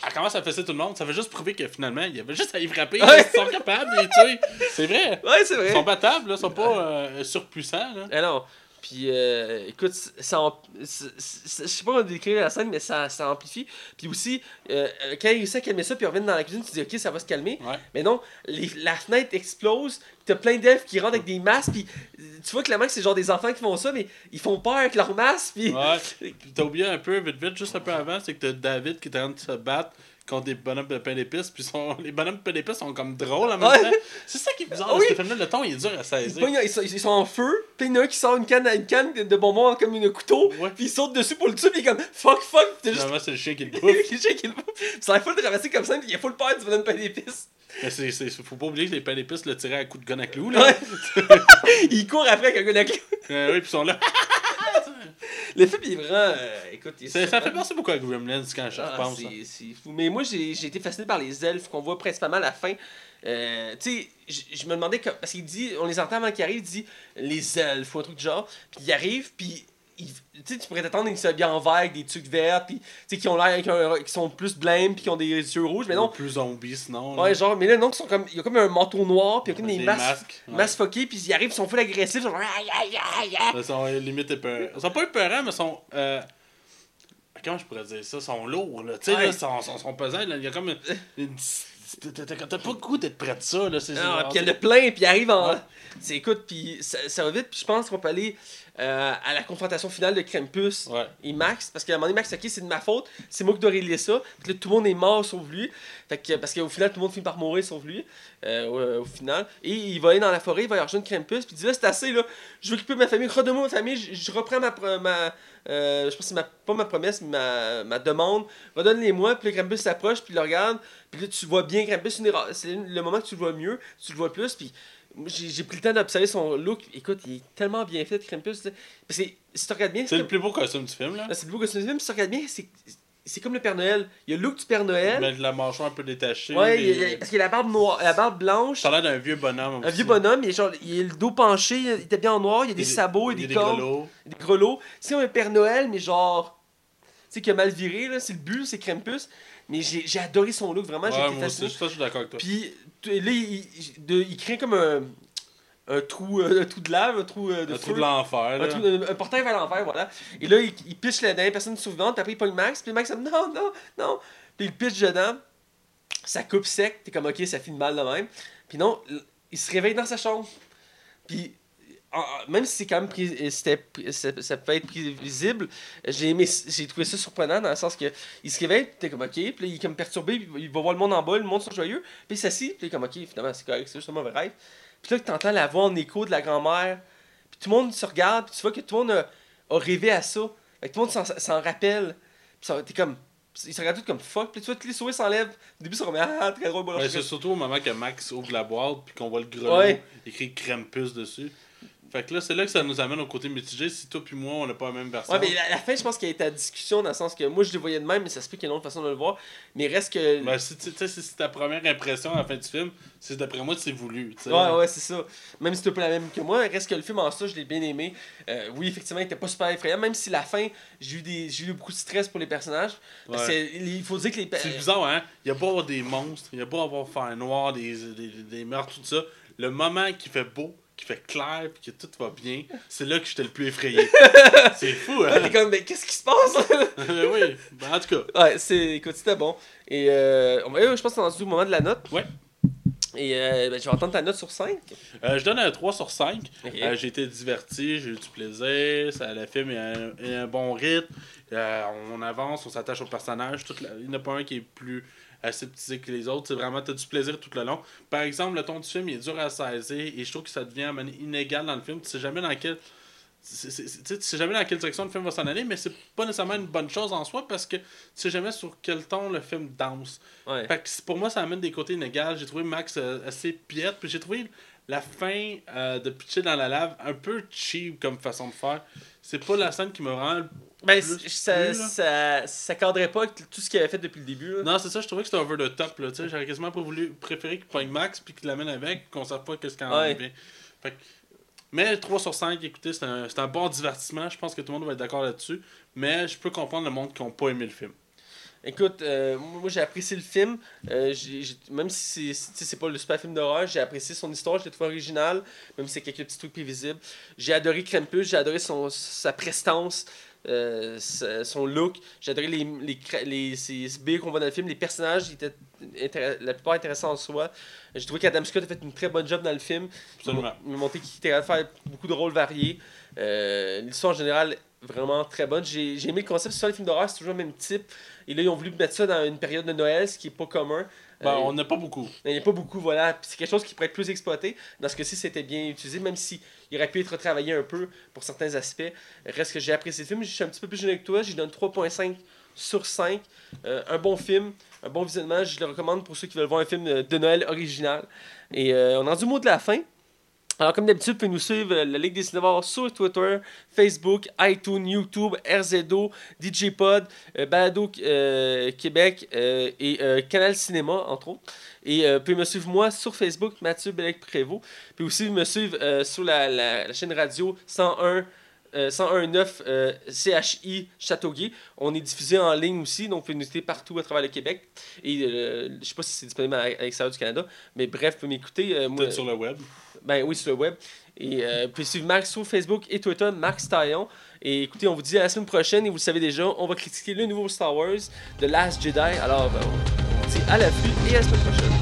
elle commence à fesser tout le monde, ça veut juste prouver que finalement, il y avait juste à y frapper. Ouais. Ils sont capables de les tuer. C'est vrai. Ouais, c'est vrai. Ils sont battables, là, ils sont pas euh, surpuissants. Là. Ah non. Puis, euh, écoute, ça, je sais pas comment décrire la scène, mais ça, ça amplifie. Puis aussi, euh, quand il réussit à calmer ça, puis il revient dans la cuisine, tu te dis, ok, ça va se calmer. Ouais. Mais non, les- la fenêtre explose, t'as plein d'elfes qui rentrent avec des masques, puis euh, tu vois clairement que c'est genre des enfants qui font ça, mais ils font peur avec leurs masques, puis. Ouais. T'as oublié un peu, vite vite, juste un peu avant, c'est que t'as David qui est en train de se battre contre des bonhommes de pain d'épices, puis sont... les bonhommes de pain d'épices sont comme drôles en même temps. C'est ça qui est bizarre, Ah dans oui. ce film-là, le ton il est dur à Ils, saisir. pognent- ils sont, ils sont en feu, puis il y en a un qui sort une canne, une canne de bonbons comme une couteau, Ouais. puis il saute dessus pour le tuer, puis il est comme fuck, fuck, puis juste c'est le chien qui le bouffe. Le chien qui le bouffe. Ça a full de ramasser comme ça, puis il a full peur du bonhomme pain d'épices. Mais c'est, c'est, faut pas oublier que les pains d'épices le tiraient à coups de gun à clous. Là. Ouais. il court après avec un gars de clé. Euh, oui, puis ils sont là. Le film il est vraiment. euh, écoute, il est C'est- ça fait penser beaucoup à Gremlins quand je Ah, repense. c'est- hein. c'est fou. Mais moi, j'ai été fasciné par les elfes qu'on voit principalement à la fin. Euh, tu sais, je- me demandais, parce qu'il dit, on les entend avant qu'ils arrivent, il dit les elfes ou un truc du genre. Puis ils arrivent, puis tu sais, tu pourrais t'attendre qu'ils s'habillent en vert avec des trucs verts, puis tu sais, qui ont l'air, qui, ont- qui sont plus blêmes, puis qui ont des yeux rouges. Mais non, Plus zombies sinon. là. ouais, genre, mais là, non, ils sont comme, il y a comme un manteau noir, puis il y a comme des, Des masques, masques, ouais. masques fuckés, puis ils arrivent, ils sont full agressifs, sont aïe, aïe, aïe, aïe. Ils sont euh, limite épeurants. Ils sont pas épeurants, mais ils sont. euh, Comment je pourrais dire ça? Ils sont lourds, là. Tu sais, Ouais. là, ils sont, sont, sont pesants. là. Il y a comme. une- une- T'as pas le goût d'être près de ça, là. Ah, genre, puis il y a plein, puis ils arrivent en. Ouais. C'est écoute, puis ça, ça va vite, puis je pense qu'on peut aller euh, à la confrontation finale de Krampus Ouais. et Max. Parce qu'à un moment donné, Max, ok, c'est de ma faute, c'est moi qui dois régler ça. Puis là, tout le monde est mort sauf lui. Fait que, parce qu'au final, tout le monde finit par mourir sauf lui. euh, au, au final. Et il va aller dans la forêt, il va y rejoindre Krampus. Puis il dit là, c'est assez, là. Je veux occuper ma famille, redonne-moi ma famille. Je, je reprends ma. ma euh, je pense que c'est ma, pas ma promesse, mais ma, ma demande. Redonne-les-moi. Puis le Krampus s'approche, puis il le regarde. Puis là, tu vois bien Krampus, c'est le moment que tu le vois mieux, tu le vois plus. Puis j'ai pris le temps d'observer son look. Écoute, il est tellement bien fait, Krampus. Parce que si tu regardes bien, C'est le plus beau costume du film, là. ah, c'est le beau costume du film, si tu regardes bien, c'est c'est comme le Père Noël. Il y a le look du Père Noël. Mais la mâchoire un peu détachée. ouais, il a- parce qu'il a la barbe noire, la barbe blanche. Ça a l'air d'un vieux bonhomme. Un vieux bonhomme, il est genre, il a le dos penché, il était bien en noir, il y a des sabots, il y a des cornes, grelots. des grelots. C'est un Père Noël, mais genre, tu sais, qui a mal viré, là, c'est le but, c'est Krampus. Mais j'ai adoré son look, vraiment, j'ai Ouais, été moi aussi, je suis d'accord avec toi. Puis là, il, de- il crée comme un, un, trou, euh, un trou de lave, un trou euh, de Un feu. trou de l'enfer, Un, trou- un- portail vers l'enfer, voilà. Et là, il, il pitch la dernière personne survivante, puis après, il pogne Max, puis Max, il dit non, non, non. Puis il pitch dedans, ça coupe sec, t'es comme, ok, ça finit mal de même. Puis non, il se réveille dans sa chambre. Puis, même si c'est quand même pré- c'était, ça, peut être prévisible, j'ai aimé, j'ai trouvé ça surprenant dans le sens que il se réveille, puis t'es comme, ok, puis là, il est comme perturbé, puis il va voir le monde en bas, le monde sont joyeux, puis il s'assit, puis il est comme, ok, finalement, c'est correct, c'est juste un mauvais rêve. Puis là, tu entends la voix en écho de la grand-mère, puis tout le monde se regarde, puis tu vois que tout le monde a, a rêvé à ça. Fait que tout le monde s'en, rappelle. Puis t'es comme. Ils se regardent tous comme fuck. Puis tu vois que les souris s'enlèvent. Au début, ils sont comme ah, très drôle. bon, Ouais, c'est surtout au moment que Max ouvre la boîte puis qu'on voit le grelot Ouais. écrit Krampus dessus. Fait que là, c'est là que ça nous amène au côté mitigé. Si toi puis moi, on n'a pas la même version. Ouais, mais la, la fin, je pense qu'il y a été à discussion dans le sens que moi, je le voyais de même, mais ça se peut qu'il y ait une autre façon de le voir. Mais reste que. Ben, si, tu sais, si c'est ta première impression à la fin du film, c'est d'après moi, c'est voulu. tu sais. Ouais, ouais, c'est ça. Même si t'es pas la même que moi, reste que le film en ça, je l'ai bien aimé. Euh, oui, effectivement, il était pas super effrayant, même si la fin, j'ai eu, des, eu beaucoup de stress pour les personnages. Parce Ouais. que il faut dire que les. C'est bizarre, hein? Il y a pas avoir des monstres, il y a pas avoir faire noir, des, des, des meurtres, tout ça. Le moment qui fait beau, qui fait clair, puis que tout va bien, c'est là que j'étais le plus effrayé. c'est fou, hein? t'es comme, mais qu'est-ce qui se passe? oui, ben, en tout cas. Ouais, c'est. Écoute, c'était bon. Et euh, je pense qu'on est rendu au moment de la note. Ouais. Et euh, ben, je vais entendre ta note sur 5. Euh, je donne un 3 sur 5. Ok. Euh, j'ai été diverti, j'ai eu du plaisir, ça, le film est un, est un bon rythme, Euh, on avance, on s'attache au personnage, la- il n'y en a pas un qui est plus aseptisé que les autres, c'est vraiment, tu as du plaisir tout le long. Par exemple, le ton du film il est dur à saisir et je trouve que ça devient inégal dans le film, tu sais jamais dans quel... tu sais, jamais dans quelle direction le film va s'en aller, mais c'est pas nécessairement une bonne chose en soi parce que tu sais jamais sur quel ton le film danse. Ouais. Fait que pour moi, ça amène des côtés inégaux. J'ai trouvé Max euh, assez piètre. Puis j'ai trouvé la fin euh, de pitcher dans la lave un peu cheap comme façon de faire. C'est pas la scène qui me rend. Ben, plus ça, plus, ça, ça cadrait pas avec tout ce qu'il avait fait depuis le début. là. Non, c'est ça, je trouvais que c'était over the top. là, tu sais. J'aurais quasiment pas voulu préférer qu'il pogne Max puis qu'il l'amène avec, qu'on sache pas qu'est-ce qu'il en Ouais. vient. Fait que- Mais 3 sur 5, écoutez, c'est un, c'est un bon divertissement. Je pense que tout le monde va être d'accord là-dessus. Mais je peux comprendre le monde qui n'a pas aimé le film. Écoute, euh, moi j'ai apprécié le film. Euh, j'ai- j'ai- même si c'est pas le super film d'horreur, j'ai apprécié son histoire, je l'ai trouvé original, même si c'est quelques petits trucs prévisibles. J'ai adoré Krampus, j'ai adoré son, sa prestance, euh, son look. Adoré les, les, les, ces billes qu'on voit dans le film. Les personnages étaient la plupart intéressants en soi. J'ai trouvé qu'Adam Scott a fait une très bonne job dans le film. Absolument. Il m'a montré qu'il était capable de faire beaucoup de rôles variés. Euh, L'histoire en général, vraiment très bonne. J'ai j'ai aimé le concept. Sur les films d'horreur, c'est toujours le même type. Et là, ils ont voulu mettre ça dans une période de Noël, ce qui est pas commun. Ben, Euh, on n'a pas beaucoup. Il n'y a pas beaucoup, voilà. C'est quelque chose qui pourrait être plus exploité. Dans ce cas-ci, c'était bien utilisé, même si il aurait pu être retravaillé un peu pour certains aspects. Reste que j'ai apprécié le film. Je suis un petit peu plus jeune que toi. Je donne 3.5 sur 5. Euh, un bon film, un bon visionnement. Je le recommande pour ceux qui veulent voir un film de de Noël original. Et euh, on a au mot de la fin. Alors, comme d'habitude, vous pouvez nous suivre euh, la Ligue des Cinévores sur Twitter, Facebook, iTunes, YouTube, RZO, DJ Pod, euh, Balado euh, Québec euh, et Canal Cinéma, entre autres. Et vous pouvez me suivre moi sur Facebook, Mathieu Bellec Prévost. Puis aussi me suivre sur la- la chaîne radio 101. Euh, 101.9 euh, CHI Châteauguay. On est diffusé en ligne aussi, donc vous pouvez nous écouter partout à travers le Québec. Et euh, je sais pas si c'est disponible à, à l'extérieur du Canada, mais bref, vous pouvez m'écouter. euh, Peut-être sur le web. ben oui, sur le web. Et euh, vous pouvez suivre Max sur Facebook et Twitter, Max Taillon. Et écoutez, on vous dit à la semaine prochaine, et vous le savez déjà, on va critiquer le nouveau Star Wars, The Last Jedi. Alors, ben, on vous dit à la vue et à la semaine prochaine.